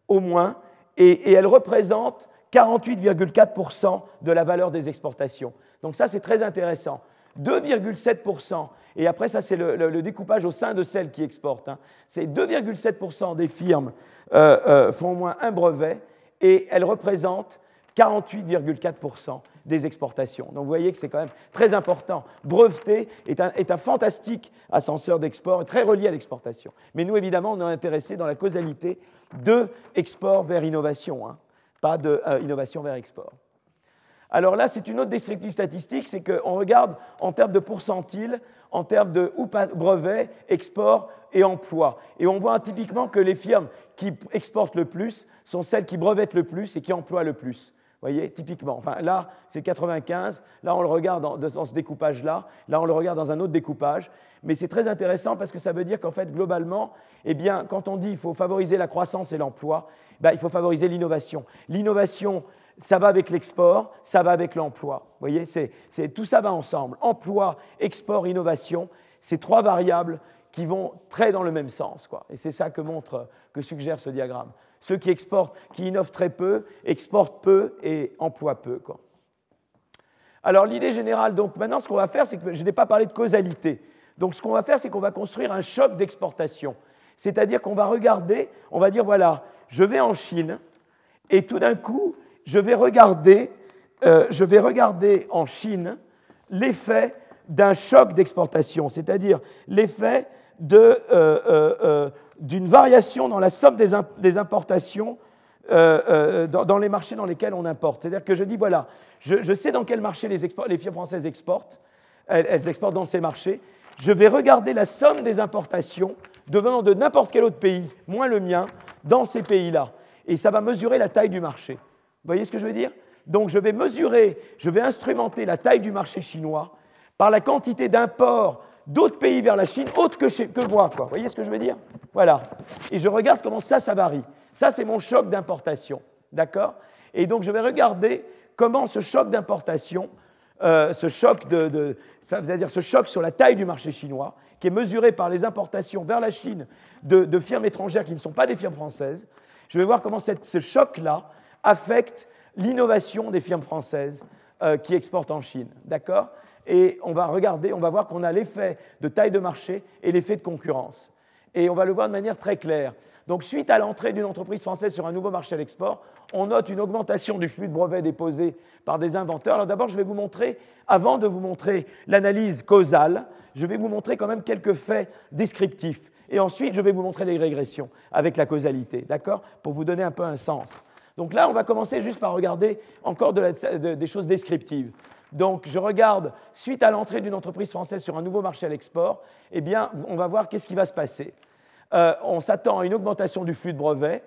au moins, et, et elles représentent 48,4% de la valeur des exportations. Donc ça, c'est très intéressant. 2,7%. Et après, ça, c'est le, découpage au sein de celles qui exportent. Hein. C'est 2,7% des firmes euh, euh, font au moins un brevet et elles représentent 48,4% des exportations. Donc vous voyez que c'est quand même très important. Breveter est un, fantastique ascenseur d'export, très relié à l'exportation. Mais nous, évidemment, on est intéressé dans la causalité de export vers innovation, hein, pas de euh, innovation vers export. Alors là, c'est une autre descriptive statistique, c'est qu'on regarde en termes de pourcentile, en termes de brevet, export et emploi. Et on voit typiquement que les firmes qui exportent le plus sont celles qui brevettent le plus et qui emploient le plus. Voyez, typiquement. Enfin, là, c'est 95. Là, on le regarde dans, ce découpage-là. Là, on le regarde dans un autre découpage. Mais c'est très intéressant parce que ça veut dire qu'en fait, globalement, eh bien, quand on dit qu'il faut favoriser la croissance et l'emploi, ben, il faut favoriser l'innovation. L'innovation, ça va avec l'export, ça va avec l'emploi. Vous voyez, c'est, tout ça va ensemble. Emploi, export, innovation, c'est trois variables qui vont très dans le même sens. Quoi. Et c'est ça que montre, que suggère ce diagramme. Ceux qui exportent, qui innovent très peu, exportent peu et emploient peu. Alors l'idée générale, donc maintenant ce qu'on va faire, c'est que je n'ai pas parlé de causalité. Donc ce qu'on va faire, c'est qu'on va construire un choc d'exportation. C'est-à-dire qu'on va regarder, on va dire voilà, je vais en Chine et tout d'un coup, je vais regarder, euh, je vais regarder en Chine l'effet d'un choc d'exportation, c'est-à-dire l'effet euh, euh, d'une variation dans la somme des, importations dans, les marchés dans lesquels on importe. C'est-à-dire que je dis, voilà, je, sais dans quel marché les, firmes françaises exportent, elles, exportent dans ces marchés, je vais regarder la somme des importations devenant de n'importe quel autre pays, moins le mien, dans ces pays-là. Et ça va mesurer la taille du marché. Vous voyez ce que je veux dire? Donc je vais mesurer, je vais instrumenter la taille du marché chinois par la quantité d'imports d'autres pays vers la Chine, autres que, que moi. Quoi. Vous voyez ce que je veux dire? Voilà. Et je regarde comment ça, ça varie. Ça, c'est mon choc d'importation. D'accord? Et donc je vais regarder comment ce choc d'importation, euh, ce choc de, c'est-à-dire ce choc sur la taille du marché chinois, qui est mesuré par les importations vers la Chine de, firmes étrangères qui ne sont pas des firmes françaises, je vais voir comment ce choc-là affecte l'innovation des firmes françaises euh, qui exportent en Chine. D'accord? Et on va regarder, on va voir qu'on a l'effet de taille de marché et l'effet de concurrence. Et on va le voir de manière très claire. Donc, suite à l'entrée d'une entreprise française sur un nouveau marché à l'export, on note une augmentation du flux de brevets déposés par des inventeurs. Alors d'abord, je vais vous montrer, avant de vous montrer l'analyse causale, je vais vous montrer quand même quelques faits descriptifs. Et ensuite, je vais vous montrer les régressions avec la causalité, d'accord Pour vous donner un peu un sens. Donc là, on va commencer juste par regarder encore des choses descriptives. Donc je regarde, suite à l'entrée d'une entreprise française sur un nouveau marché à l'export, eh bien, on va voir qu'est-ce qui va se passer. Euh, on s'attend à une augmentation du flux de brevets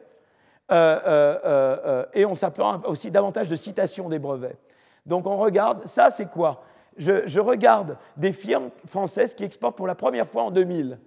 euh, euh, et on s'attend aussi davantage de citations des brevets. Donc on regarde, ça c'est quoi? Je, je, regarde des firmes françaises qui exportent pour la première fois en 2000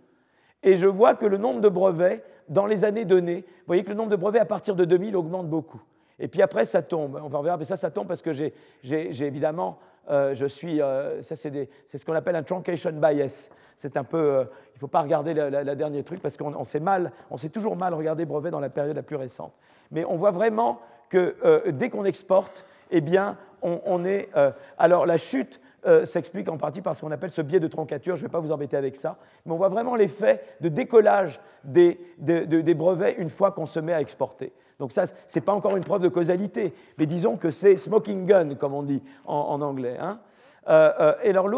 et je vois que le nombre de brevets dans les années données, vous voyez que le nombre de brevets à partir de 2000 augmente beaucoup. Et puis après, ça tombe. On va regarder, mais ça, ça tombe parce que j'ai évidemment, euh, je suis, euh, ça c'est ce qu'on appelle un truncation bias. C'est un peu, euh, il ne faut pas regarder le dernier truc parce qu'on sait mal, on sait toujours mal regarder brevets dans la période la plus récente. Mais on voit vraiment que dès qu'on exporte, eh bien, on, est. alors la chute s'explique en partie par ce qu'on appelle ce biais de troncature. Je ne vais pas vous embêter avec ça. Mais on voit vraiment l'effet de décollage des, brevets une fois qu'on se met à exporter. Donc ça, ce n'est pas encore une preuve de causalité, mais disons que c'est smoking gun, comme on dit en, anglais. Hein. Euh, euh, et alors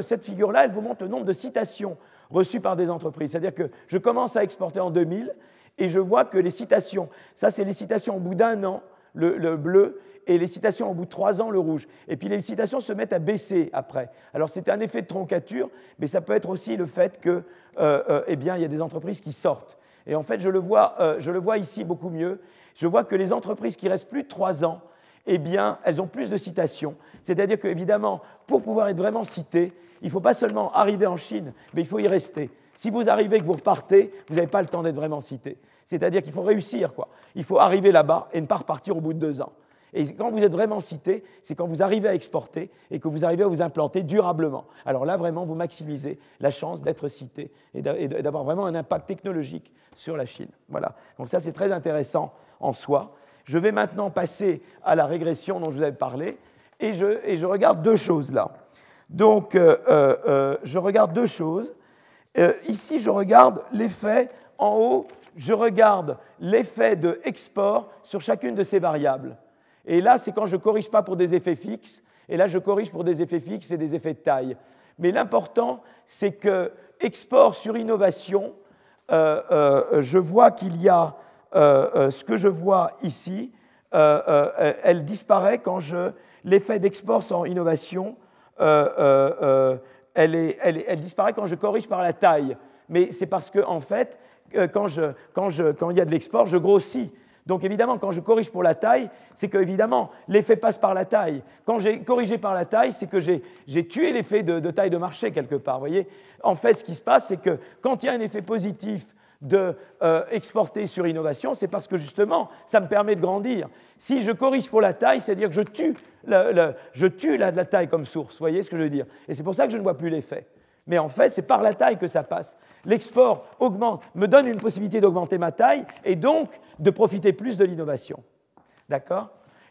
cette figure-là, elle vous montre le nombre de citations reçues par des entreprises. C'est-à-dire que je commence à exporter en 2000 et je vois que les citations, ça c'est les citations au bout d'un an, le bleu, et les citations au bout de trois ans, le rouge. Et puis les citations se mettent à baisser après. Alors c'est un effet de troncature, mais ça peut être aussi le fait que, euh, eh bien, il y a des entreprises qui sortent. Et en fait, je le vois, je le vois ici beaucoup mieux. Je vois que les entreprises qui restent plus de trois ans, eh bien, elles ont plus de citations. C'est-à-dire qu'évidemment, pour pouvoir être vraiment cité, il ne faut pas seulement arriver en Chine, mais il faut y rester. Si vous arrivez et que vous repartez, vous n'avez pas le temps d'être vraiment cité. C'est-à-dire qu'il faut réussir, quoi. Il faut arriver là-bas et ne pas repartir au bout de deux ans. Et quand vous êtes vraiment cité, c'est quand vous arrivez à exporter et que vous arrivez à vous implanter durablement. Alors là, vraiment, vous maximisez la chance d'être cité et d'avoir vraiment un impact technologique sur la Chine. Voilà. Donc ça, c'est très intéressant en soi. Je vais maintenant passer à la régression dont je vous avais parlé et je, regarde deux choses là. Donc, je regarde deux choses. ici, je regarde l'effet en haut, je regarde l'effet de export sur chacune de ces variables. Et là, c'est quand je ne corrige pas pour des effets fixes, et là, je corrige pour des effets fixes et des effets de taille. Mais l'important, c'est que export sur innovation, euh, euh, je vois qu'il y a euh, ce que je vois ici, elle disparaît quand je l'effet d'export sans innovation, elle, disparaît quand je corrige par la taille. Mais c'est parce que en fait, quand il y a de l'export, je grossis. Donc évidemment, quand je corrige pour la taille, c'est que évidemment l'effet passe par la taille. Quand j'ai corrigé par la taille, c'est que j'ai tué l'effet de, taille de marché quelque part. Voyez en fait, ce qui se passe, c'est que quand il y a un effet positif de euh, exporter sur innovation, c'est parce que justement, ça me permet de grandir. Si je corrige pour la taille, c'est-à-dire que je tue, je tue la, la taille comme source. Voyez ce que je veux dire Et c'est pour ça que je ne vois plus l'effet. Mais en fait, c'est par la taille que ça passe. L'export augmente, me donne une possibilité d'augmenter ma taille et donc de profiter plus de l'innovation. D'accord?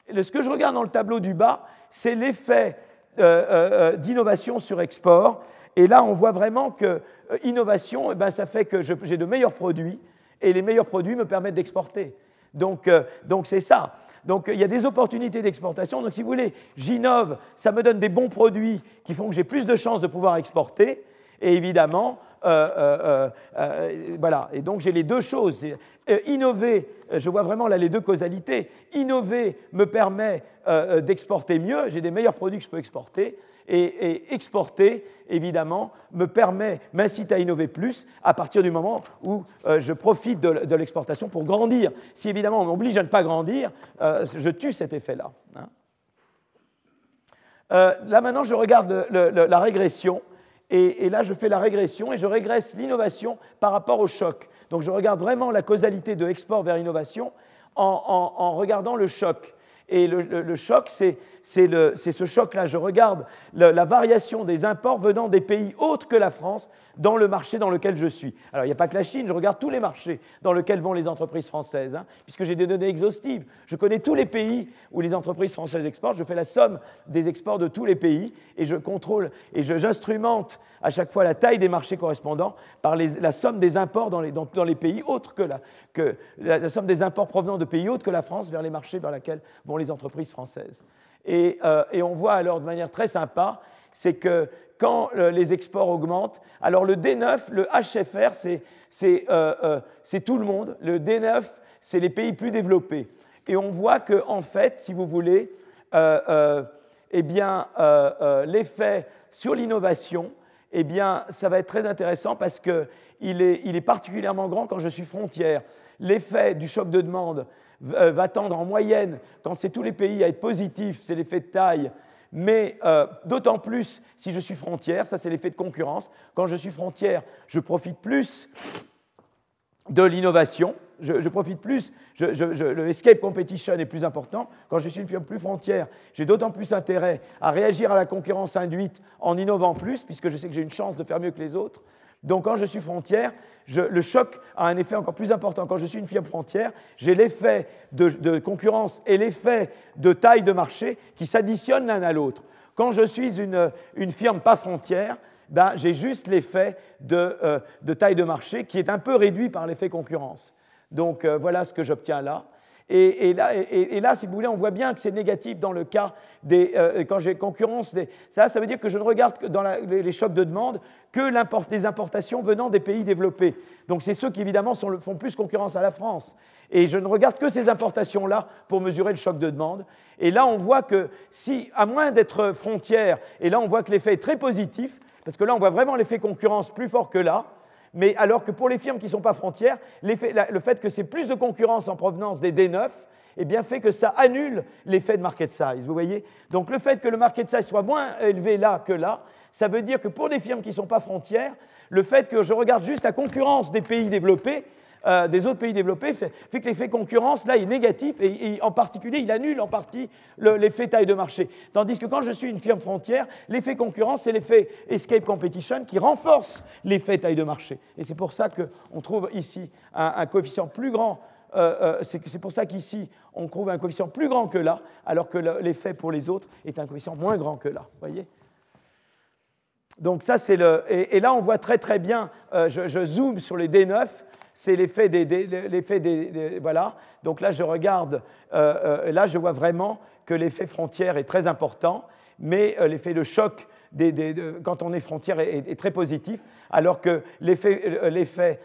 Ce que je regarde dans le tableau du bas, c'est l'effet euh, euh, euh, d'innovation sur export. Et là, on voit vraiment que innovation, eh ben, ça fait que j'ai de meilleurs produits et les meilleurs produits me permettent d'exporter. Donc, donc c'est ça. Donc il y a des opportunités d'exportation. Donc si vous voulez, j'innove, ça me donne des bons produits qui font que j'ai plus de chances de pouvoir exporter. Et évidemment, euh, euh, euh, voilà. Et donc j'ai les deux choses. innover, je vois vraiment là les deux causalités. Innover me permet d'exporter mieux. J'ai des meilleurs produits que je peux exporter et, exporter, évidemment, me permet, m'incite à innover plus à partir du moment où euh, je profite de, l'exportation pour grandir. Si évidemment on m'oblige à ne pas grandir, euh, je tue cet effet-là. Hein. Euh, là maintenant, je regarde la régression. Et, là, je fais la régression et je régresse l'innovation par rapport au choc. Donc, je regarde vraiment la causalité de export vers innovation en regardant le choc. Et le, choc, c'est ce choc-là. Je regarde la variation des imports venant des pays autres que la France dans le marché dans lequel je suis. Alors, il n'y a pas que la Chine, je regarde tous les marchés dans lesquels vont les entreprises françaises, hein, puisque j'ai des données exhaustives. Je connais tous les pays où les entreprises françaises exportent, je fais la somme des exports de tous les pays, et je contrôle et j'instrumente à chaque fois la taille des marchés correspondants par la somme des imports dans les, pays autres que, la, somme des imports provenant de pays autres que la France vers les marchés vers lesquels vont les entreprises françaises. Et, euh, et on voit alors de manière très sympa, c'est que quand euh, les exports augmentent. Alors le D9, le HFR, euh, euh, c'est tout le monde. Le D9, c'est les pays plus développés. Et on voit que, en fait, si vous voulez, eh bien, l'effet sur l'innovation, eh bien, ça va être très intéressant parce qu'il il est particulièrement grand quand je suis frontière. L'effet du choc de demande va tendre en moyenne, quand c'est tous les pays à être positif, c'est l'effet de taille, mais euh, d'autant plus si je suis frontière, ça c'est l'effet de concurrence. Quand je suis frontière, je profite plus de l'innovation, je, profite plus, le escape competition est plus important. Quand je suis une firme plus frontière, j'ai d'autant plus intérêt à réagir à la concurrence induite en innovant plus, puisque je sais que j'ai une chance de faire mieux que les autres. Donc quand je suis frontière, le choc a un effet encore plus important. Quand je suis une firme frontière, j'ai l'effet de, concurrence et l'effet de taille de marché qui s'additionnent l'un à l'autre. Quand je suis une, firme pas frontière, ben, j'ai juste l'effet euh, de, taille de marché qui est un peu réduit par l'effet concurrence. Donc euh, voilà ce que j'obtiens là. Et, là, si vous voulez, on voit bien que c'est négatif dans le cas des. Euh, quand j'ai concurrence, ça, ça veut dire que je ne regarde que dans les chocs de demande que des importations venant des pays développés. Donc c'est ceux qui, évidemment, font plus concurrence à la France. Et je ne regarde que ces importations-là pour mesurer le choc de demande. Et là, on voit que si, à moins d'être frontière, et là, on voit que l'effet est très positif, parce que là, on voit vraiment l'effet concurrence plus fort que là. Mais alors que pour les firmes qui ne sont pas frontières, le fait que c'est plus de concurrence en provenance des D9, eh bien, fait que ça annule l'effet de market size. Vous voyez? Donc le fait que le market size soit moins élevé là que là, ça veut dire que pour des firmes qui ne sont pas frontières, le fait que je regarde juste la concurrence des pays développés, euh, des autres pays développés fait, que l'effet concurrence, là, est négatif et, en particulier, il annule en partie l'effet taille de marché. Tandis que quand je suis une firme frontière, l'effet concurrence, c'est l'effet escape competition qui renforce l'effet taille de marché. Et c'est pour ça qu'on trouve ici un, coefficient plus grand. Euh, euh, c'est pour ça qu'ici, on trouve un coefficient plus grand que là, alors que l'effet pour les autres est un coefficient moins grand que là. Voyez? Donc ça, c'est le... Et, là, on voit très très bien, euh, je, zoome sur les D9, c'est l'effet des, des, Voilà. Donc là, je regarde, euh, là, je vois vraiment que l'effet frontière est très important, mais l'effet de choc des, quand on est frontière est, très positif, alors que l'effet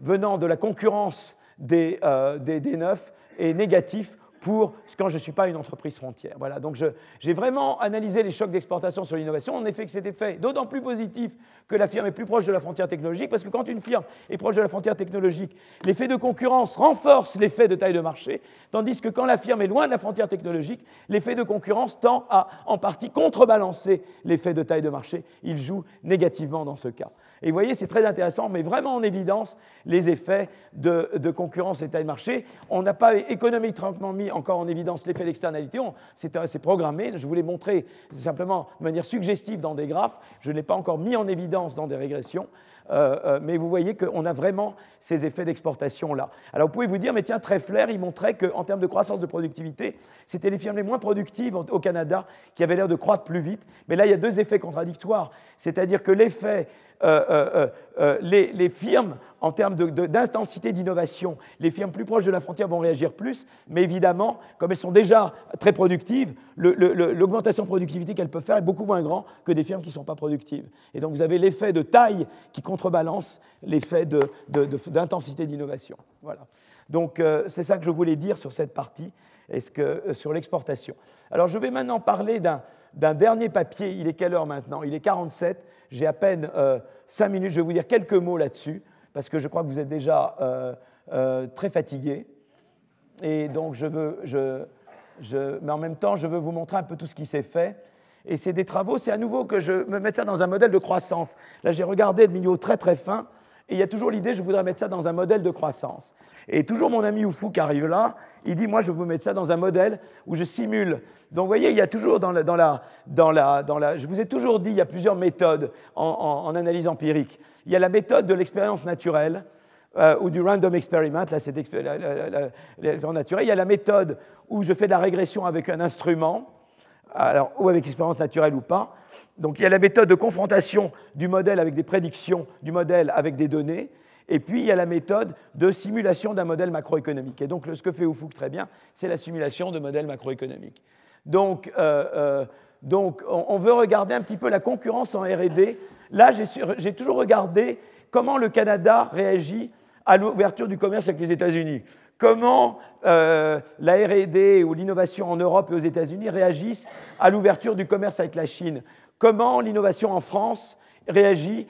venant de la concurrence des, D9 est négatif pour quand je ne suis pas une entreprise frontière. Voilà, donc j'ai vraiment analysé les chocs d'exportation sur l'innovation. En effet, que cet effet d'autant plus positif que la firme est plus proche de la frontière technologique, parce que quand une firme est proche de la frontière technologique, l'effet de concurrence renforce l'effet de taille de marché, tandis que quand la firme est loin de la frontière technologique, l'effet de concurrence tend à en partie contrebalancer l'effet de taille de marché. Il joue négativement dans ce cas. Et vous voyez, c'est très intéressant, mais vraiment en évidence les effets de, concurrence et taille de marché. On n'a pas économiquement mis encore en évidence l'effet d'externalité, c'est programmé. Je vous l'ai montré simplement de manière suggestive dans des graphes. Je ne l'ai pas encore mis en évidence dans des régressions. Euh, euh, mais vous voyez qu'on a vraiment ces effets d'exportation-là. Alors vous pouvez vous dire, mais tiens, Treffler, il montrait qu'en termes de croissance de productivité, c'était les firmes les moins productives au Canada qui avaient l'air de croître plus vite. Mais là, il y a deux effets contradictoires. C'est-à-dire que l'effet euh, euh, euh, les, firmes, en termes d'intensité d'innovation, les firmes plus proches de la frontière vont réagir plus, mais évidemment, comme elles sont déjà très productives, l'augmentation de productivité qu'elles peuvent faire est beaucoup moins grande que des firmes qui ne sont pas productives. Et donc vous avez l'effet de taille qui contrebalance l'effet d'intensité d'innovation. Voilà. Donc c'est ça que je voulais dire sur cette partie, sur l'exportation. Alors je vais maintenant parler d'un dernier papier. Il est quelle heure maintenant? Il est 47 j'ai à peine euh, cinq minutes, je vais vous dire quelques mots là-dessus, parce que je crois que vous êtes déjà euh, euh, très fatigué. Et donc, je veux, mais en même temps, je veux vous montrer un peu tout ce qui s'est fait. Et c'est des travaux, c'est à nouveau que je me mette ça dans un modèle de croissance. Là, j'ai regardé de milieu très très fin, et il y a toujours l'idée, je voudrais mettre ça dans un modèle de croissance. Et toujours mon ami Oufou qui arrive là, il dit, moi, je vais vous mettre ça dans un modèle où je simule. Donc, vous voyez, il y a toujours dans la... Dans la, dans la, dans la je vous ai toujours dit, il y a plusieurs méthodes en, analyse empirique. Il y a la méthode de l'expérience naturelle, euh, ou du random experiment, là c'est l'expérience naturelle. Il y a la méthode où je fais de la régression avec un instrument, alors, ou avec expérience naturelle ou pas. Donc il y a la méthode de confrontation du modèle avec des prédictions du modèle avec des données. Et puis, il y a la méthode de simulation d'un modèle macroéconomique. Et donc, ce que fait Ufuk très bien, c'est la simulation de modèles macroéconomiques. Donc, euh, euh, donc on, veut regarder un petit peu la concurrence en RD. Là, j'ai toujours regardé comment le Canada réagit à l'ouverture du commerce avec les États-Unis. Comment euh, la RD ou l'innovation en Europe et aux États-Unis réagissent à l'ouverture du commerce avec la Chine. Comment l'innovation en France réagit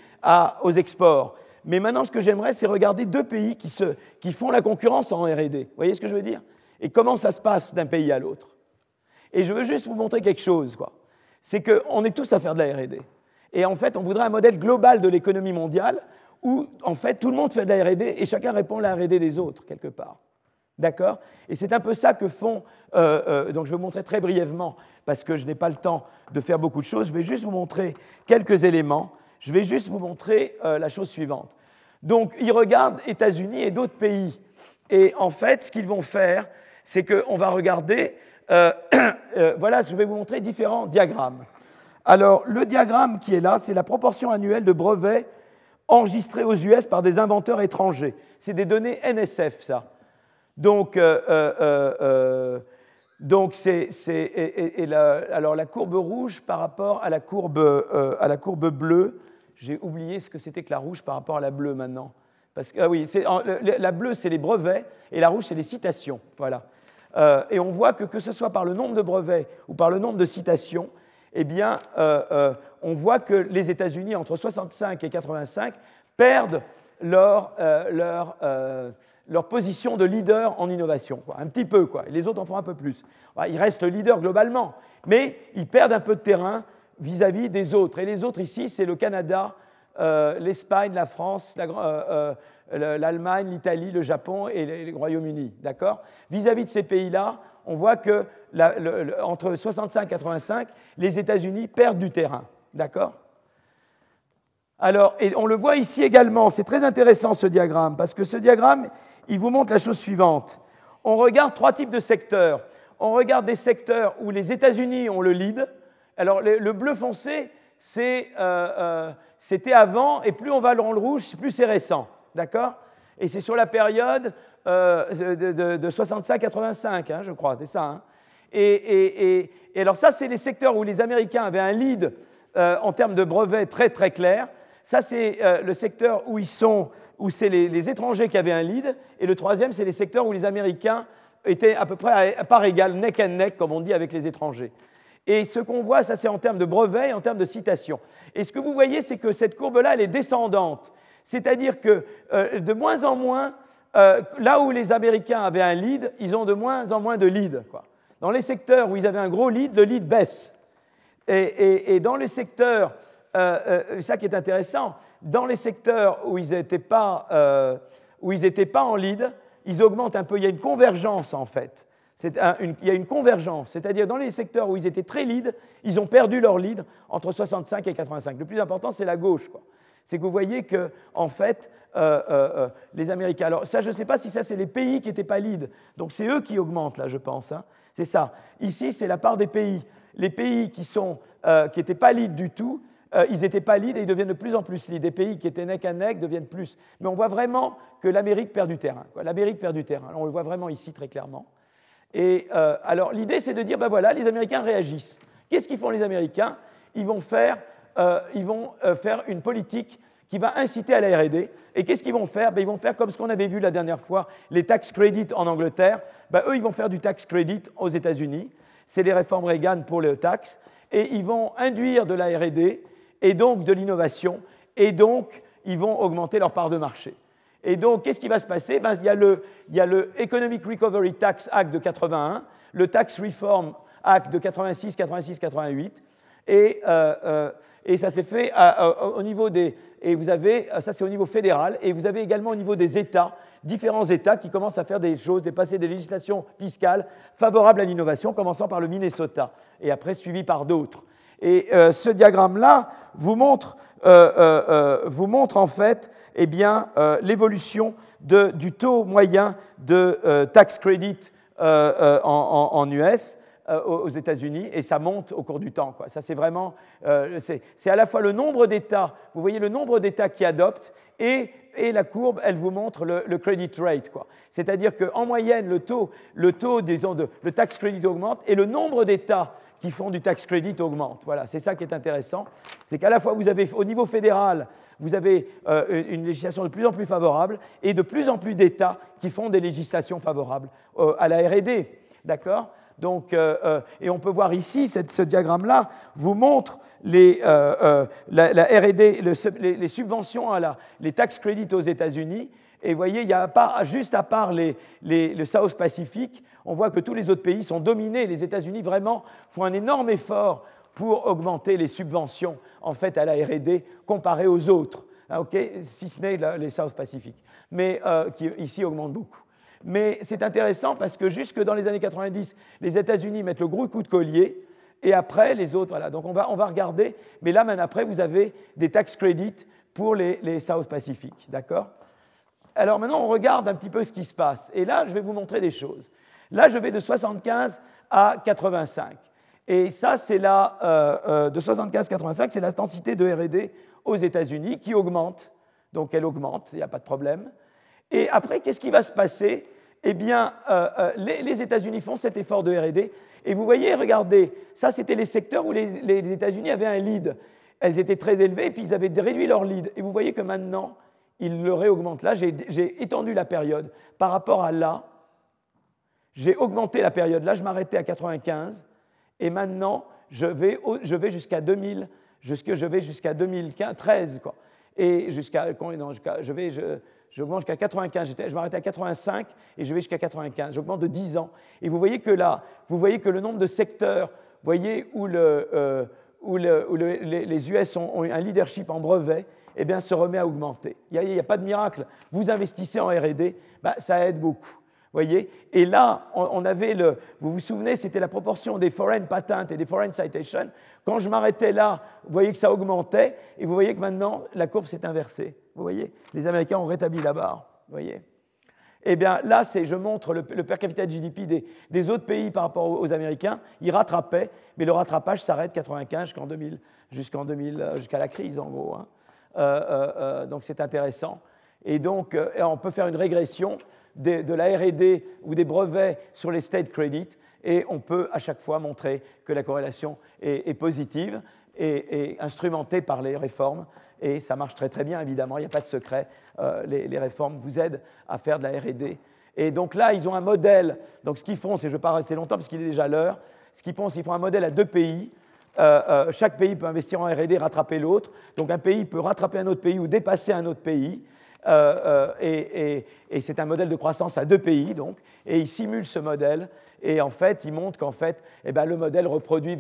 aux exports. Mais maintenant, ce que j'aimerais, c'est regarder deux pays qui, font la concurrence en RD. Vous voyez ce que je veux dire? Et comment ça se passe d'un pays à l'autre? Et je veux juste vous montrer quelque chose. C'est qu'on est tous à faire de la RD. Et en fait, on voudrait un modèle global de l'économie mondiale où, en fait, tout le monde fait de la RD et chacun répond à la RD des autres, quelque part. D'accord? Et c'est un peu ça que font. Euh, euh, donc, je vais vous montrer très brièvement, parce que je n'ai pas le temps de faire beaucoup de choses. Je vais juste vous montrer quelques éléments. Je vais juste vous montrer euh, la chose suivante. Donc, ils regardent États-Unis et d'autres pays. Et en fait, ce qu'ils vont faire, c'est qu'on va regarder. Euh, euh, voilà, je vais vous montrer différents diagrammes. Alors, le diagramme qui est là, c'est la proportion annuelle de brevets enregistrés aux US par des inventeurs étrangers. C'est des données NSF, ça. Donc, c'est, alors la courbe rouge par rapport à la courbe, à la courbe bleue, j'ai oublié ce que c'était que la rouge par rapport à la bleue maintenant. Parce que, ah oui, la bleue, c'est les brevets, et la rouge, c'est les citations. Voilà. Euh, et on voit que, que ce soit par le nombre de brevets ou par le nombre de citations, eh bien, euh, euh, on voit que les États-Unis, entre 65 et 85, perdent leur, leur, leur position de leader en innovation. Un petit peu, quoi. Les autres en font un peu plus. Ils restent leaders globalement, mais ils perdent un peu de terrain vis-à-vis des autres. Et les autres ici, c'est le Canada, euh, l'Espagne, la France, euh, euh, l'Allemagne, l'Italie, le Japon et le Royaume-Uni. D'accord? Vis-à-vis de ces pays-là, on voit que entre 65 et 85, les États-Unis perdent du terrain. D'accord? Alors, et on le voit ici également, c'est très intéressant ce diagramme, parce que ce diagramme, il vous montre la chose suivante. On regarde trois types de secteurs. On regarde des secteurs où les États-Unis ont le lead, alors le, bleu foncé, c'était avant, et plus on va dans le rouge, plus c'est récent. D'accord? Et c'est sur la période de, 65-85, hein, je crois, c'est ça. Hein? et, alors ça, c'est les secteurs où les Américains avaient un lead en termes de brevets très très clair. Ça, c'est le secteur où ils sont où c'est les, étrangers qui avaient un lead, et le troisième, c'est les secteurs où les Américains étaient à peu près à part égale, neck and neck, comme on dit, avec les étrangers. Et ce qu'on voit, ça c'est en termes de brevets et en termes de citations. Et ce que vous voyez, c'est que cette courbe-là, elle est descendante. C'est-à-dire que euh, de moins en moins, euh, là où les Américains avaient un lead, ils ont de moins en moins de lead. Dans les secteurs où ils avaient un gros lead, le lead baisse. Et, dans les secteurs, euh, ça qui est intéressant, dans les secteurs où ils n'étaient pas, pas en lead, ils augmentent un peu. Il y a une convergence en fait. Il y a une convergence, c'est-à-dire dans les secteurs où ils étaient très lead, ils ont perdu leur lead entre 65 et 85. Le plus important, c'est la gauche. C'est que vous voyez que, en fait, euh, euh, les Américains. Alors, ça, je ne sais pas si ça, c'est les pays qui n'étaient pas lead. Donc, c'est eux qui augmentent, là, je pense. Hein. C'est ça. Ici, c'est la part des pays. Les pays qui n'étaient pas lead du tout, euh, ils n'étaient pas lead et ils deviennent de plus en plus lead. Des pays qui étaient neck à neck deviennent plus. Mais on voit vraiment que l'Amérique perd du terrain. L'Amérique perd du terrain. On le voit vraiment ici très clairement. Et euh, alors l'idée, c'est de dire, ben voilà, les Américains réagissent. Qu'est-ce qu'ils font les Américains? Ils vont faire, euh, vont, faire une politique qui va inciter à la RD. Et qu'est-ce qu'ils vont faire? Ben, Ils vont faire comme ce qu'on avait vu la dernière fois, les tax credits en Angleterre. Ben, eux, ils vont faire du tax credit aux États-Unis. C'est les réformes Reagan pour le tax. Et ils vont induire de la RD et donc de l'innovation, et donc ils vont augmenter leur part de marché. Et donc, qu'est-ce qui va se passer? Ben, il, y a le, Economic Recovery Tax Act de 81, le Tax Reform Act de 86, 86, 88, et, euh, euh, et ça s'est fait au niveau des... Et vous avez, ça c'est au niveau fédéral, et vous avez également au niveau des États, différents États qui commencent à faire des choses, et passer des législations fiscales favorables à l'innovation, commençant par le Minnesota, et après suivi par d'autres. Et euh, ce diagramme-là vous montre, euh, euh, vous montre en fait eh bien, l'évolution du taux moyen de tax credit en, US aux États-Unis et ça monte au cours du temps. Ça, c'est vraiment, c'est à la fois le nombre d'États, vous voyez le nombre d'États qui adoptent et, et, la courbe, elle vous montre le, credit rate. C'est-à-dire qu'en moyenne, le taux, le taux disons, de, le tax credit augmente et le nombre d'États qui font du tax credit augmentent. Voilà, c'est ça qui est intéressant. C'est qu'à la fois, vous avez, au niveau fédéral, vous avez euh, une législation de plus en plus favorable et de plus en plus d'États qui font des législations favorables euh, à la RD. D'accord? Donc, euh, et on peut voir ici, ce diagramme-là vous montre les, la, RD, les, subventions à la, les tax credits aux États-Unis. Et vous voyez, juste à part les, le South Pacific, on voit que tous les autres pays sont dominés. Les États-Unis vraiment font un énorme effort pour augmenter les subventions en fait à la R&D comparé aux autres, hein, si ce n'est les South Pacific, mais euh, qui ici augmentent beaucoup. Mais c'est intéressant parce que jusque dans les années 90, les États-Unis mettent le gros coup de collier et après les autres. Donc on va, on va regarder, mais là maintenant après vous avez des tax credits pour les, les South Pacific, d'accord? Alors maintenant on regarde un petit peu ce qui se passe et là je vais vous montrer des choses. Là, je vais de 75 à 85. Et ça, c'est là, euh, euh, de 75 à 85, c'est la densité de RD aux États-Unis qui augmente. Donc elle augmente, il n'y a pas de problème. Et après, qu'est-ce qui va se passer? Eh bien, euh, les, États-Unis font cet effort de RD. Et vous voyez, regardez, ça, c'était les secteurs où les, États-Unis avaient un lead. Elles étaient très élevées, puis ils avaient réduit leur lead. Et vous voyez que maintenant, ils le réaugmentent. Là, j'ai étendu la période par rapport à là j'ai augmenté la période. Là, je m'arrêtais à 95 et maintenant, je vais, je vais jusqu'à 2000, jusque, je vais jusqu'à 2013, quoi. Et jusqu'à, je vais, je, j'augmente jusqu'à 95, je m'arrêtais à 85 et je vais jusqu'à 95, j'augmente de 10 ans. Et vous voyez que là, vous voyez que le nombre de secteurs, voyez, où, euh, les, US ont, un leadership en brevet, eh bien, se remet à augmenter. Il n'y a, a, pas de miracle. Vous investissez en R&D, bah, ça aide beaucoup voyez? Et là, on avait le. Vous vous souvenez, c'était la proportion des foreign patents et des foreign citations. Quand je m'arrêtais là, vous voyez que ça augmentait, et vous voyez que maintenant, la courbe s'est inversée. Vous voyez? Les Américains ont rétabli la barre. Vous voyez? Eh bien là, je montre le, per capita GDP des, autres pays par rapport aux, Américains. Ils rattrapaient, mais le rattrapage s'arrête 95 jusqu'en 2000, jusqu'en 2000, jusqu'à la crise en gros. Hein. Euh, euh, euh, donc c'est intéressant. Et donc on peut faire une régression de, la R&D ou des brevets sur les state credit, et on peut à chaque fois montrer que la corrélation est, positive et, instrumentée par les réformes et ça marche très très bien, évidemment, il n'y a pas de secret. Les, réformes vous aident à faire de la RD. Et donc là, ils ont un modèle. Donc ce qu'ils font, c'est, je ne vais pas rester longtemps parce qu'il est déjà l'heure, ce qu'ils font, c'est qu'ils font un modèle à deux pays. Euh, euh, chaque pays peut investir en RD, rattraper l'autre. Donc un pays peut rattraper un autre pays ou dépasser un autre pays. et, c'est un modèle de croissance à deux pays, donc, et ils simulent ce modèle, et en fait, ils montrent qu'en fait, eh ben, le modèle reproduit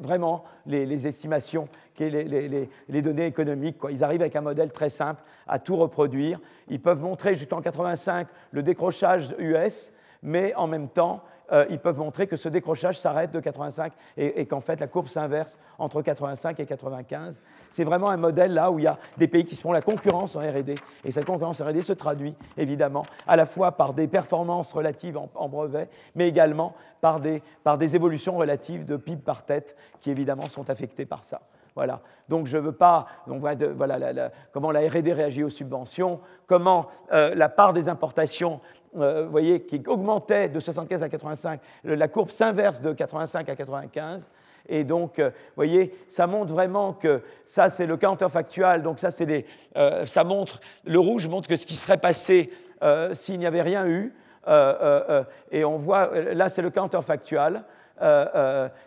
vraiment les, estimations, les, données économiques. Ils arrivent avec un modèle très simple à tout reproduire. Ils peuvent montrer jusqu'en 85 le décrochage US, mais en même temps, euh, ils peuvent montrer que ce décrochage s'arrête de 85 et, qu'en fait la courbe s'inverse entre 85 et 95. C'est vraiment un modèle là où il y a des pays qui se font la concurrence en RD. Et cette concurrence en RD se traduit évidemment à la fois par des performances relatives en, en brevet, mais également par des, par des évolutions relatives de PIB par tête qui évidemment sont affectées par ça. Voilà. Donc je ne veux pas. Voilà comment la R&D réagit aux subventions, comment euh, la part des importations euh, voyez, qui augmentait de 75 à 85, la courbe s'inverse de 85 à 95. Et donc, euh, vous voyez, ça montre vraiment que ça, c'est le counterfactual. Donc, ça, c'est euh, ça montre, le rouge montre que ce qui serait passé s'il n'y avait rien eu. et on voit, là, c'est le counterfactual.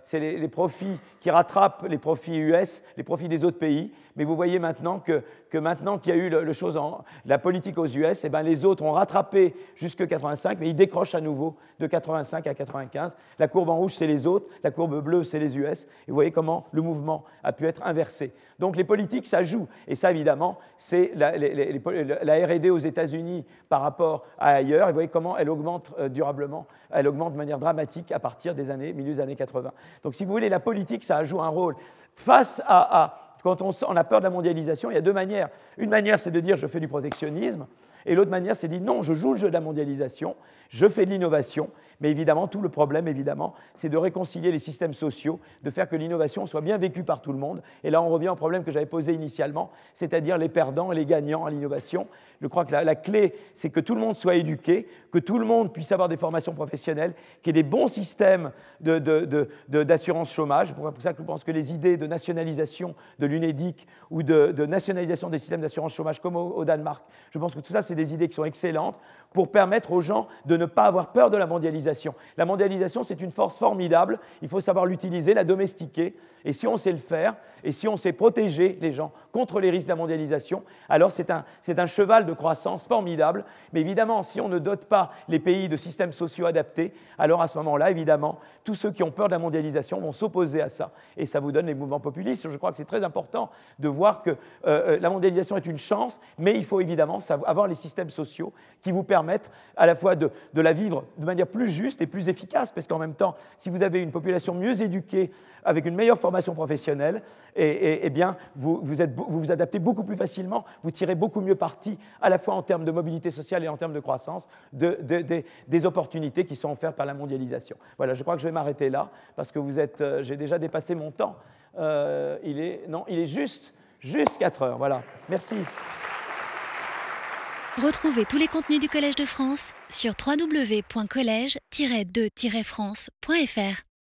c'est les, profits qui rattrapent les profits US, les profits des autres pays. Mais vous voyez maintenant que maintenant qu'il y a eu le, chose en, la politique aux US, eh ben, les autres ont rattrapé jusque 85, mais ils décrochent à nouveau de 85 à 95. La courbe en rouge, c'est les autres, la courbe bleue, c'est les US. Et vous voyez comment le mouvement a pu être inversé. Donc les politiques, ça joue. Et ça, évidemment, c'est la, la RD aux États-Unis par rapport à ailleurs. Et vous voyez comment elle augmente euh, durablement, elle augmente de manière dramatique à partir des années, milieu des années 80. Donc si vous voulez, la politique, ça joue un rôle. Face à quand on, a peur de la mondialisation, il y a deux manières. Une manière, c'est de dire je fais du protectionnisme, et l'autre manière, c'est de dire non, je joue le jeu de la mondialisation, je fais de l'innovation, mais évidemment, tout le problème, évidemment, c'est de réconcilier les systèmes sociaux, de faire que l'innovation soit bien vécue par tout le monde. Et là, on revient au problème que j'avais posé initialement, c'est-à-dire les perdants et les gagnants à l'innovation. Je crois que la, clé, c'est que tout le monde soit éduqué, que tout le monde puisse avoir des formations professionnelles, qu'il y ait des bons systèmes d'assurance chômage. C'est pour ça que je pense que les idées de nationalisation de l'UNEDIC ou de, nationalisation des systèmes d'assurance chômage comme au Danemark, je pense que tout ça, c'est des idées qui sont excellentes pour permettre aux gens de ne pas avoir peur de la mondialisation. La mondialisation, c'est une force formidable, il faut savoir l'utiliser, la domestiquer, et si on sait le faire, et si on sait protéger les gens contre les risques de la mondialisation, alors c'est un, un, cheval de croissance formidable. Mais évidemment, si on ne dote pas les pays de systèmes sociaux adaptés, alors à ce moment-là, évidemment, tous ceux qui ont peur de la mondialisation vont s'opposer à ça. Et ça vous donne les mouvements populistes. Je crois que c'est très important de voir que euh, euh, la mondialisation est une chance, mais il faut évidemment avoir les systèmes sociaux qui vous permettent à la fois de, la vivre de manière plus juste et plus efficace, parce qu'en même temps, si vous avez une population mieux éduquée, avec une meilleure formation professionnelle, et, bien, vous vous, êtes, vous vous adaptez beaucoup plus facilement, vous tirez beaucoup mieux parti, à la fois en termes de mobilité sociale et en termes de croissance, des opportunités qui sont offertes par la mondialisation. Voilà, je crois que je vais m'arrêter là, parce que vous êtes, euh, j'ai déjà dépassé mon temps. Euh, il est, non, il est juste, juste 4 heures. Voilà, merci. Retrouvez tous les contenus du Collège de France sur www.colège-2-france.fr.